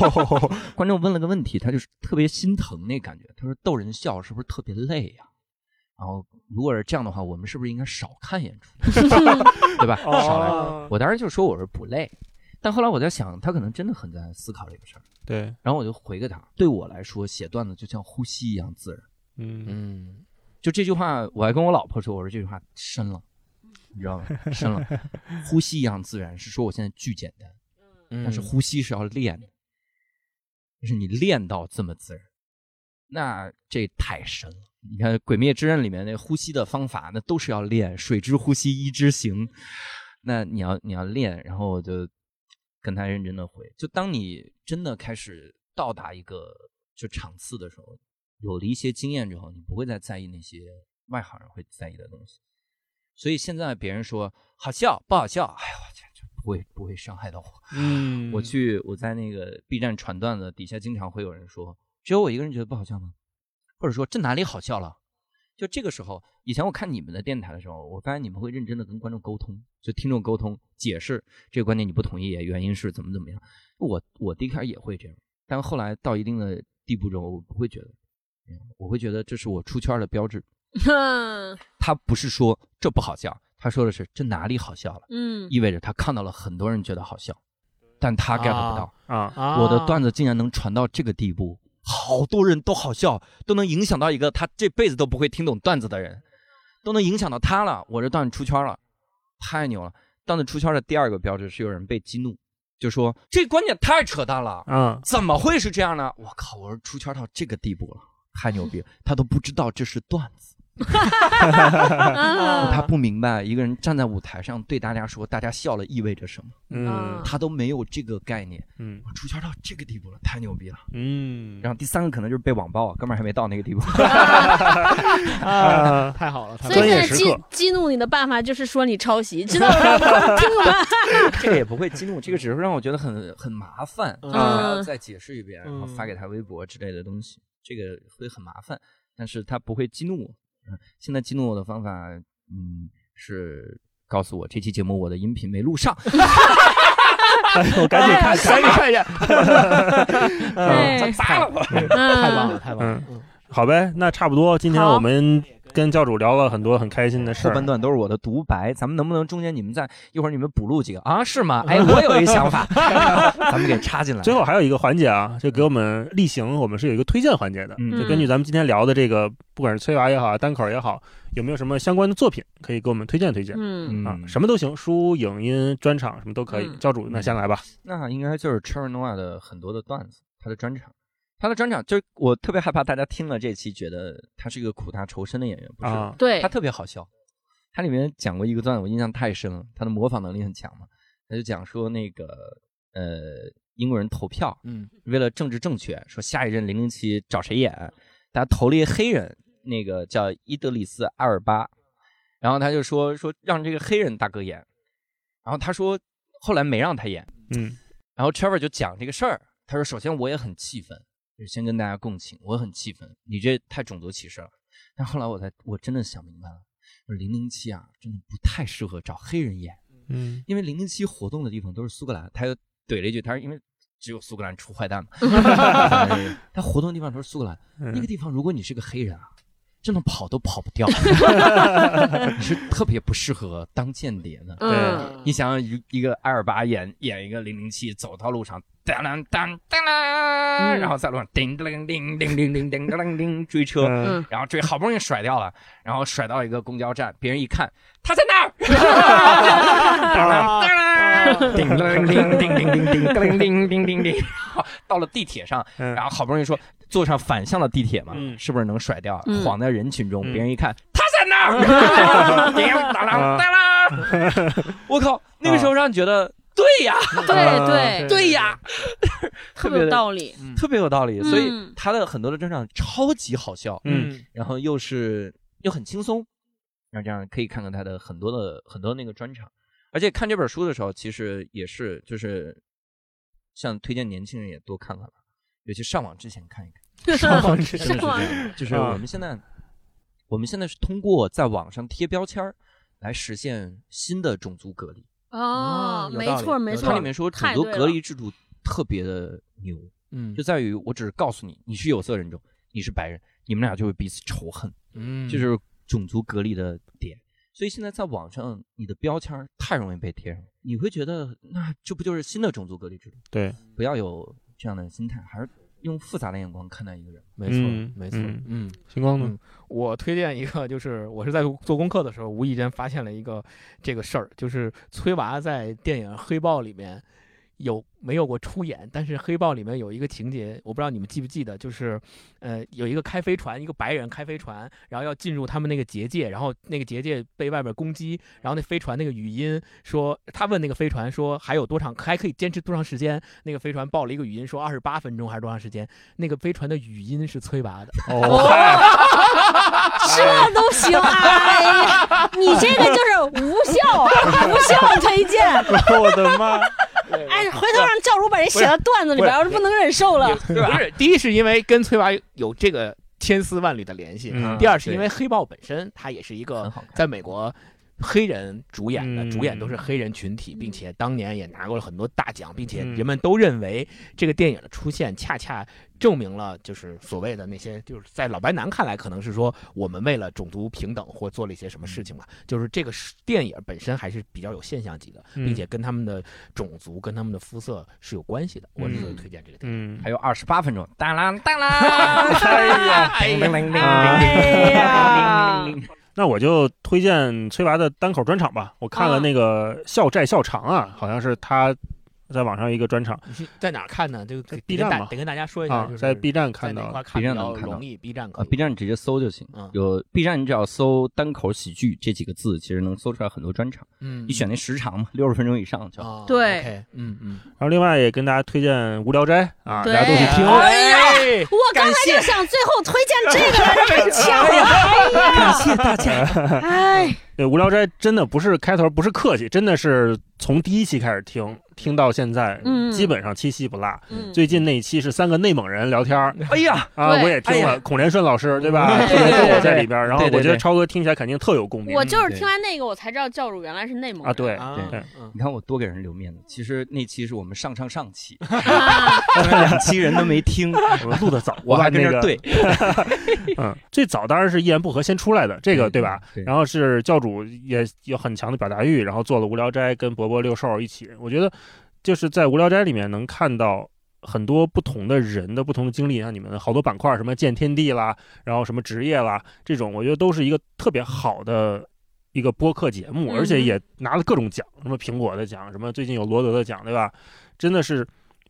观众问了个问题，他就是特别心疼那感觉。他说逗人笑是不是特别累呀、然后如果是这样的话，我们是不是应该少看演出，对吧？少来。哦我当时就说我是不累，但后来我在想，他可能真的很在思考这个事儿。对，然后我就回给他，对我来说，写段子就像呼吸一样自然。嗯嗯就这句话，我还跟我老婆说，我说这句话深了，你知道吗？深了，呼吸一样自然，是说我现在巨简单，嗯，但是呼吸是要练的，就是你练到这么自然，那这太深了。你看《鬼灭之刃》里面那呼吸的方法，那都是要练，水之呼吸，一之行。那你要你要练，然后我就跟他认真的回。就当你真的开始到达一个就场次的时候，有了一些经验之后，你不会再在意那些外行人会在意的东西。所以现在别人说好笑不好笑，哎呀，我这这不会不会伤害到我。嗯，我去我在那个 B 站传段子底下，经常会有人说，只有我一个人觉得不好笑吗？或者说这哪里好笑了？就这个时候，以前我看你们的电台的时候，我发现你们会认真的跟观众沟通，就听众沟通，解释这个观点你不同意，原因是怎么怎么样。我我第一开始也会这样，但后来到一定的地步之后，我不会觉得，嗯我会觉得这是我出圈的标志。哼他不是说这不好笑，他说的是这哪里好笑了，嗯，意味着他看到了很多人觉得好笑，但他 get 不到。啊，啊，我的段子竟然能传到这个地步，好多人都好笑，都能影响到一个他这辈子都不会听懂段子的人，都能影响到他了。我这段子出圈了，太牛了！段子出圈的第二个标志是有人被激怒，就说这观点太扯淡了，嗯，怎么会是这样呢？我靠，我是出圈到这个地步了，太牛逼了！他都不知道这是段子，啊 他不明白一个人站在舞台上对大家说大家笑了意味着什么，嗯他都没有这个概念。嗯出圈到这个地步了，太牛逼了！嗯，然后第三个可能就是被网暴，哥们儿还没到那个地步。啊，太好了，太所以现在激时刻激怒你的办法就是说你抄袭，知道吗？听了吗？这个也不会激怒，这个只是让我觉得很很麻烦，嗯还要再解释一遍，然后嗯发给他微博之类的东西，这个会很麻烦，但是他不会激怒我。嗯，现在激怒我的方法，嗯，是告诉我这期节目我的音频没录上，哎 我赶紧看赶紧看一下，对。砸了我。太棒了，嗯，太棒了，嗯。好呗，那差不多，今天好。我们跟教主聊了很多很开心的事儿后半。段都是我的独白，咱们能不能中间你们再一会儿你们补录几个啊？是吗？哎，我有一想法，咱们给插进来。最后还有一个环节啊，就给我们例行，我们是有一个推荐环节的。嗯就根据咱们今天聊的这个，不管是催娃也好，单口也好，有没有什么相关的作品可以给我们推荐推荐？嗯啊，什么都行，书、影音、专场什么都可以。嗯教主，那先来吧。那应该就是 Noah 的很多的段子，他的专场，他的专场就是我特别害怕大家听了这期觉得他是一个苦大仇深的演员，不是，啊，对他，特别好笑。他里面讲过一个段子，我印象太深了，他的模仿能力很强嘛。他就讲说那个呃英国人投票，嗯为了政治正确，说下一任零零七找谁演，大家投了一个黑人，那个叫伊德里斯阿尔巴，然后他就说说让这个黑人大哥演，然后他说后来没让他演，嗯然后 Trevor 就讲这个事儿，他说：“首先我也很气愤，就先跟大家共情，我很气愤，你这太种族歧视了。”但后来我才我真的想明白了，零零七啊，真的不太适合找黑人演，嗯，因为零零七活动的地方都是苏格兰，他又怼了一句，他说因为只有苏格兰出坏蛋嘛，他活动的地方都是苏格兰，那个地方如果你是个黑人啊。真的跑都跑不掉，你是特别不适合当间谍的。嗯，你想想一一个艾尔巴演演一个零零七，走到路上，当当当当当，然后在路上叮叮叮叮叮叮叮叮叮追车，然后追好不容易甩掉了，然后甩到一个公交站，别人一看他在那儿，叮叮叮叮叮叮叮叮叮叮叮，到了地铁上，然后好不容易说。坐上反向的地铁嘛，是不是能甩掉？晃在人群中，别人一看他在那儿，叮当啷当啷，我靠！那个时候让你觉得对呀，对对。对呀，特别有道理，特别有道理。所以他的很多的专场超级好笑，嗯，然后又是又很轻松，然后这样可以看看他的很多的很多那个专场。而且看这本书的时候，其实也是就是像推荐年轻人也多看看吧，尤其上网之前看一看。上网是是这样，就是我们现在，我们现在是通过在网上贴标签儿来实现新的种族隔离。哦，没错没错。它里面说种族隔离制度特别的牛，嗯，就在于我只是告诉你，你是有色人种，你是白人，你们俩就会彼此仇恨，嗯，就是种族隔离的点。所以现在在网上，你的标签太容易被贴上，你会觉得那这不就是新的种族隔离制度？对，不要有这样的心态，还是。用复杂的眼光看待一个人，没错，没错。嗯，星光呢？我推荐一个，就是我是在做功课的时候，无意间发现了一个这个事儿，就是崔娃在电影《黑豹》里面。有没有过出演？但是《黑豹》里面有一个情节，我不知道你们记不记得，就是，呃，有一个开飞船，一个白人开飞船，然后要进入他们那个结界，然后那个结界被外边攻击，然后那飞船那个语音说，他问那个飞船说还有多长，还可以坚持多长时间？那个飞船报了一个语音说二十八分钟还是多长时间？那个飞船的语音是崔娃的。哦，这都行？哎呀，你这个就是无效，无效推荐。我的妈！哎，回头让教主把人写到段子里边，我是不能忍受了。不是，第一是因为跟崔娃有这个千丝万缕的联系，第二是因为黑豹本身它也是一个在美国。黑人主演的，主演都是黑人群体，并且当年也拿过了很多大奖，并且人们都认为这个电影的出现恰恰证明了，就是所谓的那些，就是在老白男看来，可能是说我们为了种族平等或做了一些什么事情嘛。就是这个电影本身还是比较有现象级的，并且跟他们的种族、跟他们的肤色是有关系的。我是推荐这个电影。还有二十八分钟，当啷当啷，哎呀，那我就推荐崔娃的单口专场吧。我看了那个笑债笑长啊，好像是他。在网上一个专场，在哪看呢？就 B 站嘛，得跟大家说一下，在 B 站看到，B 站能看到，B 站可，B 站直接搜就行。有 B 站，你只要搜“单口喜剧”这几个字，其实能搜出来很多专场。嗯，你选那时长嘛，六十分钟以上就。对，嗯嗯。然后另外也跟大家推荐《无聊斋》啊，大家都去听。哎呀，我刚才就想最后推荐这个来着，巧 了，感谢大家。哎，对，《无聊斋》真的不是开头，不是客气，真的是从第一期开始听。听到现在，基本上七夕不落。最近那一期是三个内蒙人聊天哎呀，啊，我也听了，孔连顺老师对吧？特别逗在里边。然后我觉得超哥听起来肯定特有共鸣。我就是听完那个，我才知道教主原来是内蒙啊。对对，你看我多给人留面子。其实那期是我们上上上期，两期人都没听，我录的早，我还跟着对。嗯，最早当然是一言不合先出来的这个对吧？然后是教主也有很强的表达欲，然后做了无聊斋，跟伯伯六兽一起，我觉得。就是在《无聊斋》里面能看到很多不同的人的不同的经历，像你们好多板块，什么见天地啦，然后什么职业啦，这种我觉得都是一个特别好的一个播客节目，而且也拿了各种奖，什么苹果的奖，什么最近有罗德的奖，对吧？真的是，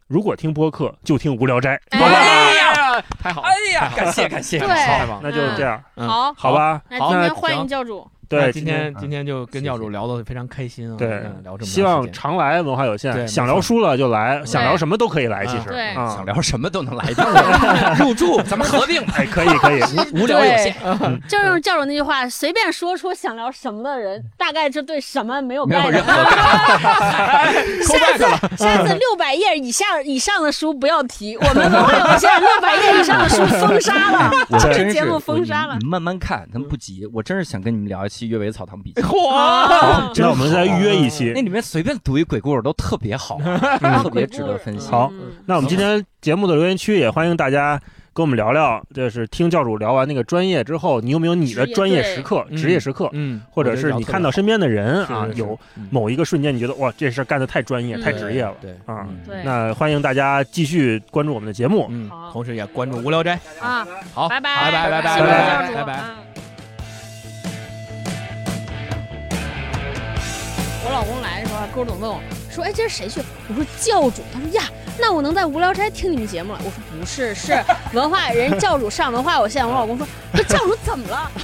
如果听播客就听《无聊斋》，哎呀，太好，哎呀，感谢感谢，对，那就这样，好，好吧，那今天欢迎教主。对，今天今天就跟教主聊的非常开心啊。对，聊这么希望常来文化有限，想聊书了就来，想聊什么都可以来。其实，对，想聊什么都能来，入住 咱们合并，哎，可以可以，无聊有限。就用教主那句话，随便说出想聊什么的人，大概这对什么没有没有任何。下次下次六百页以下以上的书不要提，我们文化有限，六百页以上的书封杀了，这个节目封杀了。你慢慢看，咱们不急。我真是想跟你们聊一期《阅微草堂笔记》。哇！那我们再约一期。那里面随便读一鬼故事都特别好，特别值得分析。好，那我们今天节目的留言区也欢迎大家。跟我们聊聊，就是听教主聊完那个专业之后，你有没有你的专业时刻、职业时刻？嗯，或者是你看到身边的人啊，有某一个瞬间，你觉得哇，这事干的太专业、太职业了。对啊，那欢迎大家继续关注我们的节目，嗯，同时也关注无聊斋啊。好，拜拜拜拜拜拜拜拜。我老公来的时候，勾总问我说：“哎，今儿谁去？”我说：“教主。”他说：“呀，那我能在无聊斋听你们节目了？”我说：“不是，是 文化人教主上文化我现在。”我老公说：“教主怎么了？”